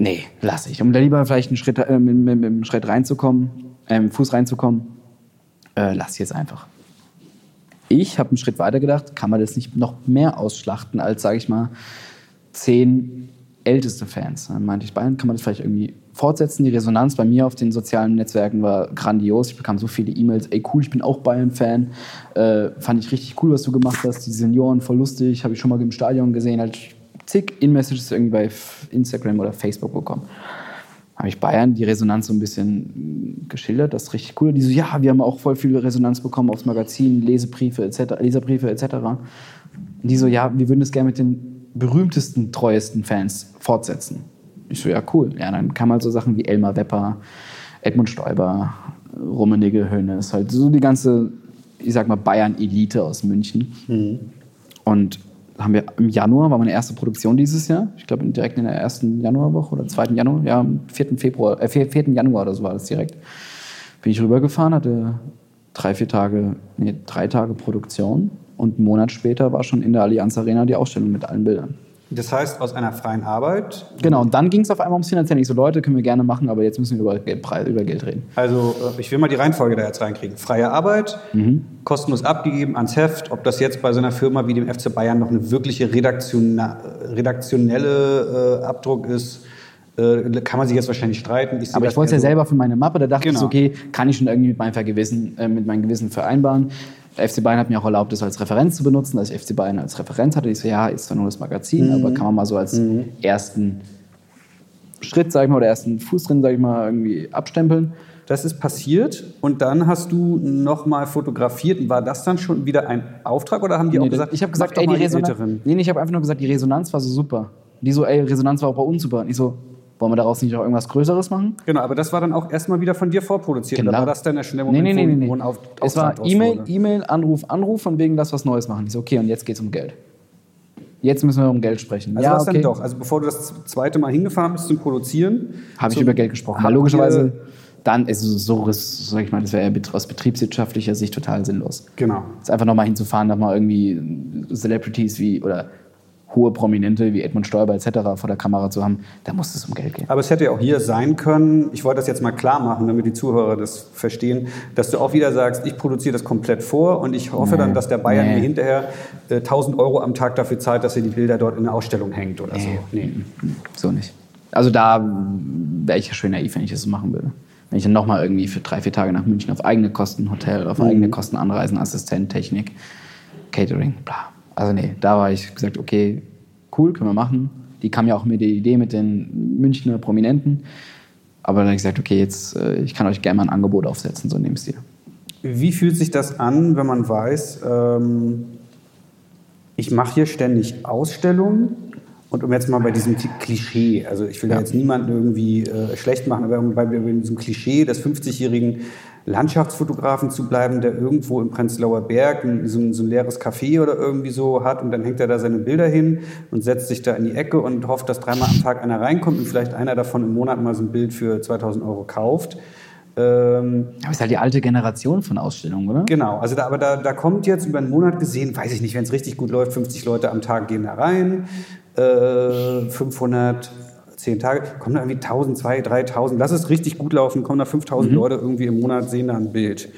Nee, lasse ich. Um da lieber vielleicht einen Schritt, äh, mit, mit, mit einem Schritt reinzukommen, äh, mit Fuß reinzukommen, äh, lass ich jetzt einfach. Ich habe einen Schritt weiter gedacht, kann man das nicht noch mehr ausschlachten als, sage ich mal, zehn älteste Fans. Dann meinte ich, Bayern kann man das vielleicht irgendwie fortsetzen. Die Resonanz bei mir auf den sozialen Netzwerken war grandios. Ich bekam so viele E-Mails, ey cool, ich bin auch Bayern-Fan. Äh, fand ich richtig cool, was du gemacht hast. Die Senioren, voll lustig, habe ich schon mal im Stadion gesehen. Halt zig In-Messages irgendwie bei Instagram oder Facebook bekommen. Habe ich Bayern die Resonanz so ein bisschen mh, geschildert, das ist richtig cool. Die so, ja, wir haben auch voll viel Resonanz bekommen aufs Magazin, Lesebriefe etc., Leserbriefe etc. Und die so, ja, wir würden das gerne mit den berühmtesten, treuesten Fans fortsetzen. Ich so, ja, cool. Ja, dann kamen halt so Sachen wie Elmar Wepper, Edmund Stoiber, Rummenigge, Hoeneß, halt so die ganze, ich sag mal, Bayern-Elite aus München. Und haben wir im Januar, war meine erste Produktion dieses Jahr. Ich glaube, direkt in der ersten Januarwoche oder zweiten Januar, ja, am 4. Februar, äh, 4. Januar oder so war das direkt. Bin ich rübergefahren, hatte drei, vier Tage, nee, drei Tage Produktion und einen Monat später war schon in der Allianz Arena die Ausstellung mit allen Bildern. Das heißt, aus einer freien Arbeit, Genau, und dann ging es auf einmal ums Finanzielle. Ich so, Leute, können wir gerne machen, aber jetzt müssen wir über Geld, über Geld reden. also äh, ich will mal die Reihenfolge da jetzt reinkriegen. Freie Arbeit, kostenlos abgegeben ans Heft, ob das jetzt bei so einer Firma wie dem FC Bayern noch eine wirkliche redaktiona redaktionelle äh, Abdruck ist, äh, kann man sich jetzt wahrscheinlich streiten. sehe Aber ich wollte es ja so- selber für meine Mappe, da dachte ich, Genau. so, okay, kann ich schon irgendwie mit meinem, Vergewissen, äh, mit meinem Gewissen vereinbaren. Der FC Bayern hat mir auch erlaubt, das als Referenz zu benutzen, dass ich FC Bayern als Referenz hatte. Ich so, ja, ist zwar nur das Magazin, Mhm. aber kann man mal so als ersten Schritt, sag ich mal, oder ersten Fuß drin, sag ich mal, irgendwie abstempeln. Das ist passiert und dann hast du nochmal fotografiert. War das dann schon wieder ein Auftrag oder haben die auch Nee, gesagt, ich habe gesagt, ey, die Resonanz. Nee, nee, ich habe einfach nur gesagt, die Resonanz war so super. Die so, ey, Resonanz war auch bei uns super. Und ich so, wollen wir daraus nicht auch irgendwas Größeres machen? Genau, aber das war dann auch erstmal wieder von dir vorproduziert. Oder war das dann der schnelle Moment, nee, nee, nee, wo nee. ein Auf Es war E-Mail? E-Mail, Anruf, Anruf, von wegen, wir was Neues machen. Ich so, okay, und jetzt geht's um Geld. Jetzt müssen wir um Geld sprechen. Also ja, was okay. dann doch? Also bevor du das zweite Mal hingefahren bist zum Produzieren, Habe ich über Geld gesprochen. Weil logischerweise, dann ist es so, sag ich mal, das wäre aus betriebswirtschaftlicher Sicht total sinnlos. Genau. Jetzt einfach nochmal hinzufahren, da mal irgendwie Celebrities wie oder hohe Prominente wie Edmund Stoiber etc. vor der Kamera zu haben, da muss es um Geld gehen. Aber es hätte ja auch hier sein können, ich wollte das jetzt mal klar machen, damit die Zuhörer das verstehen, dass du auch wieder sagst, ich produziere das komplett vor und ich hoffe dann, dass der Bayern Nee. mir hinterher äh, 1000 Euro am Tag dafür zahlt, dass er die Bilder dort in der Ausstellung hängt oder so. Nee. So nicht. Also da wäre ich ja schön naiv, wenn ich das so machen würde. Wenn ich dann nochmal irgendwie für drei, vier Tage nach München auf eigene Kosten Hotel, auf eigene Kosten Anreisen, Assistent, Technik, Catering, bla. Also nee, da war ich gesagt, okay, cool, können wir machen. Die kam ja auch mit der Idee mit den Münchner Prominenten. Aber dann habe ich gesagt, okay, jetzt, äh, ich kann euch gerne mal ein Angebot aufsetzen, so in dem Stil. Wie fühlt sich das an, wenn man weiß, ähm, ich mache hier ständig Ausstellungen und um jetzt mal bei diesem Klischee, also ich will da jetzt niemanden irgendwie äh, schlecht machen, aber um bei, bei diesem Klischee des 50-jährigen Landschaftsfotografen zu bleiben, der irgendwo im Prenzlauer Berg ein, so, ein, so ein leeres Café oder irgendwie so hat und dann hängt er da seine Bilder hin und setzt sich da in die Ecke und hofft, dass dreimal am Tag einer reinkommt und vielleicht einer davon im Monat mal so ein Bild für 2000 Euro kauft. Ähm, Aber es ist halt die alte Generation von Ausstellungen, oder? Genau, also da, aber da, da kommt jetzt über einen Monat gesehen, weiß ich nicht, wenn es richtig gut läuft, 50 Leute am Tag gehen da rein, äh, 500, 10 Tage, kommen da irgendwie 1000, 2000, 3000, lass es richtig gut laufen, kommen da 5000 Leute irgendwie im Monat, sehen da ein Bild.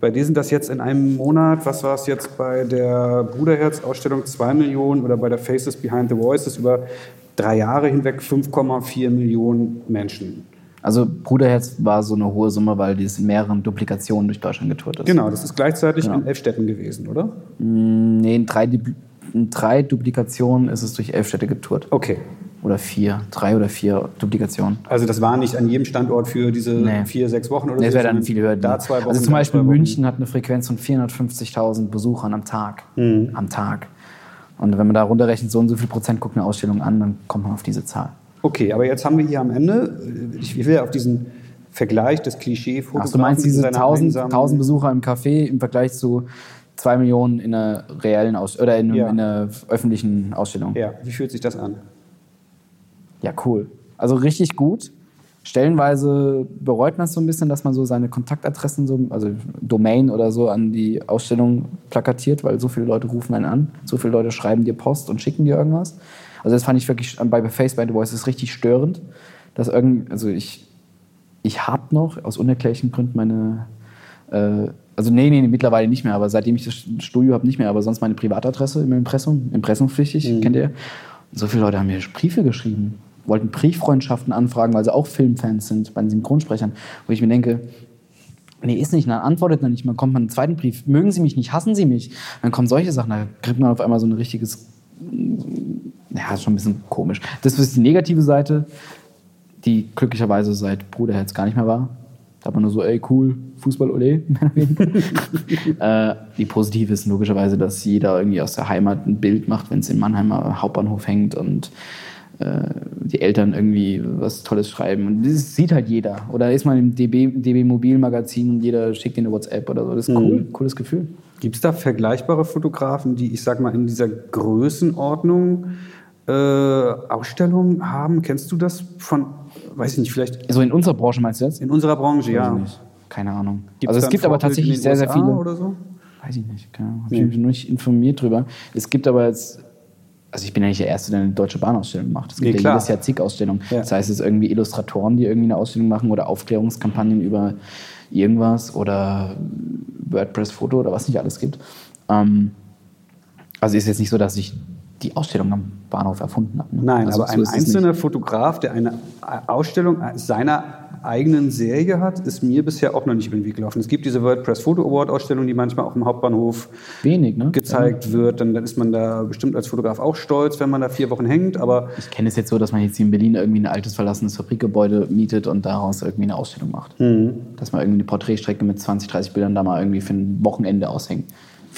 Bei dir sind das jetzt in einem Monat, was war es jetzt bei der Bruderherz-Ausstellung, 2 Millionen oder bei der Faces Behind the Voices über drei Jahre hinweg 5,4 Millionen Menschen. Also Bruderherz war so eine hohe Summe, weil das in mehreren Duplikationen durch Deutschland getourt ist. Genau, das ist gleichzeitig Genau. in elf Städten gewesen, oder? Nee, in drei, drei Duplikationen ist es durch elf Städte getourt. Okay. Oder vier, drei oder vier Duplikationen. Also das war nicht an jedem Standort für diese Nee. vier, sechs Wochen oder Nee, so. es wäre dann viel höher. Da zwei Wochen. also zum Beispiel. München hat eine Frequenz von 450.000 Besuchern am Tag. Mhm. Am Tag. Und wenn man da runterrechnet, so und so viel Prozent guckt eine Ausstellung an, dann kommt man auf diese Zahl. Okay, aber jetzt haben wir hier am Ende, ich will ja auf diesen Vergleich des klischee Ach, du meinst diese 1000, 1000 Besucher im Café im Vergleich zu 2 Millionen in einer reellen Aus oder in, Ja. in einer öffentlichen Ausstellung? Ja, wie fühlt sich das an? Ja, cool. Also richtig gut. Stellenweise bereut man es so ein bisschen, dass man so seine Kontaktadressen, so, also Domain oder so, an die Ausstellung plakatiert, weil so viele Leute rufen einen an, so viele Leute schreiben dir Post und schicken dir irgendwas. Also das fand ich wirklich bei Face by the Voice ist richtig störend, dass irgend, also ich, ich habe noch aus unerklärlichen Gründen meine, äh, also nee, nee, nee, mittlerweile nicht mehr, aber seitdem ich das Studio habe, nicht mehr, aber sonst meine Privatadresse im Impressum, impressumspflichtig, kennt ihr. Und so viele Leute haben mir Briefe geschrieben, wollten Brieffreundschaften anfragen, weil sie auch Filmfans sind bei den Synchronsprechern, wo ich mir denke, nee, ist nicht, dann antwortet man nicht, man kommt mal einen zweiten Brief, mögen Sie mich nicht, hassen Sie mich, dann kommen solche Sachen, da kriegt man auf einmal so ein richtiges, ja, ist schon ein bisschen komisch. Das ist die negative Seite, die glücklicherweise seit Bruderherz gar nicht mehr war. Da hat man nur so, ey, cool, Fußball, ole. äh, die positive ist logischerweise, dass jeder irgendwie aus der Heimat ein Bild macht, wenn es im Mannheimer Hauptbahnhof hängt und äh, die Eltern irgendwie was Tolles schreiben. Und das sieht halt jeder. Oder ist man im DB, DB Mobilmagazin und jeder schickt dir eine WhatsApp oder so. Das ist cool, cooles Gefühl. Gibt es da vergleichbare Fotografen, die, ich sag mal, in dieser Größenordnung äh, Ausstellungen haben? Kennst du das von, weiß ich nicht, vielleicht So in unserer Branche meinst du jetzt? in unserer Branche, ja. nicht. Keine Ahnung. Gibt's also es gibt aber Vorbild tatsächlich sehr, sehr viele. oder so? Weiß ich nicht, keine Ahnung. Hab ich mich noch nicht informiert drüber. Es gibt aber jetzt, also ich bin ja nicht der Erste, der eine deutsche Bahnausstellung macht. Es gibt Nee, ja jedes Jahr zig Ausstellungen. Ja. Das heißt, es ist irgendwie Illustratoren, die irgendwie eine Ausstellung machen oder Aufklärungskampagnen über irgendwas oder WordPress-Foto oder was nicht alles gibt. Ähm, also ist jetzt nicht so, dass ich die Ausstellung am Bahnhof erfunden habe. ne? Nein, also aber so ein nicht. einzelner Fotograf, der eine Ausstellung seiner eigenen Serie hat, ist mir bisher auch noch nicht über den Weg gelaufen. Es gibt diese WordPress Photo Award Ausstellung, die manchmal auch im Hauptbahnhof Wenig, ne? gezeigt wird. Dann, dann ist man da bestimmt als Fotograf auch stolz, wenn man da vier Wochen hängt. Aber Ich kenne es jetzt so, dass man jetzt hier in Berlin irgendwie ein altes verlassenes Fabrikgebäude mietet und daraus irgendwie eine Ausstellung macht. Mhm. Dass man irgendwie eine Porträtstrecke mit 20, 30 Bildern da mal irgendwie für ein Wochenende aushängt.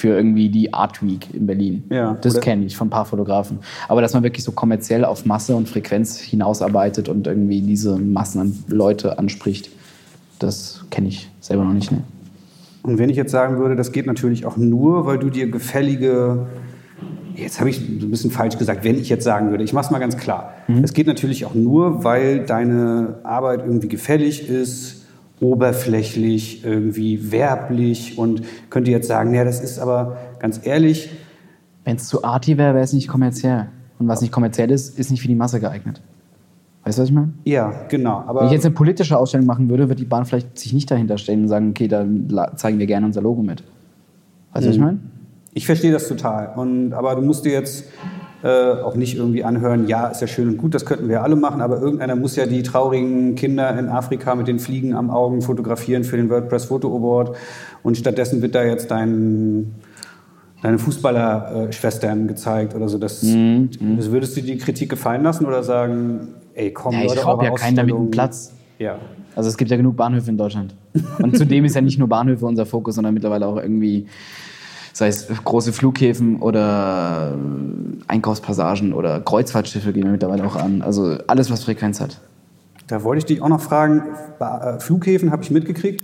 Für irgendwie die Art Week in Berlin. Ja, das kenne ich von ein paar Fotografen. Aber dass man wirklich so kommerziell auf Masse und Frequenz hinausarbeitet und irgendwie diese Massen an Leute anspricht, das kenne ich selber noch nicht. Ne? Und wenn ich jetzt sagen würde, das geht natürlich auch nur, weil du dir gefällige, jetzt habe ich ein bisschen falsch gesagt, wenn ich jetzt sagen würde, ich mache es mal ganz klar. Es geht natürlich auch nur, weil deine Arbeit irgendwie gefällig ist, oberflächlich, irgendwie werblich und könnte jetzt sagen, ja, das ist aber ganz ehrlich, Wenn es zu arty wäre, wäre es nicht kommerziell. Und was nicht kommerziell ist, ist nicht für die Masse geeignet. Weißt du, was ich meine? ja, genau. Aber Wenn ich jetzt eine politische Ausstellung machen würde, wird die Bahn vielleicht sich nicht dahinter stellen und sagen, okay, da zeigen wir gerne unser Logo mit. Weißt du, was ich meine? Ich verstehe das total. Und, aber du musst dir jetzt äh, auch nicht irgendwie anhören, ja, ist ja schön und gut, das könnten wir alle machen, aber irgendeiner muss ja die traurigen Kinder in Afrika mit den Fliegen am Augen fotografieren für den WordPress Photo Award. Und stattdessen wird da jetzt dein, deine Fußballer-Schwestern gezeigt oder so. Das, Mhm, das würdest du die Kritik gefallen lassen oder sagen, ey, komm, Ja, ich Leute, raub eure ja keinen damit einen Platz. Ja. Also es gibt ja genug Bahnhöfe in Deutschland. Und zudem ist ja nicht nur Bahnhöfe unser Fokus, sondern mittlerweile auch irgendwie, sei es große Flughäfen oder Einkaufspassagen oder Kreuzfahrtschiffe gehen wir mittlerweile auch an. Also alles, was Frequenz hat. Da wollte ich dich auch noch fragen, äh, Flughäfen habe ich mitgekriegt.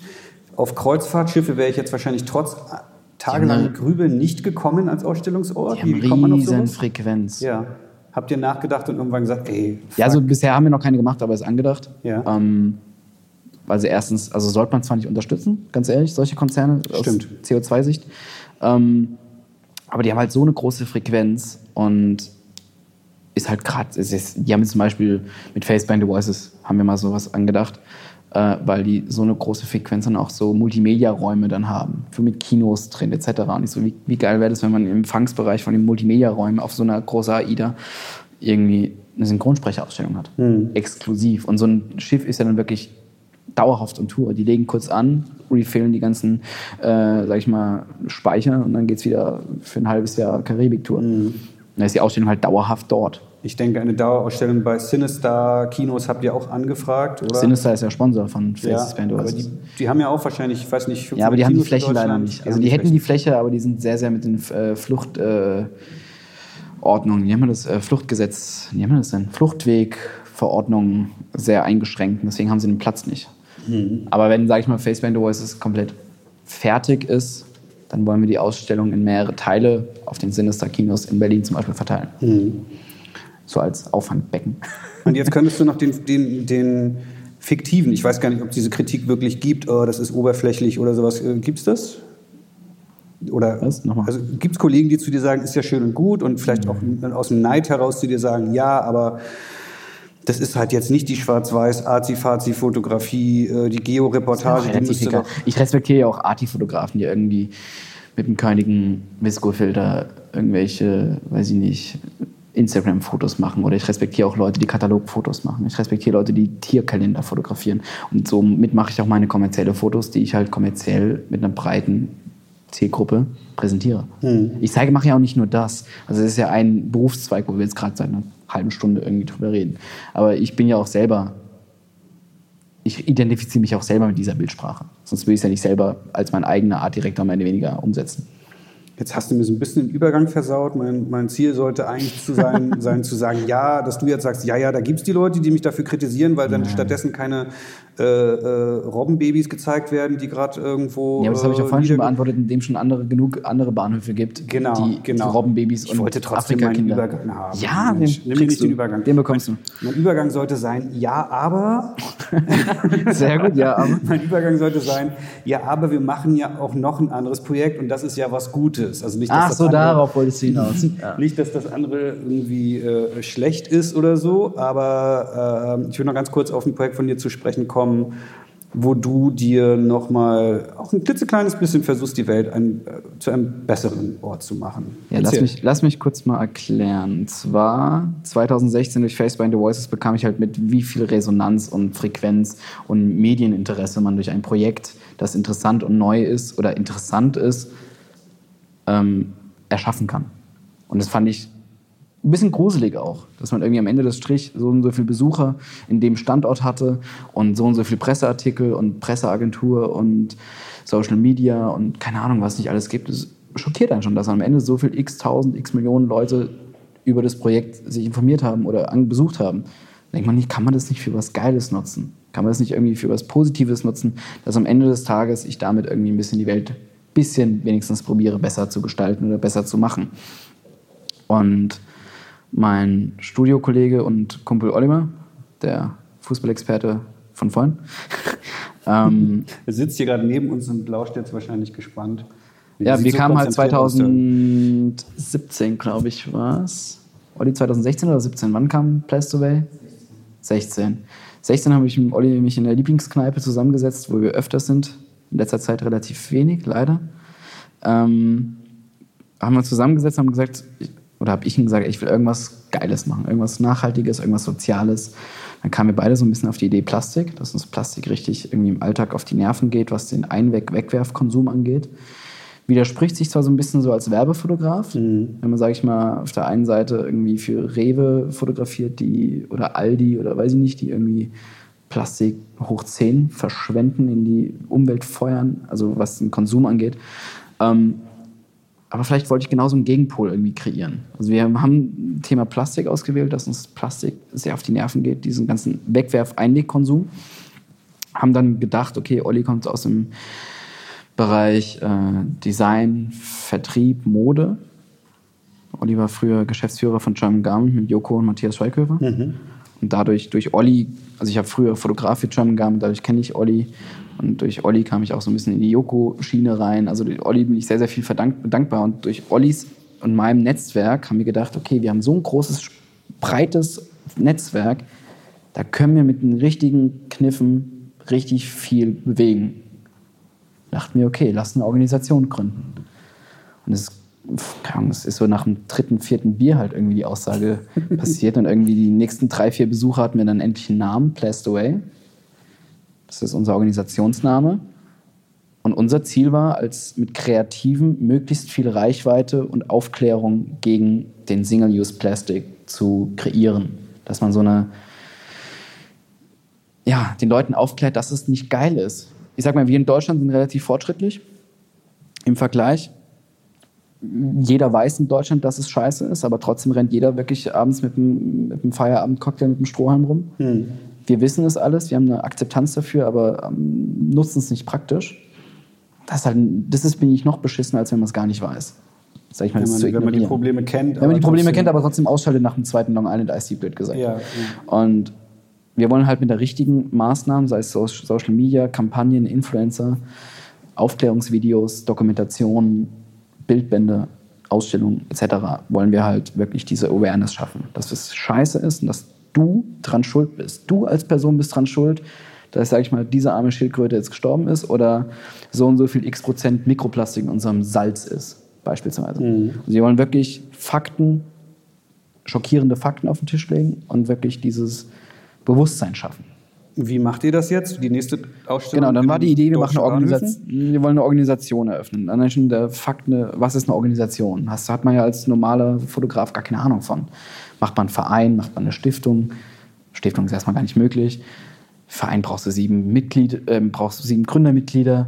Auf Kreuzfahrtschiffe wäre ich jetzt wahrscheinlich trotz äh, tagelangen Grübeln nicht gekommen als Ausstellungsort. Die haben Wie kommt man auf sowas? Frequenz. Ja. Habt ihr nachgedacht und irgendwann gesagt, ey, Ja, fuck. also bisher haben wir noch keine gemacht, aber ist angedacht. Ja. Ähm, sie erstens, also sollte man zwar nicht unterstützen, ganz ehrlich, solche Konzerne Stimmt. aus CO2-Sicht. Ähm, aber die haben halt so eine große Frequenz und ist halt gerade, die haben zum Beispiel mit Faceband Devices, haben wir mal sowas angedacht, äh, weil die so eine große Frequenz dann auch so Multimedia-Räume dann haben, für mit Kinos drin etc. Und ich so, wie, wie geil wäre das, wenn man im Empfangsbereich von den Multimedia-Räumen auf so einer großen AIDA irgendwie eine Synchronsprecherausstellung hat. Exklusiv. Und so ein Schiff ist ja dann wirklich dauerhaft on Tour. Die legen kurz an, refillen die ganzen, äh, sag ich mal, Speicher und dann geht's wieder für ein halbes Jahr Karibik-Tour. Dann ist die Ausstellung halt dauerhaft dort. ich denke, eine Dauerausstellung bei Sinister Kinos habt ihr auch angefragt, oder? Sinister ist ja Sponsor von ja, Faces Band aber die, die haben ja auch wahrscheinlich, ich weiß nicht, Ja, aber die haben die Kinos Fläche leider nicht. Also haben die hätten die Fläche. Aber die sind sehr, sehr mit den äh, Flucht... Äh, Ordnungen, wie haben wir das? Äh, Fluchtgesetz, wie haben wir das denn? Fluchtwegverordnungen sehr eingeschränkt. und Deswegen haben sie den Platz nicht. Aber wenn, sage ich mal, Faceband Oasis komplett fertig ist, dann wollen wir die Ausstellung in mehrere Teile auf den Sinister Kinos in Berlin zum Beispiel verteilen. So als Auffangbecken. Und jetzt könntest du noch den, den, den fiktiven, ich weiß gar nicht, ob es diese Kritik wirklich gibt, oh, das ist oberflächlich oder sowas. Äh, Gibt's das? Oder Was? Nochmal. also gibt es Kollegen, die zu dir sagen, ist ja schön und gut und vielleicht auch aus dem Neid heraus zu dir sagen, ja, aber das ist halt jetzt nicht die schwarz-weiß Azi-Fazi-Fotografie, äh, die Georeportage, die müsste Ich respektiere ja auch Arti-Fotografen, die irgendwie mit einem keinigen Visco-Filter irgendwelche, weiß ich nicht, Instagram-Fotos machen. Oder ich respektiere auch Leute, die Katalogfotos machen. Ich respektiere Leute, die Tierkalender fotografieren. Und somit mache ich auch meine kommerzielle Fotos, die ich halt kommerziell mit einer breiten Zielgruppe präsentiere. Ich zeige, mache ja auch nicht nur das. Also es ist ja ein Berufszweig, wo wir jetzt gerade einer halben Stunde irgendwie drüber reden. Aber ich bin ja auch selber ich identifiziere mich auch selber mit dieser Bildsprache. Sonst würde ich es ja nicht selber als meine eigene Art Direktor mehr oder weniger umsetzen. Jetzt hast du mir so ein bisschen den Übergang versaut. Mein, mein Ziel sollte eigentlich zu sein, sein, zu sagen, ja, dass du jetzt sagst, ja, ja, da gibt es die Leute, die mich dafür kritisieren, weil dann stattdessen keine äh, äh, Robbenbabys gezeigt werden, die gerade irgendwo. Ja, aber das habe ich ja äh, vorhin schon beantwortet, indem schon andere, genug andere Bahnhöfe gibt, Genau, die, genau. die Robbenbabys Ich und wollte trotzdem Afrika-Kinder. Übergang haben. Ja, Mensch, den nimm mir nicht kriegst den du. Übergang. Den bekommst du. Mein Übergang sollte sein, ja, aber. Sehr gut, ja, aber. Mein Übergang sollte sein, ja, aber wir machen ja auch noch ein anderes Projekt und das ist ja was Gutes. Also nicht, dass Ach das so, andere, darauf wolltest du hinaus. Ja. Nicht, dass das andere irgendwie äh, schlecht ist oder so, aber äh, ich will noch ganz kurz auf ein Projekt von dir zu sprechen kommen, wo du dir nochmal auch ein klitzekleines bisschen versuchst, die Welt ein, äh, zu einem besseren Ort zu machen. Ja, lass mich, lass mich kurz mal erklären. Und zwar 2016 durch Face Behind the Voices bekam ich halt mit, wie viel Resonanz und Frequenz und Medieninteresse man durch ein Projekt, das interessant und neu ist oder interessant ist, ähm, erschaffen kann. Und das fand ich ein bisschen gruselig auch, dass man irgendwie am Ende des Strich so und so viele Besucher in dem Standort hatte und so und so viele Presseartikel und Presseagentur und Social Media und keine Ahnung, was nicht alles gibt. Das schockiert einen schon, dass am Ende so viel x tausend, x Millionen Leute über das Projekt sich informiert haben oder besucht haben. Da denkt man nicht, kann man das nicht für was Geiles nutzen? Kann man das nicht irgendwie für was Positives nutzen, dass am Ende des Tages ich damit irgendwie ein bisschen die Welt, bisschen wenigstens probiere, besser zu gestalten oder besser zu machen? Und mein Studiokollege und Kumpel Oliver, der Fußballexperte von vorhin, ähm, Er sitzt hier gerade neben uns und lauscht jetzt wahrscheinlich gespannt. ja, wir so kamen halt konzentriert aus, der- 2017, glaube ich, war es. Olli 2016 oder 17? Wann kam Plastoway? 16. 16 habe ich mit Olli mich in der Lieblingskneipe zusammengesetzt, wo wir öfter sind. In letzter Zeit relativ wenig, leider. Ähm, haben wir uns zusammengesetzt und haben gesagt, ich- oder habe ich ihm gesagt, ich will irgendwas Geiles machen, irgendwas Nachhaltiges, irgendwas Soziales. Dann kamen wir beide so ein bisschen auf die Idee Plastik, dass uns Plastik richtig irgendwie im Alltag auf die Nerven geht, was den Einweg-Wegwerfkonsum angeht. Widerspricht sich zwar so ein bisschen so als Werbefotograf, wenn man, sage ich mal, auf der einen Seite irgendwie für Rewe fotografiert, die oder Aldi oder weiß ich nicht, die irgendwie Plastik hoch 10 verschwenden, in die Umwelt feuern, also was den Konsum angeht. Ähm, aber vielleicht wollte ich genauso einen Gegenpol irgendwie kreieren. Also wir haben Thema Plastik ausgewählt, dass uns Plastik sehr auf die Nerven geht, diesen ganzen Wegwerf-Einwegkonsum. Haben dann gedacht, okay, Olli kommt aus dem Bereich äh, Design, Vertrieb, Mode. Olli war früher Geschäftsführer von German Garment mit Joko und Matthias Schweighöfer. Und dadurch, durch Olli, also ich habe früher Fotograf für German Garment, dadurch kenne ich Olli. Und durch Olli kam ich auch so ein bisschen in die Joko-Schiene rein. Also durch Olli bin ich sehr, sehr viel dankbar. Und durch Ollis und meinem Netzwerk haben wir gedacht, okay, wir haben so ein großes, breites Netzwerk, da können wir mit den richtigen Kniffen richtig viel bewegen. Dachten wir, okay, lass eine Organisation gründen. Und es, es ist so nach dem dritten, vierten Bier halt irgendwie die Aussage passiert. Und irgendwie die nächsten drei, vier Besucher hatten wir dann endlich einen Namen, Placed Away. Das ist unser Organisationsname. Und unser Ziel war, als mit Kreativen möglichst viel Reichweite und Aufklärung gegen den Single-Use-Plastic zu kreieren. Dass man so eine, ja, den Leuten aufklärt, dass es nicht geil ist. Ich sag mal, wir in Deutschland sind relativ fortschrittlich im Vergleich. Jeder weiß in Deutschland, dass es scheiße ist, aber trotzdem rennt jeder wirklich abends mit einem, Feierabendcocktail mit einem Strohhalm rum. Wir wissen es alles, wir haben eine Akzeptanz dafür, aber ähm, nutzen es nicht praktisch. Das ist, halt, das ist, bin ich noch beschissen, als wenn man es gar nicht weiß. Mal, Wenn man, wenn man die. Probleme kennt. Wenn man die aber Probleme trotzdem- kennt, aber trotzdem ausschaltet nach dem zweiten Long Island Ice Tea, blöd gesagt. Ja, ja. Und wir wollen halt mit der richtigen Maßnahmen, sei es So- Social Media, Kampagnen, Influencer, Aufklärungsvideos, Dokumentationen, Bildbände, Ausstellungen etc., wollen wir halt wirklich diese Awareness schaffen, dass es scheiße ist und dass du dran schuld bist. Du als Person bist dran schuld, dass, sag ich mal, diese arme Schildkröte jetzt gestorben ist oder so und so viel x Prozent Mikroplastik in unserem Salz ist, beispielsweise. Also wir wollen wirklich Fakten, schockierende Fakten auf den Tisch legen und wirklich dieses Bewusstsein schaffen. Wie macht ihr das jetzt? Die nächste Ausstellung? Genau, dann war die Idee, wir, machen eine Organisation, wir wollen eine Organisation eröffnen. Dann ist schon der Fakt, eine, was ist eine Organisation? Das hat man ja als normaler Fotograf gar keine Ahnung von. Macht man einen Verein, macht man eine Stiftung? Stiftung ist erstmal gar nicht möglich. Verein brauchst du sieben Mitglied, äh, brauchst du sieben Gründermitglieder.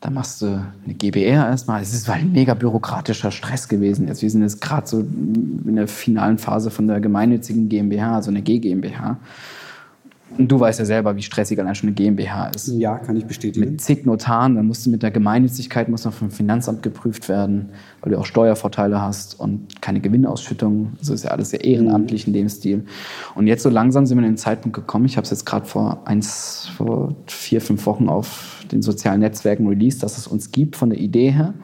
Dann machst du eine GBR erstmal. Es ist halt ein mega bürokratischer Stress gewesen. Jetzt, wir sind jetzt gerade so in der finalen Phase von der gemeinnützigen GmbH, also eine GmbH. Und du weißt ja selber, wie stressig allein schon eine GmbH ist. Ja, kann ich bestätigen. Mit zig Notaren, dann musst du mit der Gemeinnützigkeit muss noch vom Finanzamt geprüft werden, weil du auch Steuervorteile hast und keine Gewinnausschüttung. Also ist ja alles sehr ehrenamtlich in dem Stil. Und jetzt so langsam sind wir in den Zeitpunkt gekommen. Ich habe es jetzt gerade vor eins, vor vier, fünf Wochen auf den sozialen Netzwerken released, dass es uns gibt von der Idee her.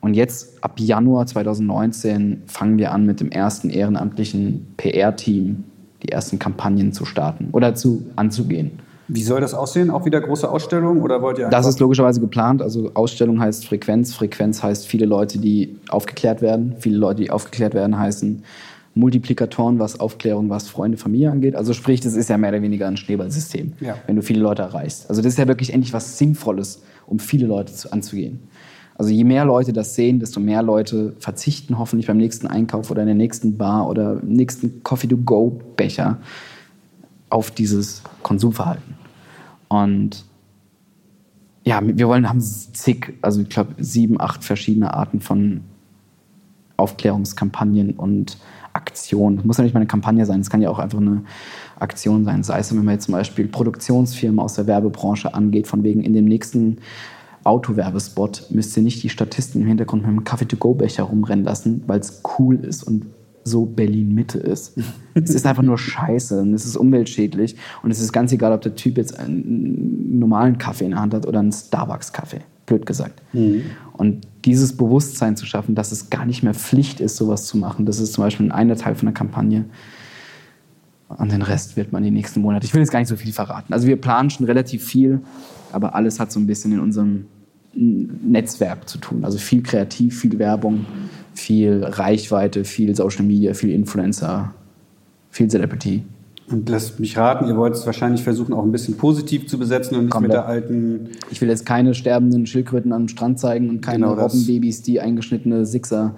Und jetzt ab Januar 2019 fangen wir an mit dem ersten ehrenamtlichen PR-Team die ersten Kampagnen zu starten oder zu anzugehen. Wie soll das aussehen? Auch wieder große Ausstellung oder wollt ihr Das ist logischerweise geplant. Also Ausstellung heißt Frequenz. Frequenz heißt viele Leute, die aufgeklärt werden. Viele Leute, die aufgeklärt werden, heißen Multiplikatoren, was Aufklärung, was Freunde, Familie angeht. Also sprich, das ist ja mehr oder weniger ein Schneeballsystem, Ja. wenn du viele Leute erreichst. Also das ist ja wirklich endlich was Sinnvolles, um viele Leute zu, anzugehen. Also je mehr Leute das sehen, desto mehr Leute verzichten hoffentlich beim nächsten Einkauf oder in der nächsten Bar oder im nächsten Coffee-to-go-Becher auf dieses Konsumverhalten. Und ja, wir wollen, haben zig, also ich glaube sieben, acht verschiedene Arten von Aufklärungskampagnen und Aktionen. Das muss ja nicht mal eine Kampagne sein, es kann ja auch einfach eine Aktion sein. Sei es, wenn man jetzt zum Beispiel Produktionsfirmen aus der Werbebranche angeht, von wegen in dem nächsten Autowerbespot müsst ihr nicht die Statisten im Hintergrund mit einem Kaffee-to-go-Becher rumrennen lassen, weil es cool ist und so Berlin-Mitte ist. es ist einfach nur scheiße und es ist umweltschädlich und es ist ganz egal, ob der Typ jetzt einen normalen Kaffee in der Hand hat oder einen Starbucks-Kaffee, blöd gesagt. Und dieses Bewusstsein zu schaffen, dass es gar nicht mehr Pflicht ist, sowas zu machen, das ist zum Beispiel ein einer Teil von der Kampagne. Und den Rest wird man die nächsten Monate. Ich will jetzt gar nicht so viel verraten. Also wir planen schon relativ viel, aber alles hat so ein bisschen in unserem Netzwerk zu tun. Also viel kreativ, viel Werbung, viel Reichweite, viel Social Media, viel Influencer, viel Celebrity. Und lasst mich raten, ihr wollt es wahrscheinlich versuchen, auch ein bisschen positiv zu besetzen und nicht Komplett. mit der alten. Ich will jetzt keine sterbenden Schildkröten am Strand zeigen und keine Genau. Robbenbabys, die eingeschnittene Sixer,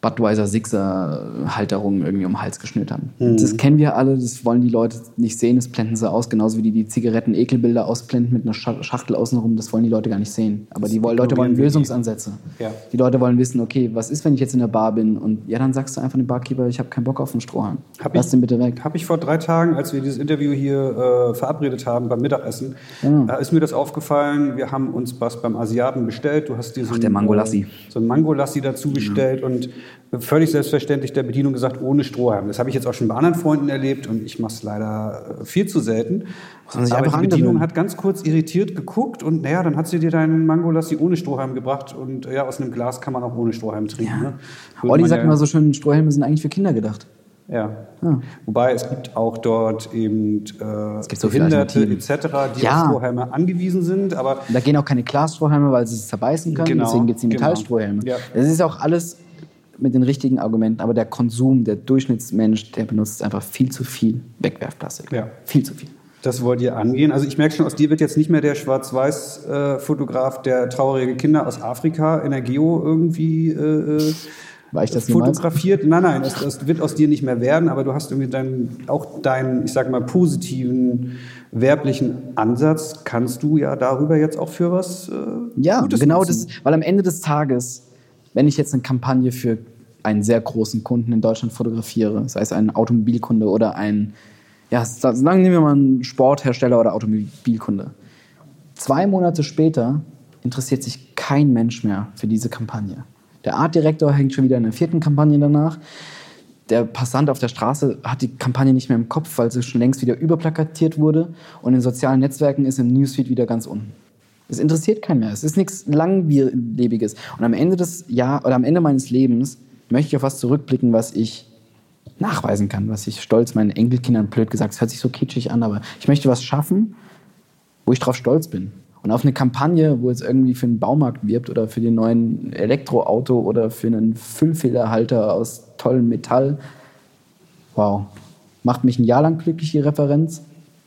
Budweiser Sixer Halterungen irgendwie um den Hals geschnürt haben. Mhm. Das kennen wir alle, das wollen die Leute nicht sehen, das blenden sie aus, genauso wie die die Zigaretten-Ekelbilder ausblenden mit einer Scha- Schachtel außenrum, das wollen die Leute gar nicht sehen. Aber die Leute wollen. Lösungsansätze. Ja. Die Leute wollen wissen, okay, was ist, wenn ich jetzt in der Bar bin und ja, dann sagst du einfach dem Barkeeper, ich habe keinen Bock auf einen Strohhalm. Hab Lass ich- den bitte weg. Habe ich vor drei Tagen, als wir dieses Interview hier äh, verabredet haben beim Mittagessen, Ja. da ist mir das aufgefallen. Wir haben uns was beim Asiaten bestellt. Du hast dir so Ach, der Mangolassi. Äh, so ein Mangolassi dazu bestellt und völlig selbstverständlich der Bedienung gesagt, ohne Strohhalm. Das habe ich jetzt auch schon bei anderen Freunden erlebt und ich mache es leider äh, viel zu selten. Sich Aber die Bedienung hat ganz kurz irritiert geguckt und naja, dann hat sie dir deinen Mangolassi ohne Strohhalm gebracht und ja, aus einem Glas kann man auch ohne Strohhalm trinken. Ne? Würde Olli sagt ja- immer so schön, Strohhelme sind eigentlich für Kinder gedacht. ja. Ja. Wobei es gibt auch dort eben äh, gibt so Behinderte etc., die Ja. auf Strohhalme angewiesen sind. Aber da gehen auch keine Glasstrohhalme, weil sie es zerbeißen können. Genau, Deswegen gibt es die genau. Metallstrohhalme. Ja. Das ist auch alles mit den richtigen Argumenten. Aber der Konsum, der Durchschnittsmensch, der benutzt einfach viel zu viel Wegwerfplastik. Ja. Viel zu viel. das wollt ihr angehen. Also ich merke schon, aus dir wird jetzt nicht mehr der Schwarz-Weiß-Fotograf, der traurige Kinder aus Afrika in der Geo irgendwie äh, äh, War ich das niemals? fotografiert. Nein, nein, das, das wird aus dir nicht mehr werden, aber du hast irgendwie deinen, auch deinen, ich sag mal, positiven werblichen Ansatz kannst du ja darüber jetzt auch für was äh, Ja, Gutes genau nutzen. das, weil am Ende des Tages, wenn ich jetzt eine Kampagne für einen sehr großen Kunden in Deutschland fotografiere, sei es ein Automobilkunde oder ein, ja, sagen wir mal einen Sporthersteller oder Automobilkunde, zwei Monate später interessiert sich kein Mensch mehr für diese Kampagne. Der Artdirektor hängt schon wieder in der vierten Kampagne danach. Der Passant auf der Straße hat die Kampagne nicht mehr im Kopf, weil sie schon längst wieder überplakatiert wurde. Und in sozialen Netzwerken ist im Newsfeed wieder ganz unten. Es interessiert keinen mehr. Es ist nichts Langlebiges. Und am Ende des Jahr oder am Ende meines Lebens möchte ich auf was zurückblicken, was ich nachweisen kann, was ich stolz meinen Enkelkindern blöd gesagt, es hört sich so kitschig an, aber ich möchte was schaffen, wo ich drauf stolz bin. Und auf eine Kampagne, wo es irgendwie für einen Baumarkt wirbt oder für den neuen Elektroauto oder für einen Füllfederhalter aus tollem Metall, wow, macht mich ein Jahr lang glücklich, die Referenz.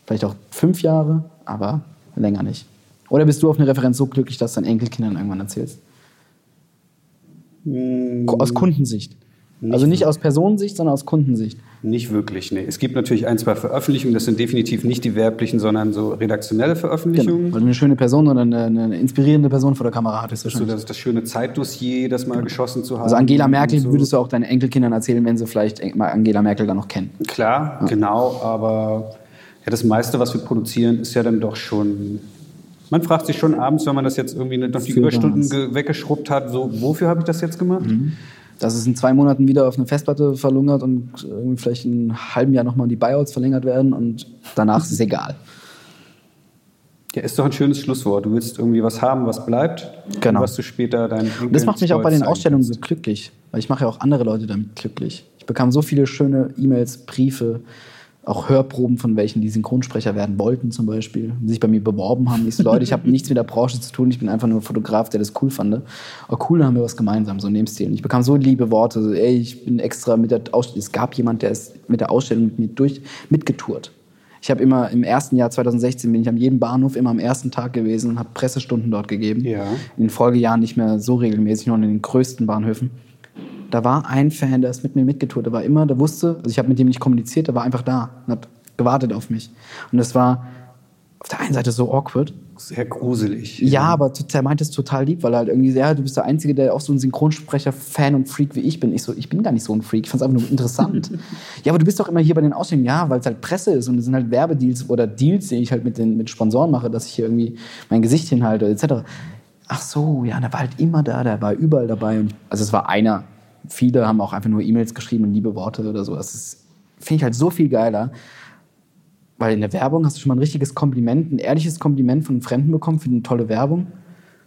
Vielleicht auch fünf Jahre, aber länger nicht. Oder bist du auf eine Referenz so glücklich, dass du deinen Enkelkindern irgendwann erzählst? Aus Kundensicht. Nicht also nicht aus Personensicht, sondern aus Kundensicht. Nicht wirklich, nee. Es gibt natürlich ein, zwei Veröffentlichungen, das sind definitiv nicht die werblichen, sondern so redaktionelle Veröffentlichungen. Genau. Weil du eine schöne Person oder eine, eine inspirierende Person vor der Kamera hattest. Das ist so das, das schöne Zeitdossier, das mal geschossen zu haben. Also Angela Merkel so. würdest du auch deinen Enkelkindern erzählen, wenn sie vielleicht mal Angela Merkel dann noch kennen. Klar, genau, aber ja, das meiste, was wir produzieren, ist ja dann doch schon. Man fragt sich schon abends, wenn man das jetzt irgendwie noch die Überstunden weggeschrubbt hat, so, wofür habe ich das jetzt gemacht? Dass es in zwei Monaten wieder auf eine Festplatte verlungert und irgendwie vielleicht in einem halben Jahr nochmal die Buyouts verlängert werden und danach ist es egal. Ja, ist doch ein schönes Schlusswort. Du willst irgendwie was haben, was bleibt, Genau. was du später deinen Und das macht mich auch bei den Ausstellungen so glücklich, weil ich mache ja auch andere Leute damit glücklich. Ich bekam so viele schöne E-Mails, Briefe, auch Hörproben von welchen, die Synchronsprecher werden wollten zum Beispiel, die sich bei mir beworben haben. Ich so, Leute, ich habe nichts mit der Branche zu tun, ich bin einfach nur ein Fotograf, der das cool fand. Aber cool, dann haben wir was gemeinsam, so in dem Stil. Und ich bekam so liebe Worte, so, ey, ich bin extra mit der Ausstellung, es gab jemand, der ist mit der Ausstellung mit mir durch, mitgetourt. Ich habe immer im ersten Jahr 2016 bin ich an jedem Bahnhof immer am ersten Tag gewesen und habe Pressestunden dort gegeben. Ja. In den Folgejahren nicht mehr so regelmäßig, nur in den größten Bahnhöfen. Da war ein Fan, der ist mit mir mitgetourt. Der war immer, der wusste, also ich habe mit dem nicht kommuniziert, der war einfach da und hat gewartet auf mich. Und das war auf der einen Seite so awkward. Sehr gruselig. Ja, aber er meinte es total lieb, weil er halt irgendwie, ja, du bist der Einzige, der auch so ein Synchronsprecher-Fan und Freak wie ich bin. Ich so, ich bin gar nicht so ein Freak, ich fand es einfach nur interessant. ja, aber du bist doch immer hier bei den Ausstellungen, ja, weil es halt Presse ist und es sind halt Werbedeals oder Deals, die ich halt mit den mit Sponsoren mache, dass ich hier irgendwie mein Gesicht hinhalte, etc. Ach so, ja, der war halt immer da, der war überall dabei. Und, also es war einer. Viele haben auch einfach nur E-Mails geschrieben und liebe Worte oder so. Das finde ich halt so viel geiler. Weil in der Werbung hast du schon mal ein richtiges Kompliment, ein ehrliches Kompliment von einem Fremden bekommen für eine tolle Werbung.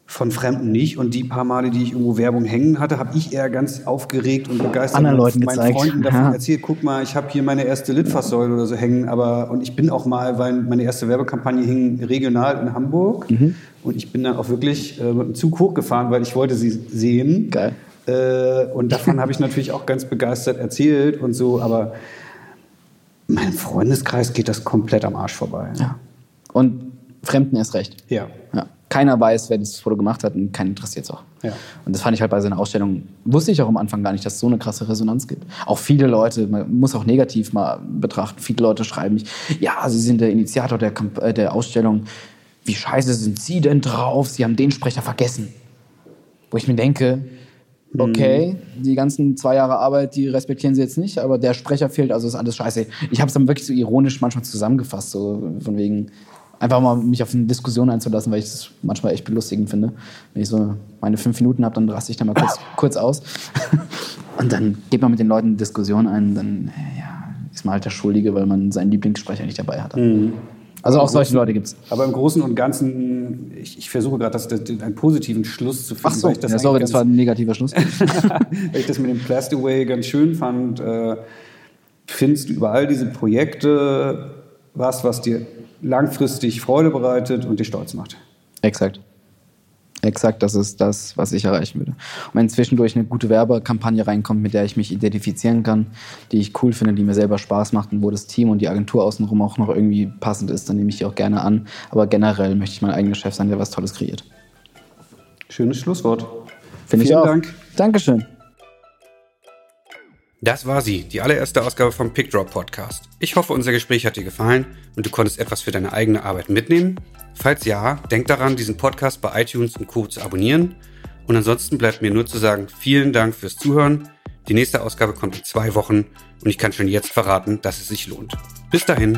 Von Fremden nicht. Und die paar Male, die ich irgendwo Werbung hängen hatte, habe ich eher ganz aufgeregt und begeistert Anderen Leuten meinen gezeigt. Freunden davon Ja. erzählt, guck mal, ich habe hier meine erste Litfaßsäule oder so hängen. Aber, und ich bin auch mal, weil meine erste Werbekampagne hing regional in Hamburg. Mhm. Und ich bin dann auch wirklich äh, mit dem Zug hochgefahren, weil ich wollte sie sehen. Geil. Äh, und davon habe ich natürlich auch ganz begeistert erzählt und so. Aber meinem Freundeskreis geht das komplett am Arsch vorbei. Ja. Und Fremden erst recht. Ja. Ja. Keiner weiß, wer dieses Foto gemacht hat und keinen interessiert es auch. Ja. Und das fand ich halt bei seiner Ausstellung, wusste ich auch am Anfang gar nicht, dass es so eine krasse Resonanz gibt. Auch viele Leute, man muss auch negativ mal betrachten, viele Leute schreiben mich, ja, Sie sind der Initiator der, Kamp äh, der Ausstellung, wie scheiße sind Sie denn drauf? Sie haben den Sprecher vergessen. Wo ich mir denke, okay, die ganzen zwei Jahre Arbeit, die respektieren Sie jetzt nicht, aber der Sprecher fehlt, also ist alles scheiße. Ich habe es dann wirklich so ironisch manchmal zusammengefasst, so von wegen, einfach mal mich auf eine Diskussion einzulassen, weil ich es manchmal echt belustigend finde. Wenn ich so meine fünf Minuten habe, dann raste ich dann mal kurz, kurz aus. Und dann geht man mit den Leuten eine Diskussion ein, dann ja, ist man halt der Schuldige, weil man seinen Lieblingssprecher nicht dabei hat. Also auch solche Leute gibt es. Aber im Großen und Ganzen, ich, ich versuche gerade das, das, einen positiven Schluss zu finden. Ach so, weil ich das ja, sorry, das war ein negativer Schluss. weil ich das mit dem Plastaway ganz schön fand. Äh, findest du über all diese Projekte was, was dir langfristig Freude bereitet und dir stolz macht? Exakt. Exakt, das ist das, was ich erreichen würde. Und wenn zwischendurch eine gute Werbekampagne reinkommt, mit der ich mich identifizieren kann, die ich cool finde, die mir selber Spaß macht und wo das Team und die Agentur außenrum auch noch irgendwie passend ist, dann nehme ich die auch gerne an. Aber generell möchte ich mein eigener Chef sein, der was Tolles kreiert. Schönes Schlusswort. Finde ich Vielen auch. Dank. Dankeschön. Das war sie, die allererste Ausgabe vom PickDrop Podcast. Ich hoffe, unser Gespräch hat dir gefallen und du konntest etwas für deine eigene Arbeit mitnehmen. Falls ja, denk daran, diesen Podcast bei iTunes und Co. zu abonnieren. Und ansonsten bleibt mir nur zu sagen, vielen Dank fürs Zuhören. Die nächste Ausgabe kommt in zwei Wochen und ich kann schon jetzt verraten, dass es sich lohnt. Bis dahin.